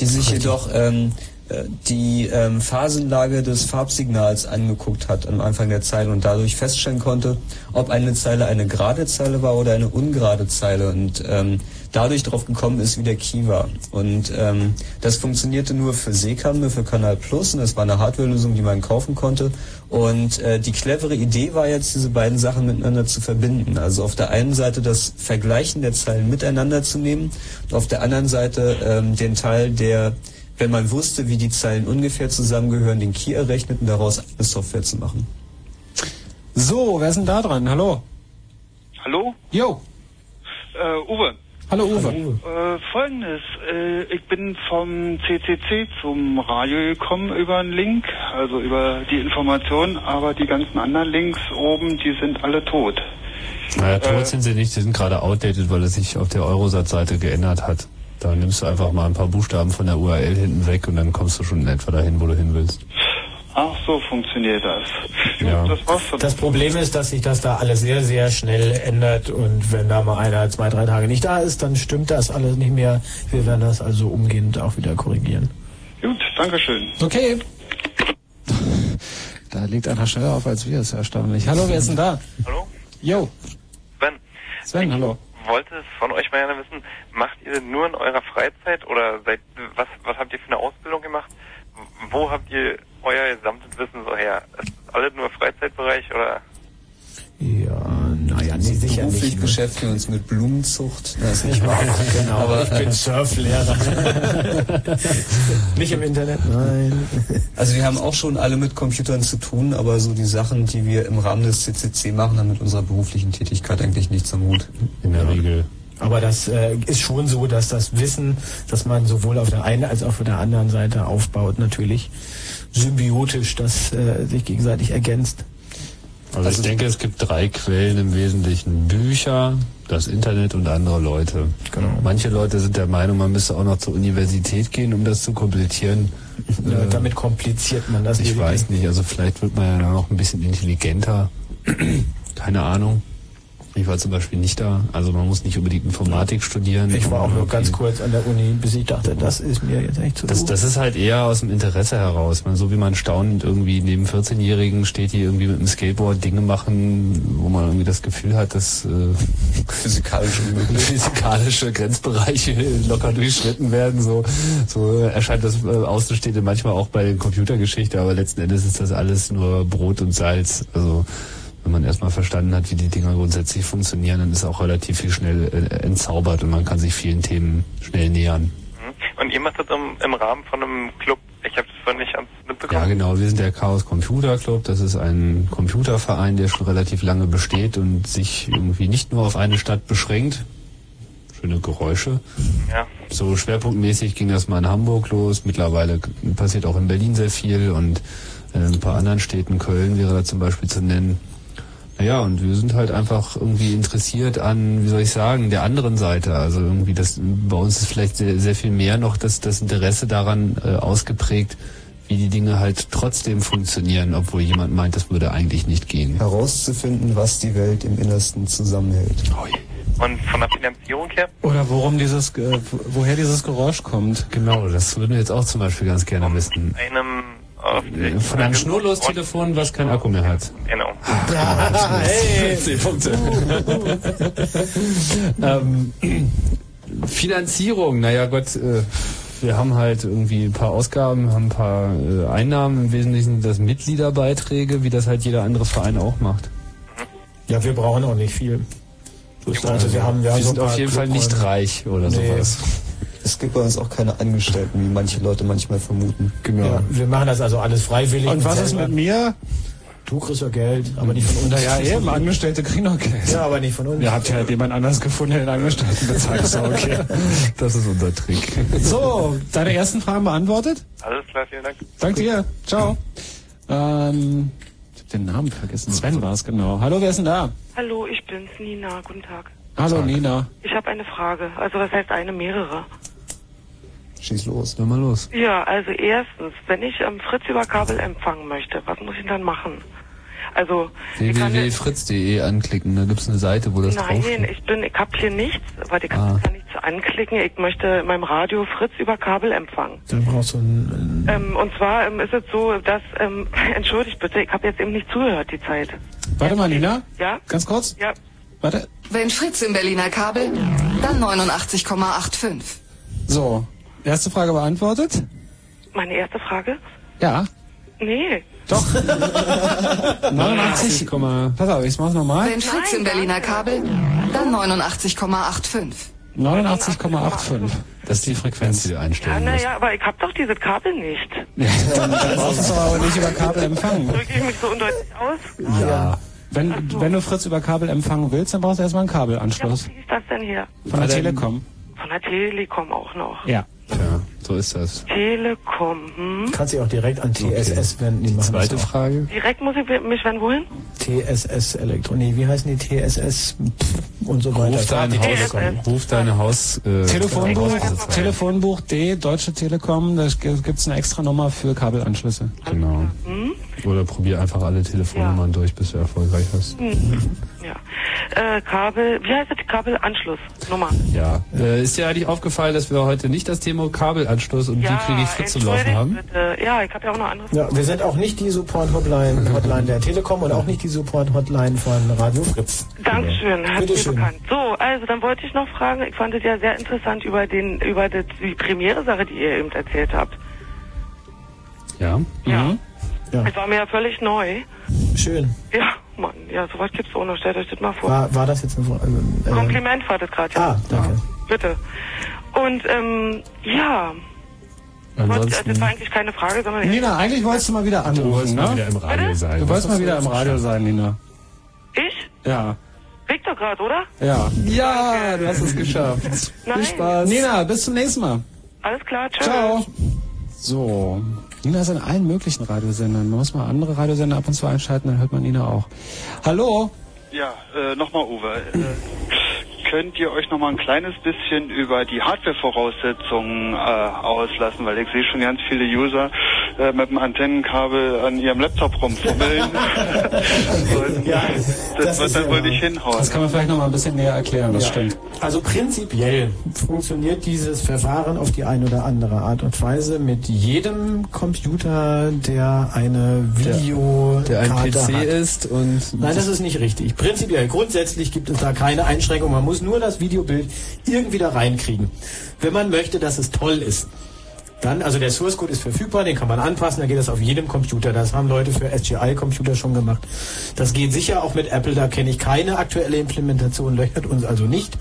die sich jedoch ähm, äh, die ähm, Phasenlage des Farbsignals angeguckt hat am Anfang der Zeile und dadurch feststellen konnte, ob eine Zeile eine gerade Zeile war oder eine ungerade Zeile und ähm, dadurch drauf gekommen ist, wie der Key war. Und ähm, das funktionierte nur für nur für Kanal Plus und das war eine Hardware-Lösung, die man kaufen konnte. Und äh, die clevere Idee war jetzt, diese beiden Sachen miteinander zu verbinden. Also auf der einen Seite das Vergleichen der Zeilen miteinander zu nehmen und auf der anderen Seite ähm, den Teil, der, wenn man wusste, wie die Zeilen ungefähr zusammengehören, den Key errechnet und daraus eine Software zu machen. So, wer ist denn da dran? Hallo? Hallo? Jo. Äh, Uwe. Hallo Uwe. Äh, Folgendes, äh, ich bin vom CCC zum Radio gekommen über einen Link, also über die Information, aber die ganzen anderen Links oben, die sind alle tot. Naja, Äh, tot sind sie nicht, sie sind gerade outdated, weil es sich auf der Eurosat-Seite geändert hat. Da nimmst du einfach mal ein paar Buchstaben von der URL hinten weg und dann kommst du schon in etwa dahin, wo du hin willst. Ach so, funktioniert das. Ja. Das war's dann. Das Problem ist, dass sich das da alles sehr, sehr schnell ändert und wenn da mal einer zwei, drei Tage nicht da ist, dann stimmt das alles nicht mehr. Wir werden das also umgehend auch wieder korrigieren. Gut, Dankeschön. Okay. Da legt einer schneller auf als wir, ist erstaunlich. Hallo, wer ist denn da? Hallo? Jo. Sven. Sven, hallo. wollte von euch mal gerne wissen, macht ihr denn nur in eurer Freizeit oder seid, was, was habt ihr für eine Ausbildung gemacht? Wo habt ihr euer gesamtes Wissen so her? Ist das alles nur Freizeitbereich oder? Ja, naja, Nee, sicher beruflich nicht, ne? beschäftigen wir uns mit Blumenzucht. Das nicht [LAUGHS] wahr. Genau, Aber ich bin Surflehrer. [LAUGHS] nicht im Internet, nein. Also wir haben auch schon alle mit Computern zu tun, aber so die Sachen, die wir im Rahmen des CCC machen, haben mit unserer beruflichen Tätigkeit eigentlich nichts am Hut. In der Regel. Aber das äh, ist schon so, dass das Wissen, das man sowohl auf der einen als auch auf der anderen Seite aufbaut, natürlich symbiotisch, das äh, sich gegenseitig ergänzt. Also, ich denke, es gibt drei Quellen im Wesentlichen. Bücher, das Internet und andere Leute. Genau. Manche Leute sind der Meinung, man müsste auch noch zur Universität gehen, um das zu komplettieren. Ja, Äh, damit kompliziert man das. ich weiß nicht, also vielleicht wird man ja noch ein bisschen intelligenter. [CLEARS THROAT] Keine Ahnung. Ich war zum Beispiel nicht da. Also man muss nicht unbedingt Informatik studieren. Ich war auch nur ganz kurz an der Uni, bis ich dachte, das ist mir jetzt echt zu Das, das ist halt eher aus dem Interesse heraus. Man, so wie man staunend irgendwie neben 14-Jährigen steht, die irgendwie mit dem Skateboard Dinge machen, wo man irgendwie das Gefühl hat, dass äh, [LAUGHS] Physikalische physikalische Grenzbereiche locker durchschritten werden. So, so erscheint das äh, Außenstehende manchmal auch bei den Computergeschichte, aber letzten Endes ist das alles nur Brot und Salz. Also wenn man erstmal verstanden hat, wie die Dinger grundsätzlich funktionieren, dann ist auch relativ viel schnell äh, entzaubert und man kann sich vielen Themen schnell nähern. Mhm. Und ihr macht das im, im Rahmen von einem Club. Ich habe das vorhin nicht mitbekommen. Ja, genau. Wir sind der Chaos Computer Club. Das ist ein Computerverein, der schon relativ lange besteht und sich irgendwie nicht nur auf eine Stadt beschränkt. Schöne Geräusche. Ja. So schwerpunktmäßig ging das mal in Hamburg los. Mittlerweile passiert auch in Berlin sehr viel und äh, ein paar anderen Städten, Köln wäre da zum Beispiel zu nennen. Naja, und wir sind halt einfach irgendwie interessiert an, wie soll ich sagen, der anderen Seite. Also irgendwie das, bei uns ist vielleicht sehr, sehr viel mehr noch das, das Interesse daran äh, ausgeprägt, wie die Dinge halt trotzdem funktionieren, obwohl jemand meint, das würde eigentlich nicht gehen. Herauszufinden, was die Welt im Innersten zusammenhält. Und von der Finanzierung her? Oder worum dieses, äh, woher dieses Geräusch kommt. Genau, das würden wir jetzt auch zum Beispiel ganz gerne wissen. Einem Von einem Schnurlostelefon, was kein Akku mehr hat. Genau. [LAUGHS] hey. [LAUGHS] Zehn Punkte. [LAUGHS] ähm, [CLEARS THROAT] Finanzierung, naja Gott, äh, wir haben halt irgendwie ein paar Ausgaben, haben ein paar äh, Einnahmen, im Wesentlichen sind das Mitgliederbeiträge, wie das halt jeder andere Verein auch macht. Ja, wir brauchen auch nicht viel. Also wir haben, wir haben wir sind auf jeden Fall nicht reich oder Nee. sowas. Es gibt bei uns auch keine Angestellten, wie manche Leute manchmal vermuten. Genau. Ja, wir machen das also alles freiwillig. Und was ist mit mir? Du kriegst ja Geld, aber nicht von uns. Naja, eben, Angestellte kriegen noch Geld. Ja, aber nicht von uns. Ihr habt ja jemand anders gefunden, der den Angestellten bezahlt. So, okay. [LAUGHS] Das ist unser Trick. So, deine ersten Fragen beantwortet? Alles klar, vielen Dank. Danke dir. Ciao. Ähm, ich hab den Namen vergessen. Sven war es, genau. Hallo, wer ist denn da? Hallo, ich bin's, Nina. Guten Tag. Hallo, Nina. Ich habe eine Frage. Also was heißt eine, mehrere? Schieß los. Nur mal los. Ja, also erstens, wenn ich ähm, Fritz über Kabel empfangen möchte, was muss ich dann machen? Also ich kann www.fritz.de anklicken, da gibt's eine Seite, wo das Nein, draufsteht. ich bin, ich hab hier nichts, weil ich kann Ah. da nichts anklicken. Ich möchte in meinem Radio Fritz über Kabel empfangen. Dann brauchst du einen, Ähm, und zwar ähm, ist es so, dass, ähm, [LAUGHS] entschuldigt bitte, ich habe jetzt eben nicht zugehört die Zeit. Warte mal, Nina. Ja? Ganz kurz. Ja. Warte. Wenn Fritz im Berliner Kabel, dann 89,85. So, erste Frage beantwortet? Meine erste Frage? Ja. Nee. Doch. [LAUGHS] 89, pass auf, ich mach's nochmal. Wenn Fritz im Berliner Kabel, dann 89,85. 89,85. Das ist die Frequenz, die du Ja, einstellen musst. naja, aber ich hab doch dieses Kabel nicht. [LAUGHS] Dann brauchst du es aber nicht über Kabel empfangen. Drücke ich mich so undeutlich aus? Ja. Wenn, wenn du Fritz über Kabel empfangen willst, dann brauchst du erstmal einen Kabelanschluss. Wie ist das denn hier? Von der Telekom. Von der Telekom auch noch. Ja. Tja, so ist das. Telekom, hm? kannst dich auch direkt an TSS wenden. Die machen Zweite das auch. Frage. Direkt muss ich mich wenn wohin? TSS Elektronik, wie heißen die TSS pff, und so weiter. Ruf dein die Haus, ruf deine Haus, äh, Telefonbuch. Telefonbuch D, Deutsche Telekom, da gibt's eine extra Nummer für Kabelanschlüsse. Genau. Hm? Oder probier einfach alle Telefonnummern durch, bis du erfolgreich hast. Hm. Ja. Äh, Kabel, wie heißt das? Kabelanschlussnummer. Ja. Äh, ist dir eigentlich aufgefallen, dass wir heute nicht das Thema Kabelanschluss und wie kriege ich Fritz zum Laufen haben? Bitte. Ja, ich habe ja auch noch andere. Ja, wir sind auch nicht die Support-Hotline Hotline der Telekom und auch nicht die Support-Hotline von Radio Fritz. Dankeschön, hat Bitte mir bekannt. So, also dann wollte ich noch fragen, ich fand es ja sehr interessant über den über das, die Premiere-Sache, die ihr eben erzählt habt. Ja. Ja. Ja. Es war mir ja völlig neu. Schön. Ja, Mann, ja, sowas gibt's auch noch. Stellt euch das mal vor. War, war das jetzt ein äh, äh, Kompliment war das gerade. Ah, danke. Bitte. Und, ähm, ja. Ansonsten- Das war eigentlich keine Frage, sondern... Nina, eigentlich wolltest du mal wieder anrufen, Du wolltest ne? mal wieder im Radio sein. Du wolltest mal wieder im Radio sein, Nina. Ich? Ja. Victor gerade, oder? Ja. Ja, du hast es geschafft. Nein. Viel Spaß. Nina, bis zum nächsten Mal. Alles klar, tschüss. Ciao. So. Nina ist in allen möglichen Radiosendern. Man muss mal andere Radiosender ab und zu einschalten, dann hört man Nina auch. Hallo? Ja, äh, nochmal Uwe. Äh, könnt ihr euch nochmal ein kleines bisschen über die Hardware-Voraussetzungen äh, auslassen? Weil ich sehe schon ganz viele User äh, mit dem Antennenkabel an ihrem Laptop rumfummeln. [LAUGHS] Ja, das, das wird dann ja- wohl nicht hinhauen. Das kann man vielleicht noch mal ein bisschen näher erklären, das Ja. stimmt. Also prinzipiell funktioniert dieses Verfahren auf die eine oder andere Art und Weise mit jedem Computer, der eine Video Der ein Karte PC hat. ist und Nein, das ist nicht richtig. Prinzipiell, grundsätzlich gibt es da keine Einschränkung. Man muss nur das Videobild irgendwie da reinkriegen. Wenn man möchte, dass es toll ist. Dann, also der Source Code ist verfügbar, den kann man anpassen, da geht das auf jedem Computer. Das haben Leute für SGI-Computer schon gemacht. Das geht sicher auch mit Apple, da kenne ich keine aktuelle Implementation, löchert uns also nicht.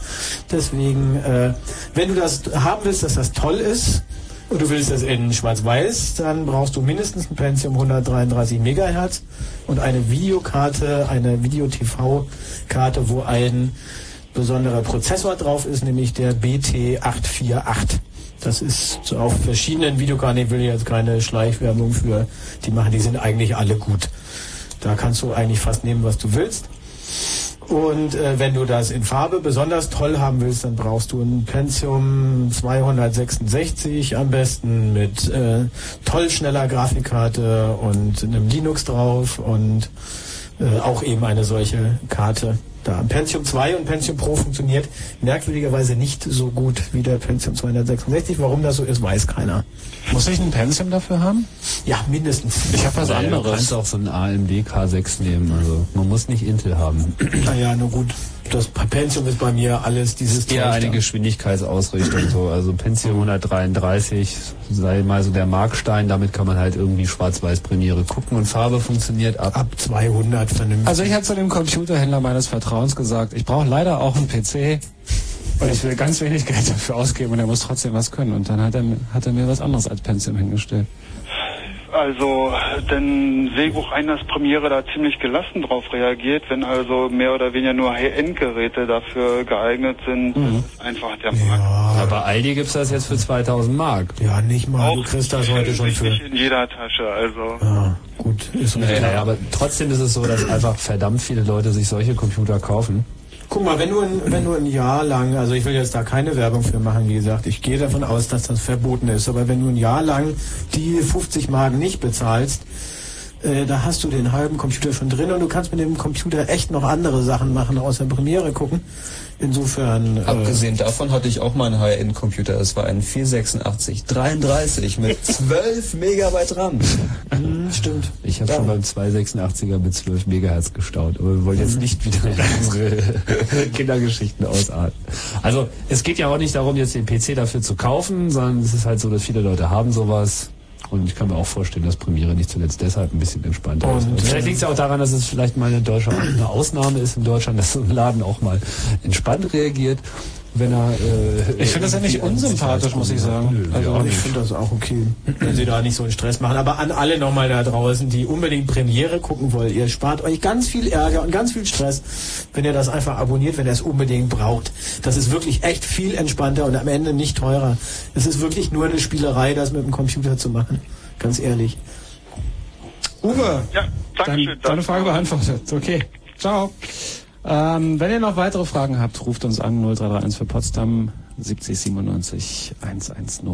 Deswegen, äh, wenn du das haben willst, dass das toll ist, und du willst das in Schwarz-Weiß, dann brauchst du mindestens ein Pentium 133 Megahertz und eine Videokarte, eine Video-TV-Karte, wo ein besonderer Prozessor drauf ist, nämlich der BT848. Das ist auf verschiedenen Videokarten, ich will jetzt keine Schleichwerbung für die machen, die sind eigentlich alle gut. Da kannst du eigentlich fast nehmen, was du willst. Und äh, wenn du das in Farbe besonders toll haben willst, dann brauchst du ein Pentium 266 am besten mit äh, toll schneller Grafikkarte und einem Linux drauf und äh, auch eben eine solche Karte. Da Pentium 2 und Pentium Pro funktioniert merkwürdigerweise nicht so gut wie der Pentium 266. Warum das so ist, weiß keiner. Muss ich ein Pentium dafür haben? Ja, mindestens. Ich habe was Du anderes. kannst auch so einen AMD K6 nehmen. Also man muss nicht Intel haben. Naja, nur gut. Das Pentium ist bei mir alles dieses Eher Zeug eine. Geschwindigkeitsausrichtung so. Also Pentium 133 sei mal so der Markstein. Damit kann man halt irgendwie Schwarz-Weiß-Premiere gucken und Farbe funktioniert ab. Ab 200 vernünftig. Also ich habe zu dem Computerhändler meines Vertrauens gesagt, ich brauche leider auch einen PC und ich will ganz wenig Geld dafür ausgeben und er muss trotzdem was können. Und dann hat er, hat er mir was anderes als Pentium hingestellt. Also, dann sehe ich auch ein, dass Premiere da ziemlich gelassen drauf reagiert, wenn also mehr oder weniger nur High-End-Geräte dafür geeignet sind. Das ist einfach der Markt. Aber bei Aldi gibt's das jetzt für 2000 Mark. Ja, nicht mal. Du kriegst das heute schon für. Nicht in jeder Tasche, also. Ja, gut. Ist Naja, naja, aber trotzdem ist es so, dass einfach verdammt viele Leute sich solche Computer kaufen. Guck mal, wenn du, ein, wenn du ein Jahr lang, also ich will jetzt da keine Werbung für machen, wie gesagt, ich gehe davon aus, dass das verboten ist, aber wenn du ein Jahr lang die 50 Mark nicht bezahlst, äh, da hast du den halben Computer schon drin und du kannst mit dem Computer echt noch andere Sachen machen, außer Premiere gucken. Insofern. Äh, Abgesehen davon hatte ich auch mal einen High-End-Computer. Es war ein 486 33 mit 12 Megabyte RAM. Hm, stimmt. Ich habe schon beim 286er mit 12 Megahertz gestaut, aber wir wollen jetzt nicht wieder [LAUGHS] unsere [LAUGHS] Kindergeschichten ausarten. Also es geht ja auch nicht darum, jetzt den PC dafür zu kaufen, sondern es ist halt so, dass viele Leute haben sowas. Und ich kann mir auch vorstellen, dass Premiere nicht zuletzt deshalb ein bisschen entspannter ist. Und, Vielleicht äh, liegt es ja auch daran, dass es vielleicht mal eine, deutsche, eine Ausnahme ist in Deutschland, dass so ein Laden auch mal entspannt reagiert, wenn er... Äh, Ich finde das ja nicht unsympathisch, muss ich sagen. Nö, Also ja, ich finde das auch okay, wenn sie da nicht so einen Stress machen. Aber an alle nochmal da draußen, die unbedingt Premiere gucken wollen, ihr spart euch ganz viel Ärger und ganz viel Stress, wenn ihr das einfach abonniert, wenn ihr es unbedingt braucht. Das ist wirklich echt viel entspannter und am Ende nicht teurer. Es ist wirklich nur eine Spielerei, das mit dem Computer zu machen. Ganz ehrlich. Uwe, Ja, danke dein, deine Frage beantwortet. Okay, ciao. Ähm, wenn ihr noch weitere Fragen habt, ruft uns an 0331 für Potsdam 70 97 110.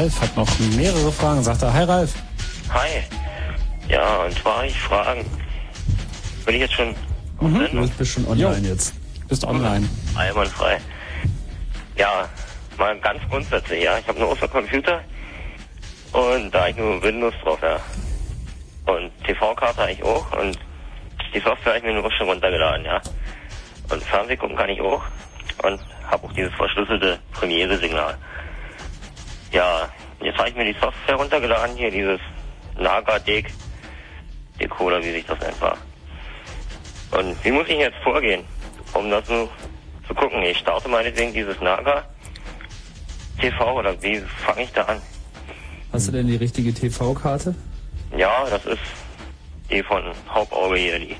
Ralf hat noch mehrere Fragen. Sagt er, hi Ralf. Hi. Ja, und zwar ich fragen. Bin ich jetzt schon Mhm. Du bist schon online jetzt. Bist online. einwandfrei? Ja, mal ganz grundsätzlich, ja. Ich habe nur auf dem Computer und da ich nur Windows drauf, ja. Und TV-Karte eigentlich auch und die Software habe ich mir nur schon runtergeladen, ja. Und Fernseh gucken kann ich auch und habe auch dieses verschlüsselte Premiere-Signal. Habe ich mir die Software runtergeladen, hier dieses Naga-Dec, Decoder, wie sich das nennt war. Und wie muss ich jetzt vorgehen, um das nur zu gucken? Ich starte meinetwegen dieses Naga TV oder wie fange ich da an? Hast du denn die richtige TV-Karte? Ja, das ist die von Hauptauge hier, die.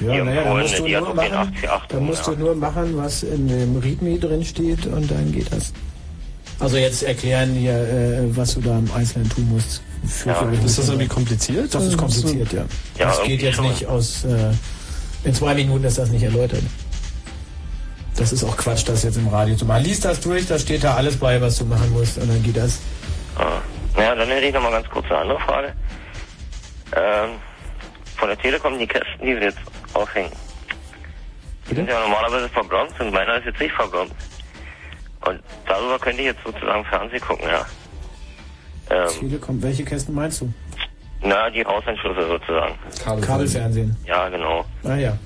Ja, die naja, dann musst du nur auch den machen, 848. dann musst du nur machen, was in dem README drin steht und dann geht das. Also jetzt erklären hier, äh, was du da im Einzelnen tun musst. Für, Ja, ist das irgendwie kompliziert? Das ist kompliziert, ja. Ja, das geht jetzt schon. nicht aus. Äh, in zwei Minuten ist das nicht erläutert. Das ist auch Quatsch, das jetzt im Radio zu machen. Lies das durch, da steht da alles bei, was du machen musst, und dann geht das. Ah. Naja, dann hätte ich noch mal ganz kurz eine andere Frage. Ähm, von der Telekom, die Kästen, die sie jetzt aufhängen. Die sind ja normalerweise verbrannt und meiner ist jetzt nicht verbrannt. Und darüber könnte ich jetzt sozusagen Fernsehen gucken, ja. Ähm, Telekom, welche Kästen meinst du? na, die Hausanschlüsse sozusagen. Kabelfernsehen. Ja, genau. Ah ja.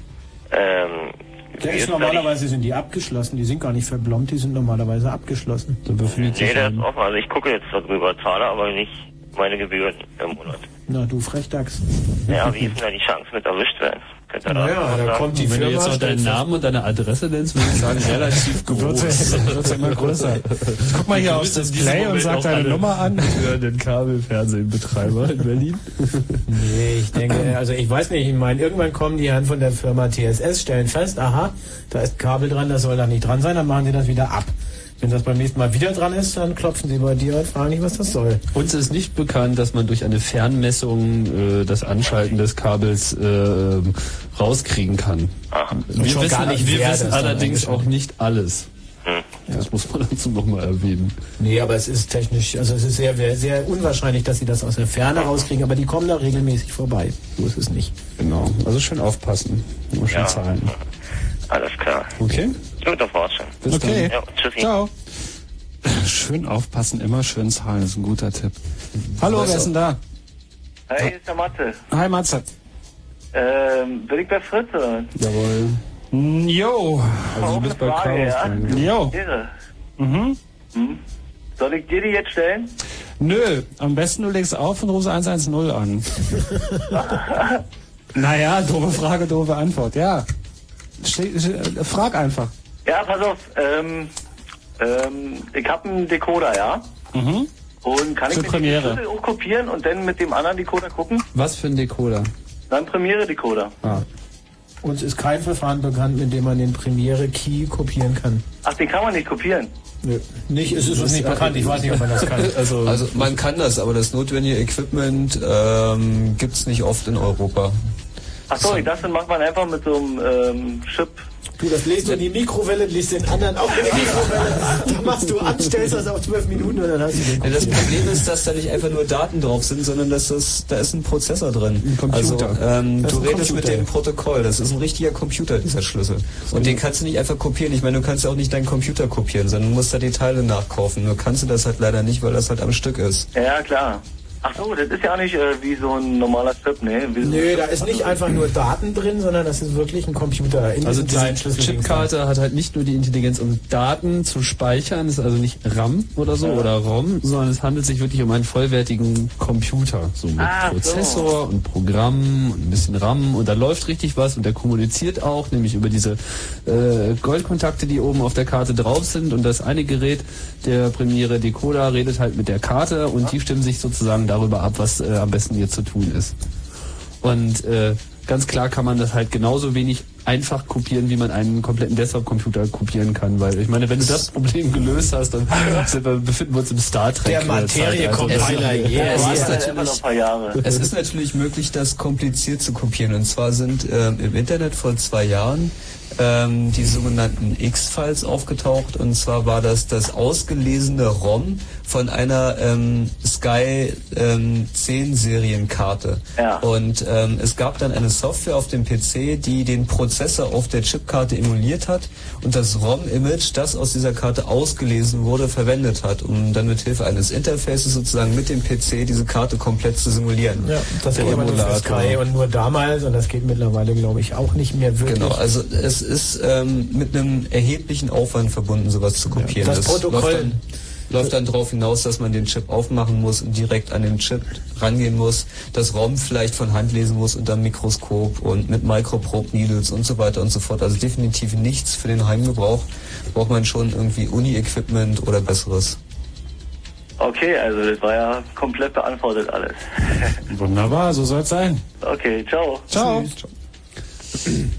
Ähm, Der ist normalerweise sind die abgeschlossen, die sind gar nicht verblombt, die sind normalerweise abgeschlossen. Da befindet Nee, der ist offen. Also ich gucke jetzt darüber, zahle aber nicht meine Gebühren im Monat. Na, du Frechdachs. Ja, wie ist denn da die Chance mit erwischt werden? Könnt ihr da Naja, da kommt die Wenn du jetzt noch deinen Namen und deine Adresse nennst, würde ich sagen, relativ [LAUGHS] groß. Wird's- wird's immer größer. Guck mal hier aufs Display und sag deine Nummer an. Für den Kabelfernsehbetreiber in Berlin. Nee, ich denke, also ich weiß nicht, ich meine, irgendwann kommen die Herren von der Firma TSS, stellen fest, aha, da ist Kabel dran, das soll da nicht dran sein, dann machen sie das wieder ab. Wenn das beim nächsten Mal wieder dran ist, dann klopfen sie bei dir und fragen dich, was das soll. Uns ist nicht bekannt, dass man durch eine Fernmessung äh, das Anschalten des Kabels äh, rauskriegen kann. Wir schon wissen, gar nicht, wir wissen allerdings auch nicht alles. Das muss man dazu nochmal erwähnen. Nee, aber es ist technisch, also es ist sehr, sehr, sehr unwahrscheinlich, dass sie das aus der Ferne rauskriegen, aber die kommen da regelmäßig vorbei. So ist es nicht. Genau, also schön aufpassen. Nur schön Ja. zahlen. Alles klar. Okay? Gut, das war's schon. Bis Okay. Ja, tschüssi. Ciao. Schön aufpassen, immer schön zahlen, ist ein guter Tipp. Hallo, wer ist denn da? Hey, hier ist der Mathe. Hi Matze. Ähm, bin ich bei Fritz oder? Jawohl. Jo. Also du bist bei Frage, ja? Chaos. Jo. Irre. Mhm. Hm? Soll ich dir die jetzt stellen? Nö, am besten du legst auf und rufst 110 an. [LAUGHS] naja, doofe Frage, doofe Antwort. Ja. Frag einfach. Ja, pass auf. Ähm, ähm, ich habe einen Decoder, ja? Mhm. Und kann ich Für mir Premiere. den Schlüssel auch kopieren und dann mit dem anderen Decoder gucken? Was für ein Decoder? Dann Premiere-Decoder. Ah. Uns ist kein Verfahren bekannt, mit dem man den Premiere-Key kopieren kann. Ach, den kann man nicht kopieren. Nö. Nicht, es ist uns nicht bekannt, ich weiß nicht, ob man das kann. [LAUGHS] Also, Also man kann das, aber das notwendige Equipment ähm, gibt's nicht oft in Europa. Ach so, ich dachte, macht man einfach mit so einem ähm, Chip. Du, das lässt du in die Mikrowelle, lässt den anderen auch in die Mikrowelle. Da machst du an, stellst das auf zwölf Minuten und dann hast du den. Ja, das Problem ist, dass da nicht einfach nur Daten drauf sind, sondern dass das, da ist ein Prozessor drin. Ein Computer. Also ähm, du redest mit Computer. dem Protokoll. Das ist ein richtiger Computer, dieser Schlüssel. Und den kannst du nicht einfach kopieren. Ich meine, du kannst ja auch nicht deinen Computer kopieren, sondern du musst da die Teile nachkaufen. Nur kannst du das halt leider nicht, weil das halt am Stück ist. Ja, klar. Ach so, das ist ja nicht äh, wie so ein normaler Chip, ne? Wie so Nö, da ist nicht einfach nur Daten drin, sondern das ist wirklich ein Computer. In Also diese Chipkarte hat halt nicht nur die Intelligenz, um Daten zu speichern, ist also nicht RAM oder so oder ROM, sondern es handelt sich wirklich um einen vollwertigen Computer, so mit so. Prozessor und Programm und ein bisschen RAM und da läuft richtig was und der kommuniziert auch, nämlich über diese äh, Goldkontakte, die oben auf der Karte drauf sind und das eine Gerät, der Premiere Decoder, redet halt mit der Karte und die stimmen sich sozusagen darüber ab, was äh, am besten jetzt zu tun ist. Und äh, ganz klar kann man das halt genauso wenig einfach kopieren, wie man einen kompletten Desktop-Computer kopieren kann. Weil ich meine, wenn du das Problem gelöst hast, dann [LAUGHS] sind wir, befinden wir uns im Star Trek. Der Materie-Compiler, Ja, yeah. es, ist natürlich, ein paar Jahre. es ist natürlich möglich, das kompliziert zu kopieren. Und zwar sind ähm, im Internet vor zwei Jahren ähm, die sogenannten X-Files aufgetaucht. Und zwar war das das ausgelesene ROM von einer ähm, Sky ähm, 10 Serienkarte. Ja. Und ähm, es gab dann eine Software auf dem PC, die den Prozessor auf der Chipkarte emuliert hat und das ROM-Image, das aus dieser Karte ausgelesen wurde, verwendet hat, um dann mit Hilfe eines Interfaces sozusagen mit dem PC diese Karte komplett zu simulieren. Ja, das geht aber nur. Sky und nur damals und das geht mittlerweile, glaube ich, auch nicht mehr wirklich. Genau, also es ist ähm, mit einem erheblichen Aufwand verbunden, sowas zu kopieren. Das Protokoll- läuft dann, darauf hinaus, dass man den Chip aufmachen muss und direkt an den Chip rangehen muss, das ROM vielleicht von Hand lesen muss unter dem Mikroskop und mit Microprobe Needles und so weiter und so fort. Also definitiv nichts für den Heimgebrauch. Braucht man schon irgendwie Uni-Equipment oder besseres. Okay, also das war ja komplett beantwortet alles. [LAUGHS] Wunderbar, so soll es sein. Okay, ciao. Ciao.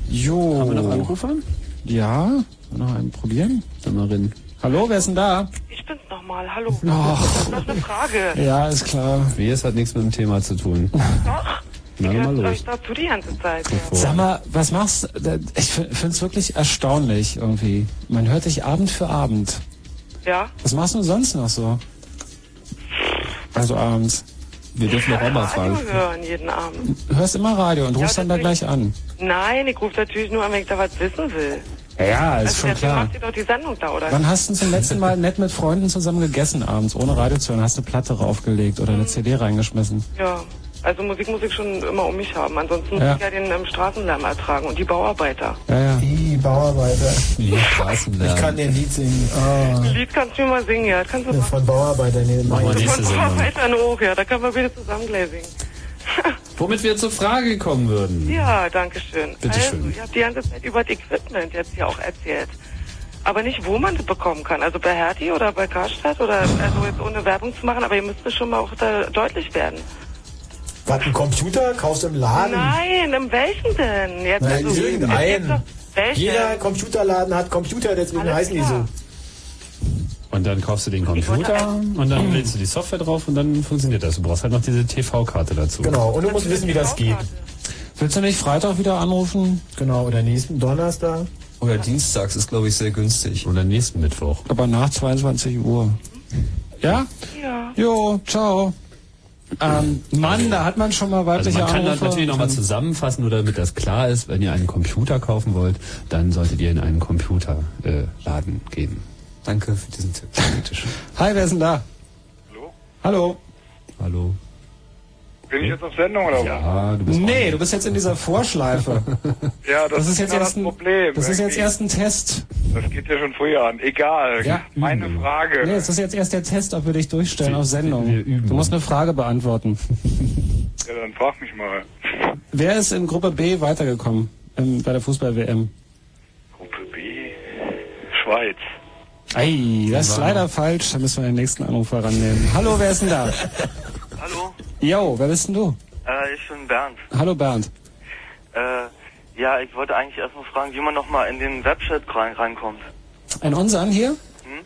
Jo. Haben wir noch Anrufer? Ja, noch einen probieren? Dann mal rein. Hallo, wer ist denn da? Ich bin's nochmal, hallo. Ach. Ich hab noch eine Frage. Ja, ist klar. Wie, es hat nichts mit dem Thema zu tun. Doch, Na, mal los. dazu die ganze Zeit. Sag mal, was machst du? Ich finde es wirklich erstaunlich irgendwie. Man hört dich Abend für Abend. Ja? Was machst du sonst noch so? Also abends. Wir dürfen doch auch mal Radio fragen. hören jeden Abend. Du hörst immer Radio und Ja, rufst dann da gleich an. Nein, ich rufe natürlich nur an, wenn ich da was wissen will. Ja, ja, ist also schon klar. macht ihr doch die Sendung da, oder? Wann hast du zum letzten Mal nett mit Freunden zusammen gegessen abends, ohne Radio zu hören? Hast du Platte raufgelegt oder eine CD reingeschmissen? Ja, also Musik muss ich schon immer um mich haben. Ansonsten Ja. muss ich ja den ähm, Straßenlärm ertragen und die Bauarbeiter. Ja, ja. Die Bauarbeiter. Die Straßenlärm. Ich kann dir ein Lied singen. Ah, Ein Lied kannst du mir mal singen, ja. Das kannst du machen. von Bauarbeitern. Nee, Von. Bauarbeitern auch, ja. Da können wir wieder zusammen gleich singen. Womit wir zur Frage kommen würden. Ja, danke schön. Bitte also, schön. ich habe die ganze Zeit über das Equipment jetzt hier auch erzählt. Aber nicht, wo man das bekommen kann. Also bei Hertie oder bei Karstadt oder also jetzt ohne Werbung zu machen, aber ihr müsst es schon mal auch da deutlich werden. Was, ein Computer? Kaufst du im Laden? Nein, in welchen denn? Jetzt, Nein, also, Welchen? Jeder Computerladen hat Computer, deswegen Alles heißen die so. Und dann kaufst du den Computer und dann lädst du die Software drauf und dann funktioniert das. Du brauchst halt noch diese TV-Karte dazu. Genau, und du musst wissen, wie das geht. Willst du nicht Freitag wieder anrufen? Genau, oder nächsten Donnerstag. Oder dienstags ist, glaube ich, sehr günstig. Oder nächsten Mittwoch. Aber nach 22 Uhr. Ja? Ja. Jo, ciao. Ähm, Mann, da hat man schon mal Also weibliche man kann das Anrufe. natürlich nochmal zusammenfassen, nur damit das klar ist, wenn ihr einen Computer kaufen wollt, dann solltet ihr in einen Computerladen äh, gehen. Danke für diesen Tipp. Hi, wer ist denn da? Hallo? Hallo. Hallo. Bin ich jetzt auf Sendung oder was? Ja, du bist Nee, du bist jetzt in dieser Vorschleife. [LAUGHS] Ja, das, Das ist jetzt genau erst das ein, Problem. das ist jetzt erst ein Test. Das geht ja schon früher an. Egal. Ja. Meine Frage. Nee, das ist jetzt erst der Test, ob wir dich durchstellen auf Sendung. wir üben. Du musst eine Frage beantworten. [LAUGHS] Ja, dann frag mich mal. Wer ist in Gruppe B weitergekommen ähm, bei der Fußball-WM? Gruppe B. Schweiz. Ei, das ist leider falsch. Da müssen wir den nächsten Anrufer rannehmen. Hallo, wer ist denn da? Hallo, Jo, wer bist denn du? äh, ich bin Bernd. Hallo Bernd. Äh, ja, ich wollte eigentlich erstmal fragen, wie man nochmal in den Webchat rein, reinkommt. In unseren hier?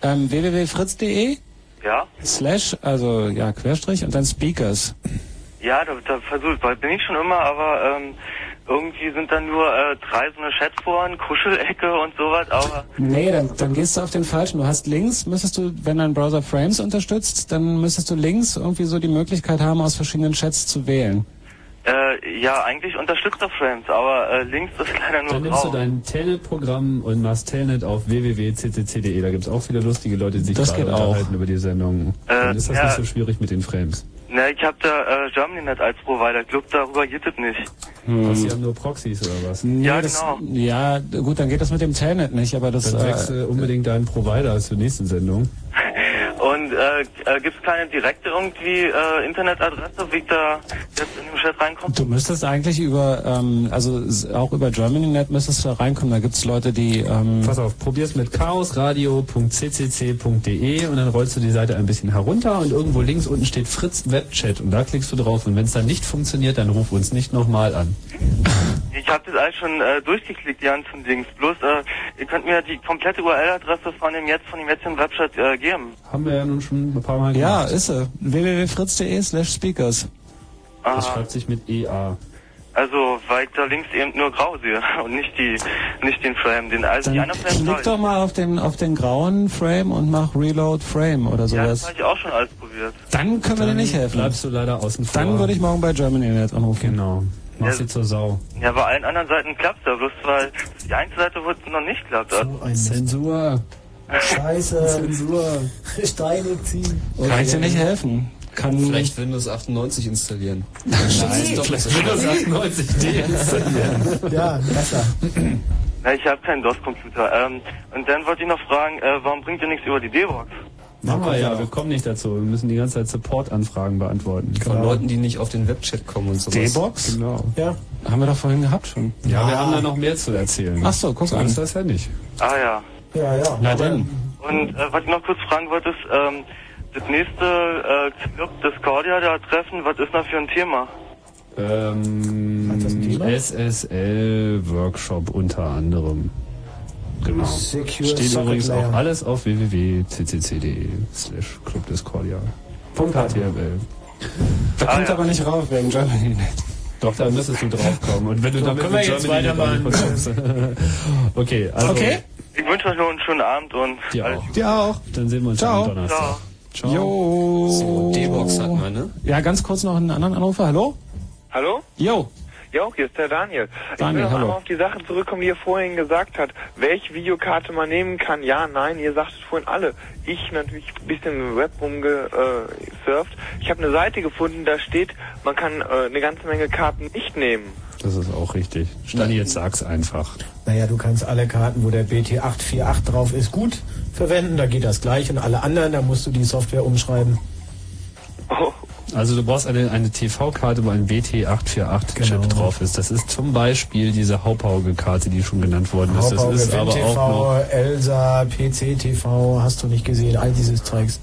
Ähm, www.fritz.de Ja? slash, also ja, Querstrich und dann Speakers. Ja, da, da versucht, weil bin ich schon immer, aber ähm, irgendwie sind dann nur äh, drei so eine Chatforen, Kuschelecke und sowas, aber Nee, dann, dann gehst du auf den falschen. Du hast links, müsstest du, wenn dein Browser Frames unterstützt, dann müsstest du links irgendwie so die Möglichkeit haben, aus verschiedenen Chats zu wählen. äh, ja, eigentlich unterstützt er Frames, aber äh, links ist leider nur Dann nimmst du grau. dein Telnet-Programm und machst Telnet auf www.ccc.de. Da gibt's auch viele lustige Leute, die sich Das gerade geht auch. unterhalten über die Sendung. Dann Äh, ist das ja. nicht so schwierig mit den Frames. Ne, ich hab da äh, GermanyNet als Provider, ich glaub, darüber geht es nicht. Was, die haben nur Proxys oder was? Nee, Ja, das, genau. Ja, gut, dann geht das mit dem Telnet nicht, aber das... Dann Äh, wechsel unbedingt deinen Provider zur nächsten Sendung. Und äh, äh, gibt es keine direkte irgendwie äh, Internetadresse, wie ich da jetzt in den Chat reinkomme? Du müsstest eigentlich über, ähm, also auch über GermanyNet müsstest du da reinkommen. Da gibt's Leute, die... Ähm, Pass auf, probier's mit chaosradio.ccc.de und dann rollst du die Seite ein bisschen herunter und irgendwo links unten steht Fritz Webchat und da klickst du drauf und wenn es dann nicht funktioniert, dann ruf uns nicht nochmal an. Ich habe das alles schon äh, durchgeklickt, die ganzen Dings. Bloß, äh, ihr könnt mir die komplette URL-Adresse von dem jetzt von dem jetzigen Webchat äh, geben. Haben wir ja nun schon ein paar Mal ja, gemacht. ist sie. www.fritz.de slash speakers. Ah, Das schreibt sich mit EA. Also, weil ich da links eben nur grau sehe [LAUGHS] und nicht die, nicht den Frame. Den, also die Dann anderen Frames klick doch mal auf den, auf den grauen Frame und mach Reload Frame oder Ja, das sowas. habe ich auch schon alles probiert. Dann können wir dir Dann nicht helfen. bleibst du leider außen vor. Dann würde ich morgen bei Germany.net anrufen. Genau. Mach Ja. sie zur Sau. Ja, bei allen anderen Seiten klappt ja, bloß weil die einzige Seite, es noch nicht klappt. Also, Ein Zensur. Scheiße. Zensur. Steinig ziehen. Kann ich dir nicht helfen. Kann Vielleicht Windows 98 installieren. Nein, vielleicht Windows 98 deinstallieren. Ja, besser. Ich habe keinen DOS-Computer. Ähm, und dann wollte ich noch fragen, äh, warum bringt ihr nichts über die D-Box? Machen wir ja, wir kommen nicht dazu. Wir müssen die ganze Zeit Support-Anfragen beantworten. Von Leuten, die nicht auf den Webchat kommen und sowas. D-Box? Genau. Ja. Haben wir doch vorhin gehabt schon. Ja, wir haben da noch mehr zu erzählen. Ach so, guck so an. ist das ja nicht. Ah ja. Ja, ja. Na denn. Und äh, was ich noch kurz fragen wollte, ist, ähm, das nächste äh, Club Discordia, da Treffen, was ist da für ein Thema? Ähm, SSL-Workshop unter anderem. Genau. Secure Steht Socket übrigens Layer. auch alles auf www.ccc.de slash Club Discordia. .html. Da Ah, kommt ja. aber nicht rauf wegen Germany. Doch, da müsstest du draufkommen. Und wenn du So, damit können wir mit jetzt Germany weitermachen? [LAUGHS] okay, also. Okay? Ich wünsche euch noch einen schönen Abend und Dir alles auch. Dir auch. Dann sehen wir uns Ciao. am Donnerstag. Ciao. Ciao. Jo. So, D-Box hatten wir, ne? Ja, ganz kurz noch einen anderen Anrufer. Hallo? Hallo? Jo. Jo, hier ist der Daniel. ich Daniel, will noch hallo. einmal auf die Sache zurückkommen, die ihr vorhin gesagt habt. Welche Videokarte man nehmen kann, ja, nein, ihr sagtet vorhin alle. Ich natürlich ein bisschen im Web rumgesurft. Ich habe eine Seite gefunden, da steht, man kann äh, eine ganze Menge Karten nicht nehmen. Das ist auch richtig. Stani, jetzt sag's einfach. Naja, du kannst alle Karten, wo der BT848 drauf ist, gut verwenden. Da geht das gleich. Und alle anderen, da musst du die Software umschreiben. Oh, Also du brauchst eine, eine TV-Karte, wo ein BT848-Chip Genau. drauf ist. Das ist zum Beispiel diese Haupauge-Karte, die schon genannt worden ist. Das ist aber auch noch... Elsa, PC-TV, hast du nicht gesehen, all dieses Zeugs.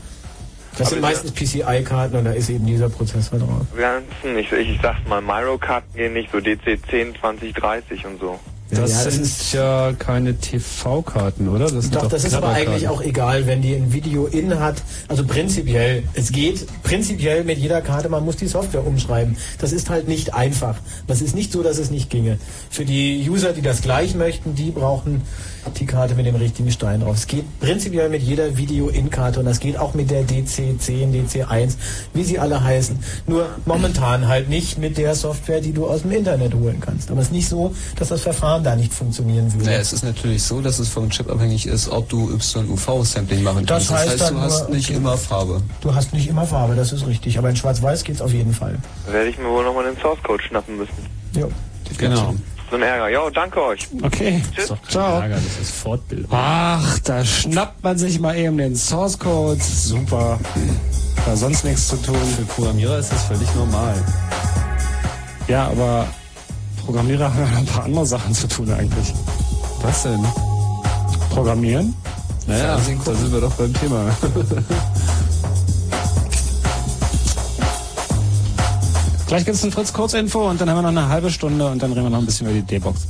Das sind meistens PCI-Karten und da ist eben dieser Prozessor drauf. ganzen, ich, ich sag's mal, Myro-Karten gehen nicht, so DC 10, 20, 30 und so. Das, Ja, das sind ja keine TV-Karten, oder? Das sind Doch, das ist aber eigentlich auch egal, wenn die ein Video in hat. Also prinzipiell, es geht prinzipiell mit jeder Karte, man muss die Software umschreiben. Das ist halt nicht einfach. Das ist nicht so, dass es nicht ginge. Für die User, die das gleich möchten, die brauchen die Karte mit dem richtigen Stein drauf. Es geht prinzipiell mit jeder Video-In-Karte und das geht auch mit der DC10, DC1, wie sie alle heißen. Nur momentan halt nicht mit der Software, die du aus dem Internet holen kannst. Aber es ist nicht so, dass das Verfahren da nicht funktionieren würde. Naja, es ist natürlich so, dass es vom Chip abhängig ist, ob du YUV-Sampling machen Das kannst. Das heißt heißt, du hast nur- nicht okay. immer Farbe. Du hast nicht immer Farbe, das ist richtig. Aber in Schwarz-Weiß geht's auf jeden Fall. Da werde ich mir wohl nochmal den Source-Code schnappen müssen. Jo. Genau. So ein Ärger. Jo, danke euch. Okay. Tschüss. Ciao. Ärger, das ist Fortbildung. Ach, da schnappt man sich mal eben den Source Code. Super. Da sonst nichts zu tun. Für Programmierer ist das völlig normal. Ja, aber Programmierer haben ein paar andere Sachen zu tun eigentlich. Was denn? Programmieren? Naja, da sind wir doch beim Thema. Gleich gibt's ein Fritz Kurzinfo und dann haben wir noch eine halbe Stunde und dann reden wir noch ein bisschen über die D-Box.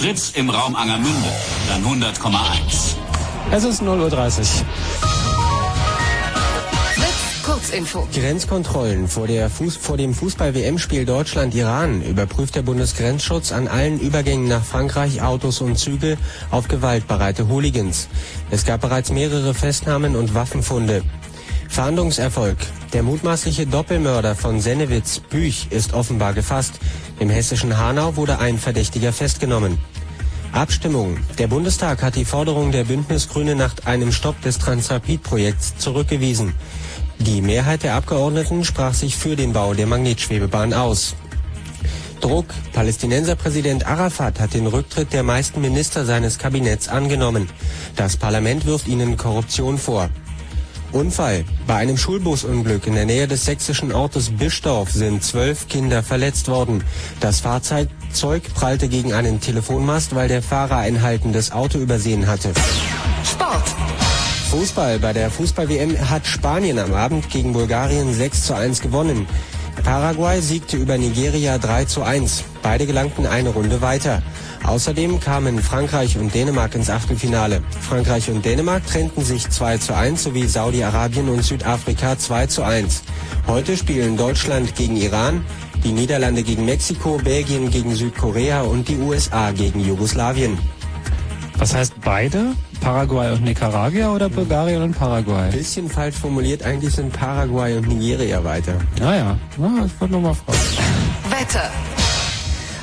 Fritz im Raum Angermünde, dann 100,1. Es ist 0.30 Uhr. Kurzinfo. Grenzkontrollen vor, der Fuß, vor dem Fußball-WM-Spiel Deutschland-Iran überprüft der Bundesgrenzschutz an allen Übergängen nach Frankreich Autos und Züge auf gewaltbereite Hooligans. Es gab bereits mehrere Festnahmen und Waffenfunde. Fahndungserfolg. Der mutmaßliche Doppelmörder von Sennewitz, Büch, ist offenbar gefasst. Im hessischen Hanau wurde ein Verdächtiger festgenommen. Abstimmung. Der Bundestag hat die Forderung der Bündnisgrüne nach einem Stopp des Transrapid-Projekts zurückgewiesen. Die Mehrheit der Abgeordneten sprach sich für den Bau der Magnetschwebebahn aus. Druck. Palästinenserpräsident Arafat hat den Rücktritt der meisten Minister seines Kabinetts angenommen. Das Parlament wirft ihnen Korruption vor. Unfall. Bei einem Schulbusunglück in der Nähe des sächsischen Ortes Bischdorf sind zwölf Kinder verletzt worden. Das Fahrzeug prallte gegen einen Telefonmast, weil der Fahrer ein haltendes Auto übersehen hatte. Sport. Fußball. Bei der Fußball-WM hat Spanien am Abend gegen Bulgarien 6 zu 1 gewonnen. Paraguay siegte über Nigeria 3 zu 1. Beide gelangten eine Runde weiter. Außerdem kamen Frankreich und Dänemark ins Achtelfinale. Frankreich und Dänemark trennten sich 2 zu 1 sowie Saudi-Arabien und Südafrika 2 zu 1. Heute spielen Deutschland gegen Iran, die Niederlande gegen Mexiko, Belgien gegen Südkorea und die USA gegen Jugoslawien. Was heißt beide? Paraguay und Nicaragua oder Bulgarien und Paraguay? Bisschen falsch formuliert, eigentlich sind Paraguay und Nigeria weiter. Naja, ja, ich wollte nur mal fragen. Wetter.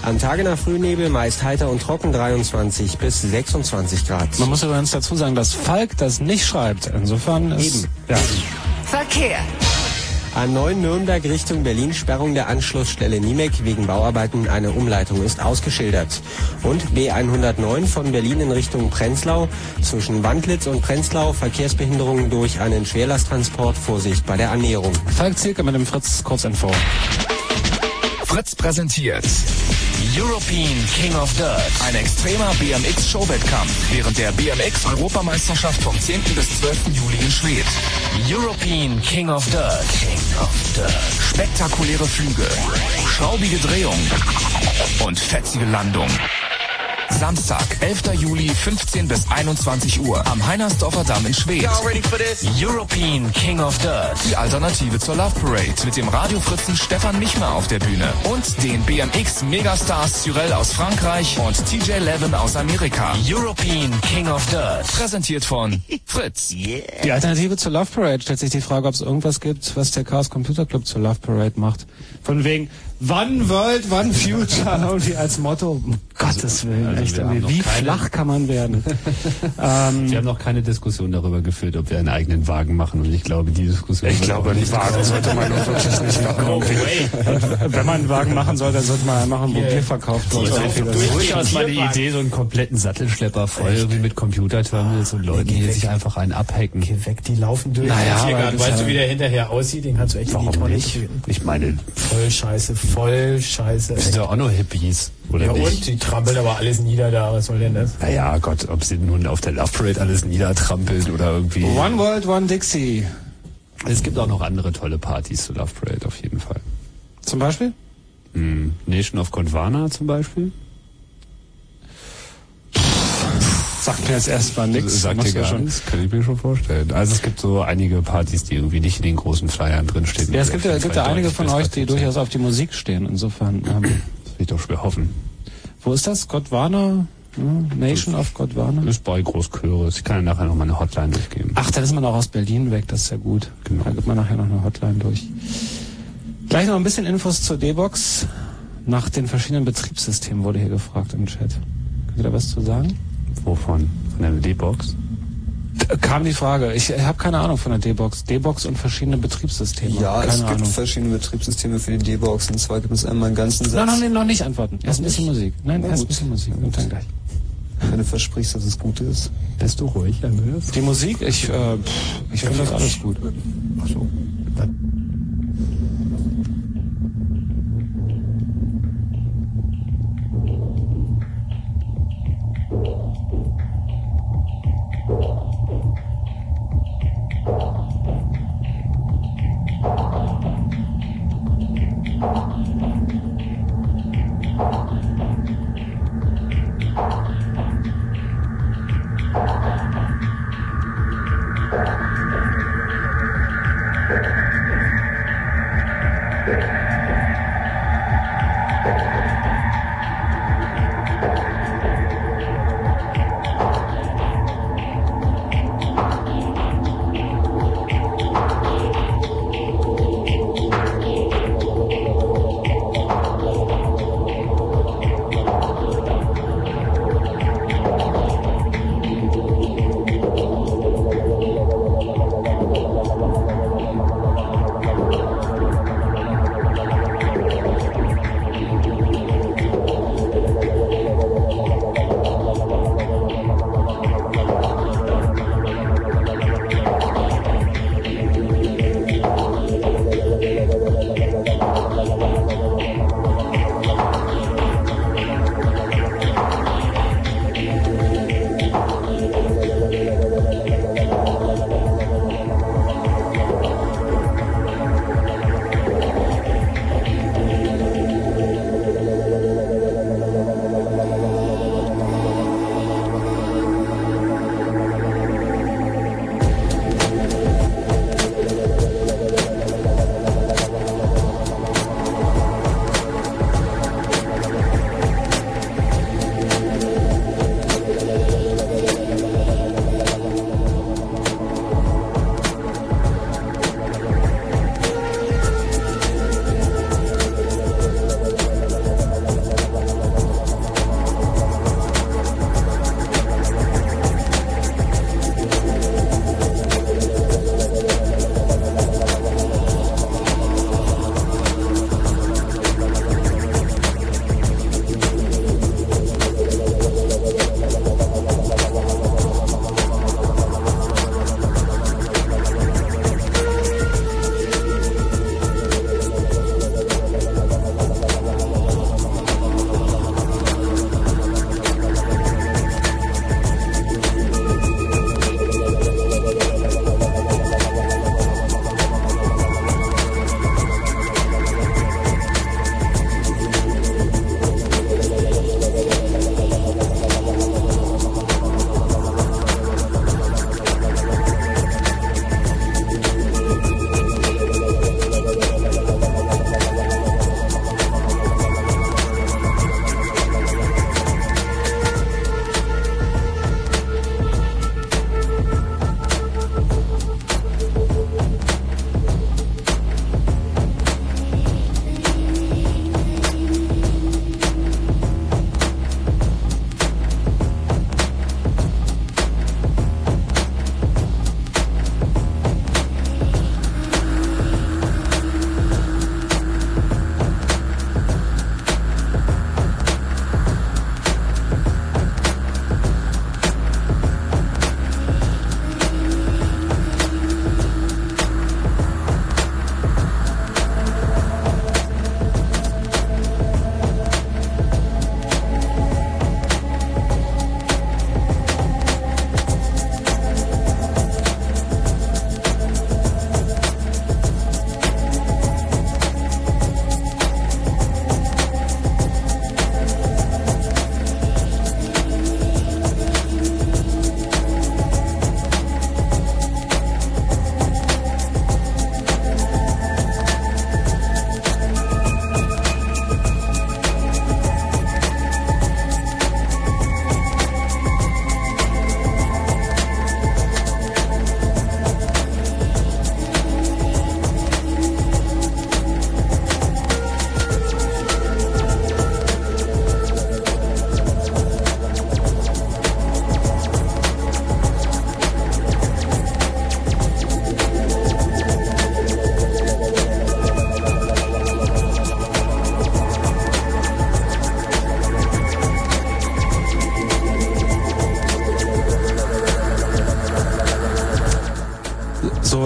Am Tage nach Frühnebel meist heiter und trocken 23 bis 26 Grad. Man muss übrigens dazu sagen, dass Falk das nicht schreibt. Insofern ist... Eben. Ja. Verkehr. A9 Nürnberg Richtung Berlin Sperrung der Anschlussstelle Niemek wegen Bauarbeiten. Eine Umleitung ist ausgeschildert. Und B109 von Berlin in Richtung Prenzlau. Zwischen Wandlitz und Prenzlau Verkehrsbehinderungen durch einen Schwerlasttransport. Vorsicht bei der Annäherung. Falk Zielke mit dem Fritz Kurzinfo. Fritz präsentiert European King of Dirt. Ein extremer BMX-Showwettkampf während der BMX-Europameisterschaft vom 10. bis 12. Juli in Schwedt. European King of Dirt. King of Dirt. Spektakuläre Flüge, schraubige Drehung und fetzige Landung. Samstag, 11. Juli, 15 bis 21 Uhr am Heinersdorfer Damm in Schwedt. European King of Dirt. Die Alternative zur Love Parade mit dem Radiofritzen Stefan Michmer auf der Bühne und den BMX Megastars Cyril aus Frankreich und TJ Levin aus Amerika. European King of Dirt. Präsentiert von Fritz. Die Alternative zur Love Parade stellt sich die Frage, ob es irgendwas gibt, was der Chaos Computer Club zur Love Parade macht. Von wegen One World, One Future [LAUGHS] irgendwie als Motto. Um Gottes Willen, Also echt wir Wie keine- flach kann man werden? [LAUGHS] ähm, Wir haben noch keine Diskussion darüber geführt, ob wir einen eigenen Wagen machen und ich glaube, die Diskussion... Ich glaube, einen Wagen sollte man nur wirklich nicht [LAUGHS] machen. Und Wenn man einen Wagen machen soll, dann sollte man einen machen, wo Bier verkauft wird. Das ist durchaus mal die Idee, so einen kompletten Sattelschlepper voll irgendwie mit Computerterminals und Leuten, die sich einfach einen abhacken. Geh weg, die laufen durch. Naja, Tiergarten. weißt du, wie der hinterher aussieht? Den kannst du echt Warum nicht? Ich meine, Voll scheiße, voll scheiße. das sind ja auch nur Hippies, oder Ja nicht? und? Die trampeln aber alles nieder da. Was soll denn das? Naja, Gott, ob sie nun auf der Love Parade alles niedertrampeln oder irgendwie... One World, One Dixie. Es gibt auch noch andere tolle Partys zur Love Parade, auf jeden Fall. Zum Beispiel? Hm, Nation of Gondwana zum Beispiel. Sagt mir jetzt erstmal nichts. Sagt dir gar nichts, kann ich mir schon vorstellen. Also es gibt so einige Partys, die irgendwie nicht in den großen Flyern drinstehen. Ja, es gibt ja, gibt ja einige von euch, die durchaus auf die Musik stehen. Insofern. Ähm, Das will ich doch schwer hoffen. wo ist das? Godwana? Hm? Nation of Godwana? Ist bei Großchöres. Ich kann ja nachher noch mal eine Hotline durchgeben. Ach, dann ist man auch aus Berlin weg, das ist ja gut. Genau. Da gibt man nachher noch eine Hotline durch. Gleich noch ein bisschen Infos zur D-Box. Nach den verschiedenen Betriebssystemen wurde hier gefragt im Chat. Könnt ihr da was zu sagen? Wovon? Von der D-Box? Kam die Frage. Ich habe keine Ahnung von der D-Box. D-Box und verschiedene Betriebssysteme. Ja, keine es gibt Ahnung. verschiedene Betriebssysteme für die D-Box. Und zwar gibt es einmal einen ganzen Satz. Nein, nein, nein, noch nicht antworten. Erst ein bisschen nicht? Musik. Nein, Na erst ein gut. bisschen Musik und dann gleich. Wenn du versprichst, dass es gut ist. Bist du ruhig, Andreas? Die Musik, ich, äh, ich finde das alles gut. Ach so.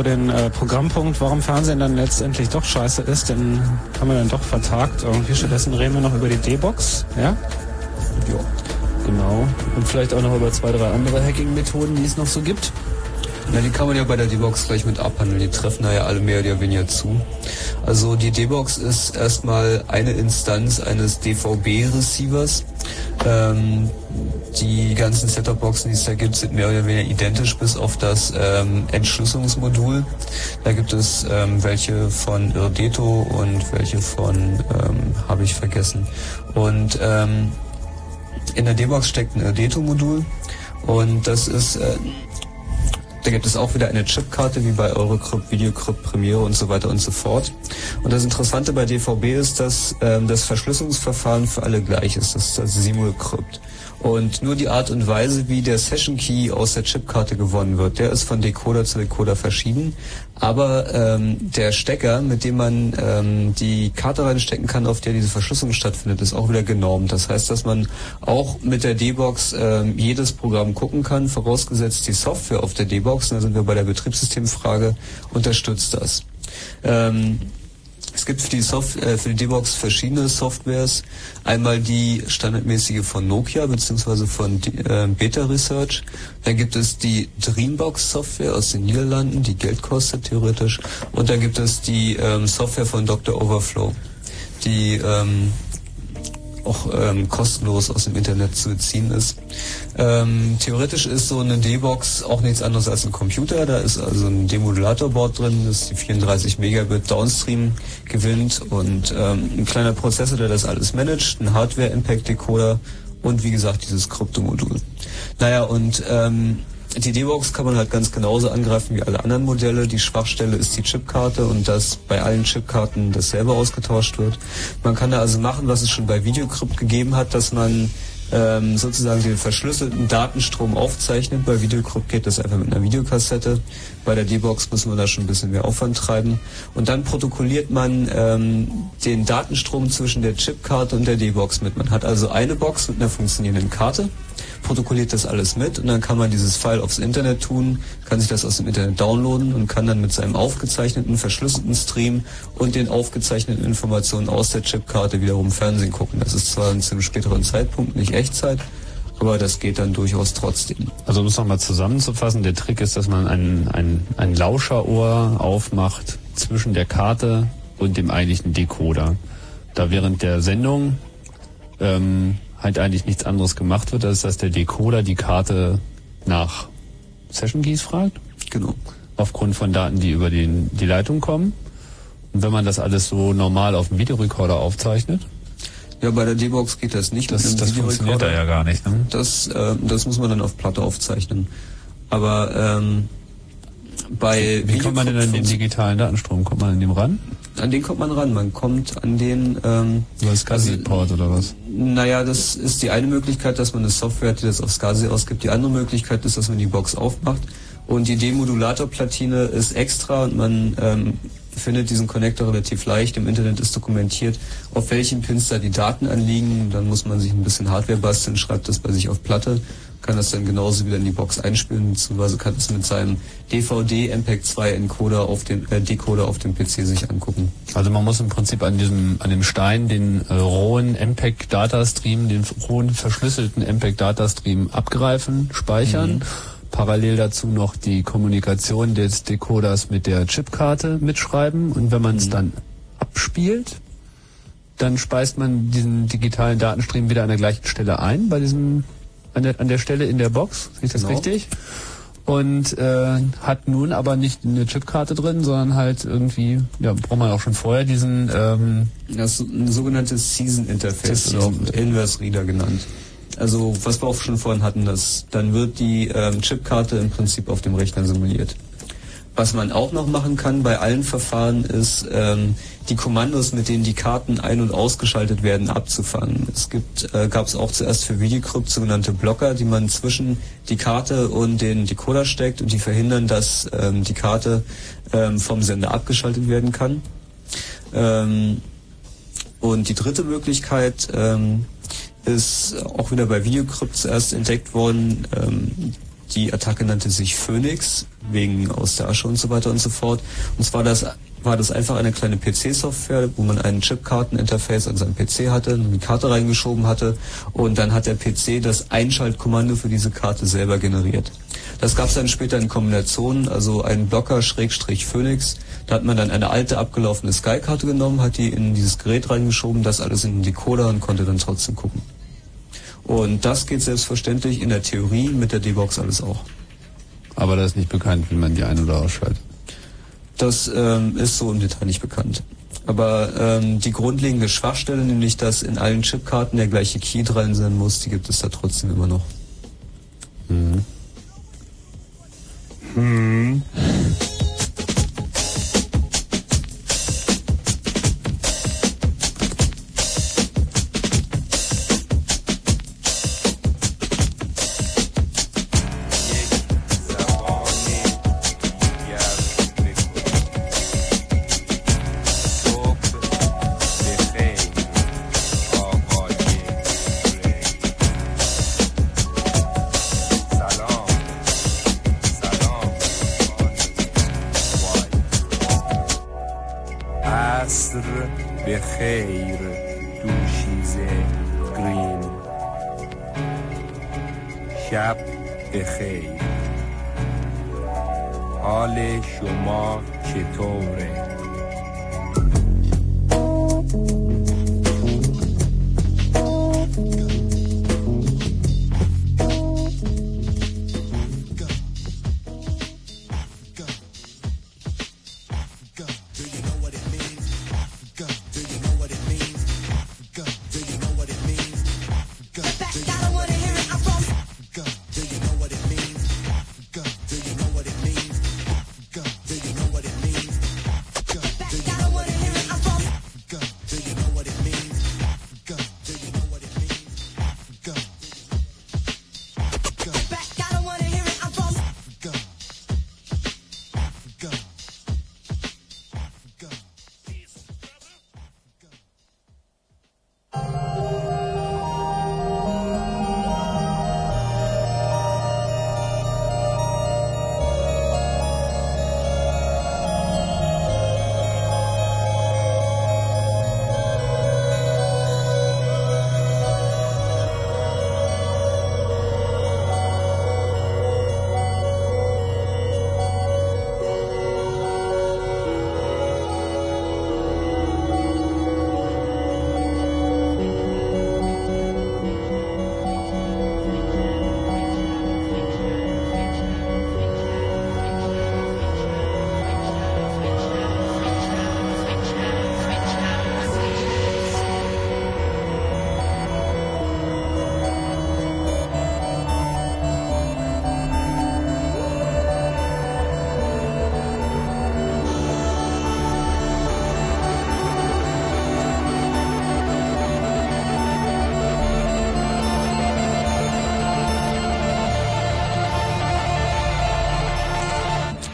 So den äh, Programmpunkt, warum Fernsehen dann letztendlich doch scheiße ist, den haben wir dann doch vertagt. Irgendwie stattdessen reden wir noch über die D-Box, ja? Ja. Genau. Und vielleicht auch noch über zwei, drei andere Hacking-Methoden, die es noch so gibt. Na, die kann man ja bei der D-Box gleich mit abhandeln. Die treffen da ja alle mehr oder weniger zu. Also die D-Box ist erstmal eine Instanz eines DVB-Receivers. Ähm, die ganzen Set-Top-Boxen, die es da gibt, sind mehr oder weniger identisch bis auf das ähm, Entschlüsselungsmodul. Da gibt es ähm, welche von Irdeto und welche von, ähm, habe ich vergessen. Und ähm, in der D-Box steckt ein Irdeto-Modul und das ist äh, da gibt es auch wieder eine Chipkarte wie bei Eurocrypt, Videocrypt, Premiere und so weiter und so fort. Und das Interessante bei DVB ist, dass ähm, das Verschlüsselungsverfahren für alle gleich ist. Das ist das Simulcrypt. Und nur die Art und Weise, wie der Session Key aus der Chipkarte gewonnen wird, der ist von Decoder zu Decoder verschieden. Aber ähm, der Stecker, mit dem man ähm, die Karte reinstecken kann, auf der diese Verschlüsselung stattfindet, ist auch wieder genormt. Das heißt, dass man auch mit der D-Box ähm, jedes Programm gucken kann, vorausgesetzt die Software auf der D-Box, da sind wir bei der Betriebssystemfrage, unterstützt das. Ähm, es gibt für die, Soft äh, für die D-Box verschiedene Softwares. Einmal die standardmäßige von Nokia beziehungsweise von äh, Beta Research. Dann gibt es die Dreambox Software aus den Niederlanden, die Geld kostet theoretisch. Und dann gibt es die ähm, Software von Dr. Overflow, die ähm, auch ähm, kostenlos aus dem Internet zu beziehen ist. Ähm, theoretisch ist so eine D-Box auch nichts anderes als ein Computer. Da ist also ein Demodulatorboard drin, das die 34 Megabit Downstream gewinnt und ähm, ein kleiner Prozessor, der das alles managt, ein Hardware-Impact-Decoder und wie gesagt dieses Kryptomodul. Naja, und ähm, die D-Box kann man halt ganz genauso angreifen wie alle anderen Modelle. Die Schwachstelle ist die Chipkarte und dass bei allen Chipkarten dasselbe ausgetauscht wird. Man kann da also machen, was es schon bei Videocrypt gegeben hat, dass man ähm, sozusagen den verschlüsselten Datenstrom aufzeichnet. Bei Videocrypt geht das einfach mit einer Videokassette. Bei der D-Box muss man da schon ein bisschen mehr Aufwand treiben. Und dann protokolliert man ähm, den Datenstrom zwischen der Chipkarte und der D-Box mit. Man hat also eine Box mit einer funktionierenden Karte protokolliert das alles mit und dann kann man dieses File aufs Internet tun, kann sich das aus dem Internet downloaden und kann dann mit seinem aufgezeichneten, verschlüsselten Stream und den aufgezeichneten Informationen aus der Chipkarte wiederum Fernsehen gucken. Das ist zwar zu einem späteren Zeitpunkt, nicht Echtzeit, aber das geht dann durchaus trotzdem. Also um es nochmal zusammenzufassen, der Trick ist, dass man ein, ein, ein Lauscherohr aufmacht zwischen der Karte und dem eigentlichen Decoder. Da während der Sendung ähm, halt eigentlich nichts anderes gemacht wird, als dass der Decoder die Karte nach Session Keys fragt. Genau. Aufgrund von Daten, die über den, die Leitung kommen. Und wenn man das alles so normal auf dem Videorekorder aufzeichnet, Ja, bei der D-Box geht das nicht. Das- das funktioniert da ja gar nicht, ne? Das, äh, das muss man dann auf Platte aufzeichnen. Aber ähm, bei wie kommt man denn an den digitalen Datenstrom? Kommt man an dem ran? An den kommt man ran. Man kommt an den. Ähm, Über SCSI-Port oder was? Naja, das ist die eine Möglichkeit, dass man eine Software hat, die das auf SCSI ausgibt. Die andere Möglichkeit ist, dass man die Box aufmacht. Und die Demodulatorplatine ist extra und man ähm, findet diesen Connector relativ leicht. Im Internet ist dokumentiert, auf welchen Pins da die Daten anliegen. Dann muss man sich ein bisschen Hardware basteln, schreibt das bei sich auf Platte, kann das dann genauso wieder in die Box einspielen, beziehungsweise kann es mit seinem DVD MPEG 2 Encoder auf dem äh, Decoder auf dem PC sich angucken. Also man muss im Prinzip an diesem, an dem Stein den äh, rohen MPEG-Datastream, den rohen verschlüsselten MPEG-Datastream abgreifen, speichern. Mhm. Parallel dazu noch die Kommunikation des Decoders mit der Chipkarte mitschreiben und wenn man Mhm. es dann abspielt, dann speist man diesen digitalen Datenstream wieder an der gleichen Stelle ein, bei diesem, an der, an der Stelle in der Box. Sehe ich das Genau. richtig? Und äh, hat nun aber nicht eine Chipkarte drin, sondern halt irgendwie, ja, braucht man auch schon vorher diesen ähm, Das ist ein sogenanntes Season Interface Das oder Inverse Reader genannt. Also was wir auch schon vorhin hatten, dass dann wird die ähm, Chipkarte im Prinzip auf dem Rechner simuliert. Was man auch noch machen kann bei allen Verfahren ist, ähm, die Kommandos, mit denen die Karten ein- und ausgeschaltet werden, abzufangen. Es gibt, äh, gab es auch zuerst für Videocrypt sogenannte Blocker, die man zwischen die Karte und den Decoder steckt und die verhindern, dass ähm, die Karte ähm, vom Sender abgeschaltet werden kann. Ähm, und die dritte Möglichkeit ähm, ist auch wieder bei Videocrypt zuerst entdeckt worden. Ähm, die Attacke nannte sich Phoenix, wegen aus der Asche und so weiter und so fort. Und zwar das war das einfach eine kleine PC-Software, wo man einen Chipkarten-Interface an seinem PC hatte, eine Karte reingeschoben hatte und dann hat der PC das Einschaltkommando für diese Karte selber generiert. Das gab es dann später in Kombinationen, also ein Blocker Schrägstrich Phoenix. Da hat man dann eine alte abgelaufene Sky-Karte genommen, hat die in dieses Gerät reingeschoben, das alles in den Decoder und konnte dann trotzdem gucken. Und das geht selbstverständlich in der Theorie mit der D-Box alles auch. Aber das ist nicht bekannt, wie man die ein- oder ausschaltet. Das ähm, ist so im Detail nicht bekannt. Aber ähm, die grundlegende Schwachstelle, nämlich dass in allen Chipkarten der gleiche Key drin sein muss, die gibt es da trotzdem immer noch. Mhm. Hm.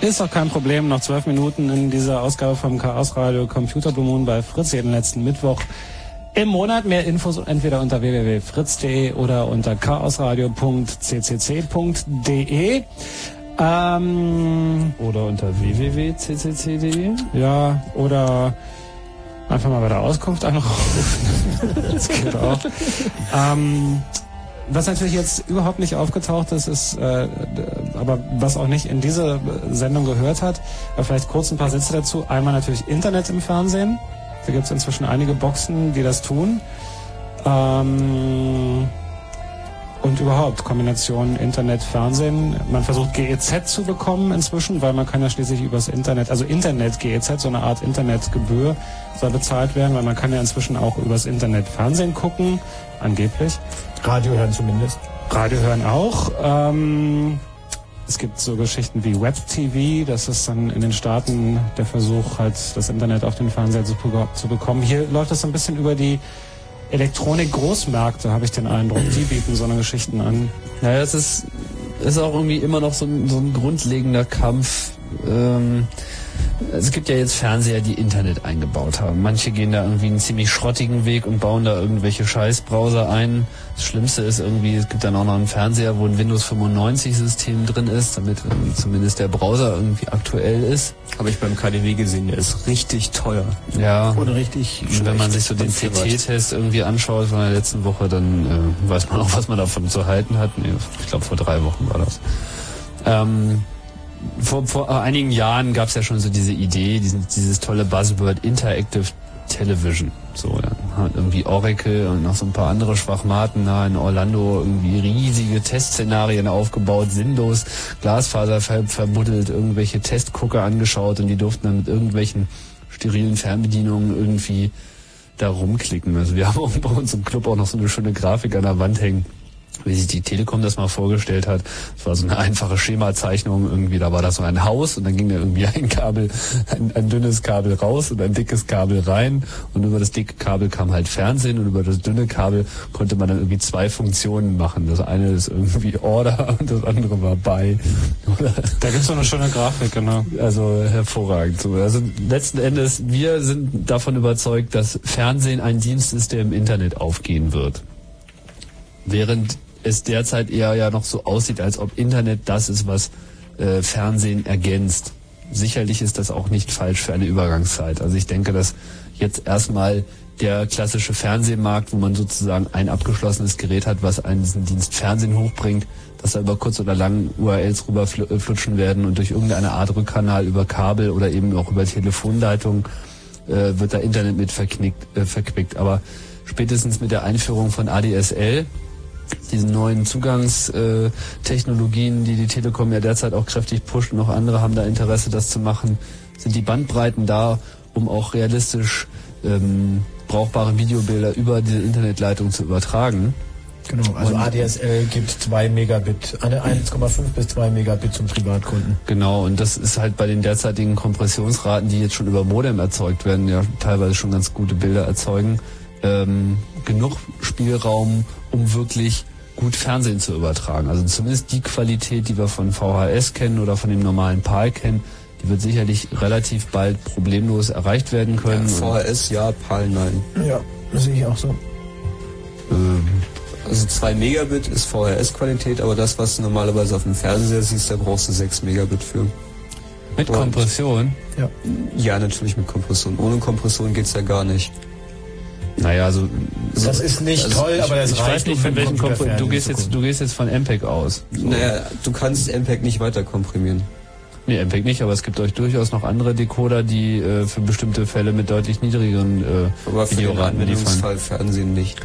Ist doch kein Problem. Noch zwölf Minuten in dieser Ausgabe vom Chaos Radio Computer Blue Moon bei Fritz jeden letzten Mittwoch im Monat. Mehr Infos entweder unter www.fritz.de oder unter chaosradio.ccc.de. Ähm, Oder unter www.ccc.de. ja, oder einfach mal bei der Auskunft anrufen. [LAUGHS] das geht auch. Ähm, was natürlich jetzt überhaupt nicht aufgetaucht ist, ist, äh, aber was auch nicht in diese Sendung gehört hat, aber vielleicht kurz ein paar Sätze dazu. Einmal natürlich Internet im Fernsehen. Da gibt es inzwischen einige Boxen, die das tun. Ähm, und überhaupt Kombination Internet, Fernsehen. Man versucht GEZ zu bekommen inzwischen, weil man kann ja schließlich übers Internet, also Internet GEZ, so eine Art Internetgebühr soll bezahlt werden, weil man kann ja inzwischen auch übers Internet Fernsehen gucken, angeblich. Radio hören zumindest. Radio hören auch. Ähm, es gibt so Geschichten wie Web TV, das ist dann in den Staaten der Versuch, halt das Internet auf den Fernseher zu, zu bekommen. Hier läuft das so ein bisschen über die Elektronik-Großmärkte, habe ich den Eindruck. Die bieten so eine Geschichten an. Naja, es ist, ist auch irgendwie immer noch so ein, so ein grundlegender Kampf. Ähm, es gibt ja jetzt Fernseher, die Internet eingebaut haben. Manche gehen da irgendwie einen ziemlich schrottigen Weg und bauen da irgendwelche Scheißbrowser ein. Das Schlimmste ist irgendwie, es gibt dann auch noch einen Fernseher, wo ein Windows 95 System drin ist, damit irgendwie zumindest der Browser irgendwie aktuell ist. Habe ich beim KDW gesehen, der ist richtig teuer. Ja. Oder richtig Und wenn man sich so den. CT-Test irgendwie anschaut von der letzten Woche, dann äh, weiß man auch, was man davon zu halten hat. Nee, ich glaube, vor drei Wochen war das. Ähm, vor, vor einigen Jahren gab es ja schon so diese Idee, diesen, dieses tolle Buzzword Interactive Television. So, dann hat irgendwie Oracle und noch so ein paar andere Schwachmaten da in Orlando irgendwie riesige Testszenarien aufgebaut, sinnlos Glasfaser ver verbuddelt, irgendwelche Testgucker angeschaut und die durften dann mit irgendwelchen sterilen Fernbedienungen irgendwie da rumklicken. Also wir [LAUGHS] haben auch bei uns im Club auch noch so eine schöne Grafik an der Wand hängen, wie sich die Telekom das mal vorgestellt hat. Das war so eine einfache Schemazeichnung irgendwie, da war das so ein Haus und dann ging da irgendwie ein Kabel, ein, ein dünnes Kabel raus und ein dickes Kabel rein und über das dicke Kabel kam halt Fernsehen und über das dünne Kabel konnte man dann irgendwie zwei Funktionen machen. Das eine ist irgendwie Order [LAUGHS] und das andere war. Oder Da gibt's doch eine schöne Grafik, genau. also hervorragend. So, Also letzten Endes, wir sind davon überzeugt, dass Fernsehen ein Dienst ist, der im Internet aufgehen wird. Während es derzeit eher ja noch so aussieht, als ob Internet das ist, was äh, Fernsehen ergänzt. Sicherlich ist das auch nicht falsch für eine Übergangszeit. Also ich denke, dass jetzt erstmal der klassische Fernsehmarkt, wo man sozusagen ein abgeschlossenes Gerät hat, was einen diesen Dienst Fernsehen hochbringt, dass da über kurz oder lang URLs rüberflutschen werden und durch irgendeine Art Rückkanal über Kabel oder eben auch über Telefonleitung äh, wird da Internet mit verknickt, äh, verquickt. Aber spätestens mit der Einführung von ADSL, diesen neuen Zugangstechnologien, Technologien, die die Telekom ja derzeit auch kräftig pusht und auch andere haben da Interesse, das zu machen, sind die Bandbreiten da, um auch realistisch ähm, brauchbare Videobilder über diese Internetleitung zu übertragen. Genau, also Und- ADSL gibt 2 Megabit, eine 1,5 bis 2 Megabit zum Privatkunden. Genau, und das ist halt bei den derzeitigen Kompressionsraten, die jetzt schon über Modem erzeugt werden, ja teilweise schon ganz gute Bilder erzeugen, ähm, genug Spielraum, um wirklich gut Fernsehen zu übertragen. Also zumindest die Qualität, die wir von VHS kennen oder von dem normalen PAL kennen, die wird sicherlich relativ bald problemlos erreicht werden können. VHS ja, PAL nein. Ja, das sehe ich auch so. Ähm, Also 2 Megabit ist VHS-Qualität, aber das, was du normalerweise auf dem Fernseher siehst, da brauchst du 6 Megabit für. Mit Und- Kompression? Ja. Ja, natürlich mit Kompression. Ohne Kompression geht's ja gar nicht. Naja, also Das ist nicht also toll, ich, aber das ich reicht, weiß nicht, von welchem Computer Kompr du gehst jetzt du gehst jetzt von MPEG aus. So. Naja, du kannst MPEG nicht weiter komprimieren. Nee, MPEG nicht, aber es gibt euch durchaus noch andere Decoder, die äh, für bestimmte Fälle mit deutlich niedrigeren äh, Aber für den liefern. Fernsehen nicht.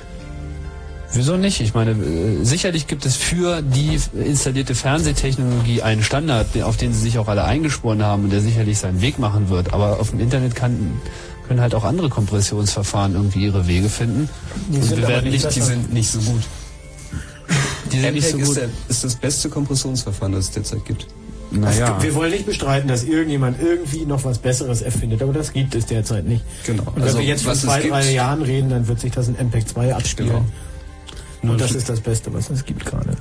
Wieso nicht? Ich meine, äh, sicherlich gibt es für die installierte Fernsehtechnologie einen Standard, auf den sie sich auch alle eingeschworen haben und der sicherlich seinen Weg machen wird. Aber auf dem Internet kann, können halt auch andere Kompressionsverfahren irgendwie ihre Wege finden. Die Und sind wir werden nicht die sind nicht so gut. Die sind nicht so MPEG ist, gut. der, ist das beste Kompressionsverfahren, das es derzeit gibt. Naja. Wir wollen nicht bestreiten, dass irgendjemand irgendwie noch was Besseres erfindet, aber das gibt es derzeit nicht. Genau. Und wenn Also, wir jetzt von zwei, drei Jahren reden, dann wird sich das in MPEG 2 abspielen. Genau. Und das ist das Beste, was es gibt gerade.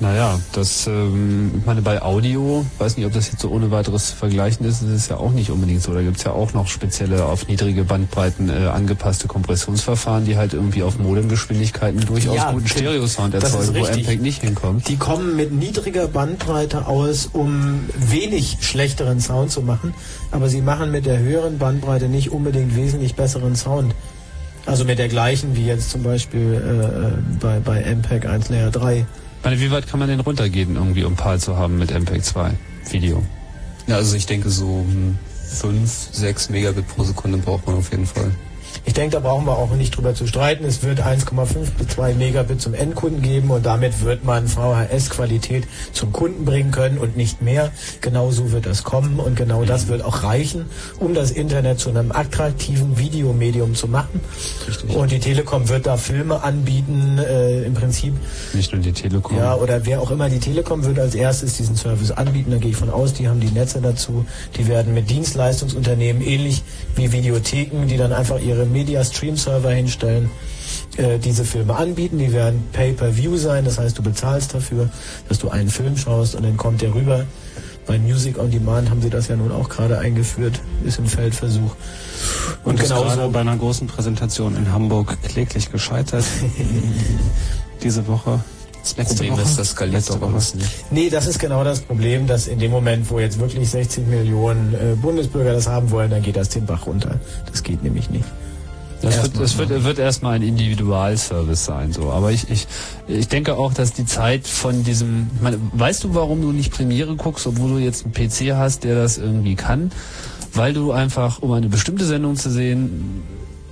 Naja, das, ähm, ich meine, bei Audio, weiß nicht, ob das jetzt so ohne weiteres zu vergleichen ist, das ist ja auch nicht unbedingt so. Da gibt's ja auch noch spezielle auf niedrige Bandbreiten äh, angepasste Kompressionsverfahren, die halt irgendwie auf Modemgeschwindigkeiten durchaus Ja, guten. Stereosound erzeugen, wo. MPEG nicht hinkommt. Die kommen mit niedriger Bandbreite aus, um wenig schlechteren Sound zu machen, aber sie machen mit der höheren Bandbreite nicht unbedingt wesentlich besseren Sound. Also mit der gleichen wie jetzt zum Beispiel äh, bei, bei MPEG 1 Layer 3. Meine, wie weit kann man denn runtergehen, irgendwie, um PAL zu haben mit MPEG 2 Video? Ja, also ich denke so 5, 6 Megabit pro Sekunde braucht man auf jeden Fall. Ich denke, da brauchen wir auch nicht drüber zu streiten. Es wird 1,5 bis 2 Megabit zum Endkunden geben und damit wird man VHS-Qualität zum Kunden bringen können und nicht mehr. Genau so wird das kommen und genau das wird auch reichen, um das Internet zu einem attraktiven Videomedium zu machen. Und die Telekom wird da Filme anbieten, äh, im Prinzip. Nicht nur die Telekom. Ja, oder wer auch immer die Telekom wird als erstes diesen Service anbieten, da gehe ich von aus, die haben die Netze dazu. Die werden mit Dienstleistungsunternehmen ähnlich wie Videotheken, die dann einfach ihre Media-Stream-Server hinstellen, äh, diese Filme anbieten. Die werden Pay-per-View sein, das heißt, du bezahlst dafür, dass du einen Film schaust und dann kommt der rüber. Bei Music on Demand haben sie das ja nun auch gerade eingeführt, ist im Feldversuch. Und, Und ist genauso gerade bei einer großen Präsentation in Hamburg kläglich gescheitert. [LAUGHS] Diese Woche. Das letzte Problem Woche. ist, das skaliert doch alles nicht. Nee, das ist genau das Problem, dass in dem Moment, wo jetzt wirklich 60 Millionen äh, Bundesbürger das haben wollen, dann geht das den Bach runter. Das geht nämlich nicht. Das wird, Erstmal. das wird, wird erstmal ein Individualservice sein, so. Aber ich, ich, ich denke auch, dass die Zeit von diesem, meine, weißt du, warum du nicht Premiere guckst, obwohl du jetzt einen PC hast, der das irgendwie kann? Weil du einfach, um eine bestimmte Sendung zu sehen,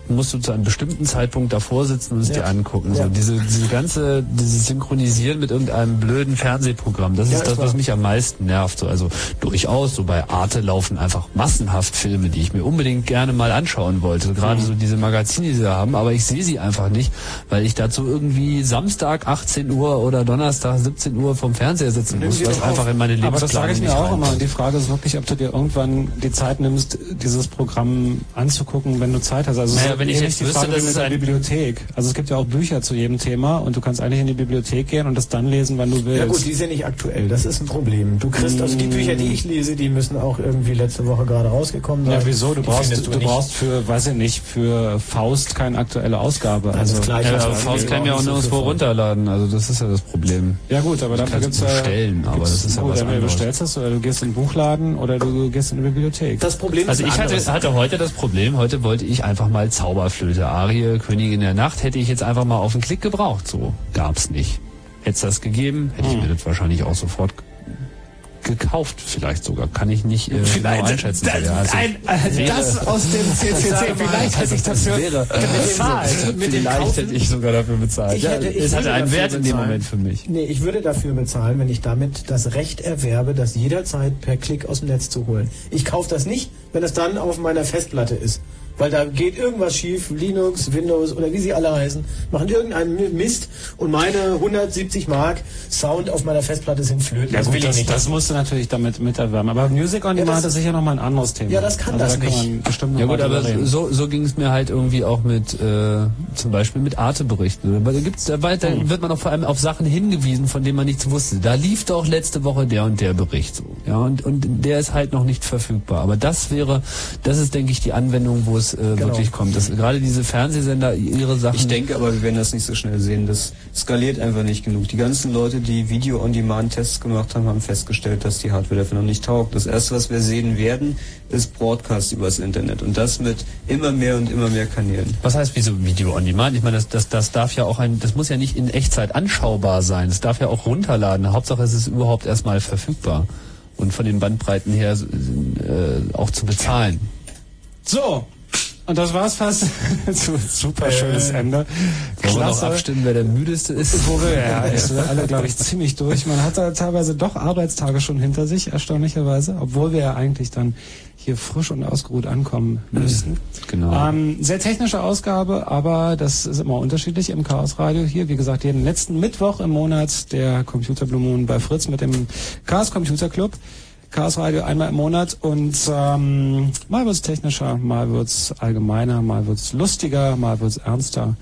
musst du zu einem bestimmten Zeitpunkt davor sitzen und es Ja. dir angucken. Ja. So diese, diese ganze, dieses Synchronisieren mit irgendeinem blöden Fernsehprogramm, das Ja, ist das, was mich am meisten nervt. So, also durchaus, so bei Arte laufen einfach massenhaft Filme, die ich mir unbedingt gerne mal anschauen wollte. Gerade Mhm. so diese Magazine, die sie haben, aber ich sehe sie einfach nicht, weil ich dazu irgendwie Samstag 18 Uhr oder Donnerstag 17 Uhr vom Fernseher sitzen muss, doch einfach in meine Aber das sage Lebensplanung ich mir nicht auch immer. reinpasst. Und die Frage ist wirklich, ob du dir irgendwann die Zeit nimmst, dieses Programm anzugucken, wenn du Zeit hast. Also Naja, wenn ich jetzt wüsste, Frage dass es mit der ein- Bibliothek. Also es gibt ja auch Bücher zu jedem Thema und du kannst eigentlich in die Bibliothek gehen und das dann lesen, wann du willst. Ja gut, die sind nicht aktuell, das ist ein Problem. Du kriegst, also die Bücher, die ich lese, die müssen auch irgendwie letzte Woche gerade rausgekommen sein. ja, wieso? Du brauchst, du, nicht. brauchst für, weiß ich nicht, für Faust keine aktuelle Ausgabe. das Also Gleiche. Ja, Das Faust kann mir auch so nirgendwo runterladen, also das ist ja das Problem. Ja gut, aber dafür gibt's ja bestellen, aber das ist ja was anderes. bestellst es oder du gehst in den Buchladen oder du gehst in die Bibliothek. Das Problem Also ist ich hatte, hatte heute das Problem, heute wollte ich einfach mal Zauberflöte, Arie, Königin der Nacht, hätte ich jetzt einfach mal auf den Klick gebraucht, so gab's nicht. Hätte es das gegeben, hätte Hm. ich mir das wahrscheinlich auch sofort gekauft, vielleicht sogar, kann ich nicht äh, genau einschätzen. das, Ja, also ein, wäre- das aus dem CCC, [LAUGHS] vielleicht hätte ich dafür wäre, bezahlt. Mit dem vielleicht hätte ich sogar dafür bezahlt. Ich hätte- ich es hatte einen Wert in dem bezahlen. Moment für mich. Nee, ich würde dafür bezahlen, wenn ich damit das Recht erwerbe, das jederzeit per Klick aus dem Netz zu holen. Ich kaufe das nicht, wenn es dann auf meiner Festplatte ist. Weil da geht irgendwas schief, Linux, Windows oder wie sie alle heißen, machen irgendeinen Mist und meine 170 Mark Sound auf meiner Festplatte sind flöten. Ja, das gut, will ich das, nicht. das musst du natürlich damit miterwerben. Aber Music on Ja, Demand das- ist sicher nochmal ein anderes Thema. Ja, das kann also das da kann nicht. Man bestimmt noch Ja gut, aber reden. so, so ging es mir halt irgendwie auch mit äh, zum Beispiel mit Arte-Berichten. Weil da gibt's da weiter Hm. wird man auch vor allem auf Sachen hingewiesen, von denen man nichts wusste. Da lief doch letzte Woche der und der Bericht so. Ja, und, und der ist halt noch nicht verfügbar. Aber das wäre, das ist, denke ich, die Anwendung, wo es äh, Genau. wirklich kommt. Dass gerade diese Fernsehsender ihre Sachen. Ich denke aber, wir werden das nicht so schnell sehen. Das skaliert einfach nicht genug. Die ganzen Leute, die Video-on-Demand-Tests gemacht haben, haben festgestellt, dass die Hardware dafür noch nicht taugt. Das erste, was wir sehen werden, ist Broadcast übers Internet. Und das mit immer mehr und immer mehr Kanälen. Was heißt wieso Video on Demand? Ich meine, das, das, das darf ja auch ein, das muss ja nicht in Echtzeit anschaubar sein. Es darf ja auch runterladen. Hauptsache es ist überhaupt erstmal verfügbar und von den Bandbreiten her äh, auch zu bezahlen. So, und das war's fast. [LAUGHS] Su- Super schönes Ende. Wollen wir noch Klasse. abstimmen, wer der müdeste ist? Wir, ja, ist alle, glaube ich, ziemlich durch. Man hat da teilweise doch Arbeitstage schon hinter sich, erstaunlicherweise, obwohl wir ja eigentlich dann hier frisch und ausgeruht ankommen müssten. Genau. Ähm, sehr technische Ausgabe, aber das ist immer unterschiedlich im Chaos Radio hier. Wie gesagt, jeden letzten Mittwoch im Monat der Computer Blue Moon bei Fritz mit dem Chaos Computer Club. Chaos Radio einmal im Monat und ähm, mal wird's technischer, mal wird's allgemeiner, mal wird's lustiger, mal wird's ernster.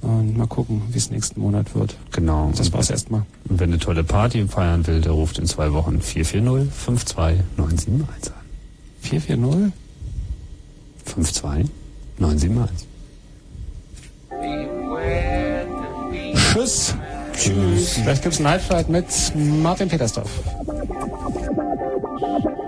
Und mal gucken, wie es nächsten Monat wird. Genau. Das war's erstmal. Und wenn eine tolle Party feiern will, der ruft in zwei Wochen 440 52971 an. 440? 52 971. Tschüss. Tschüss. Vielleicht gibt's Night Flight mit Martin Petersdorf. Thank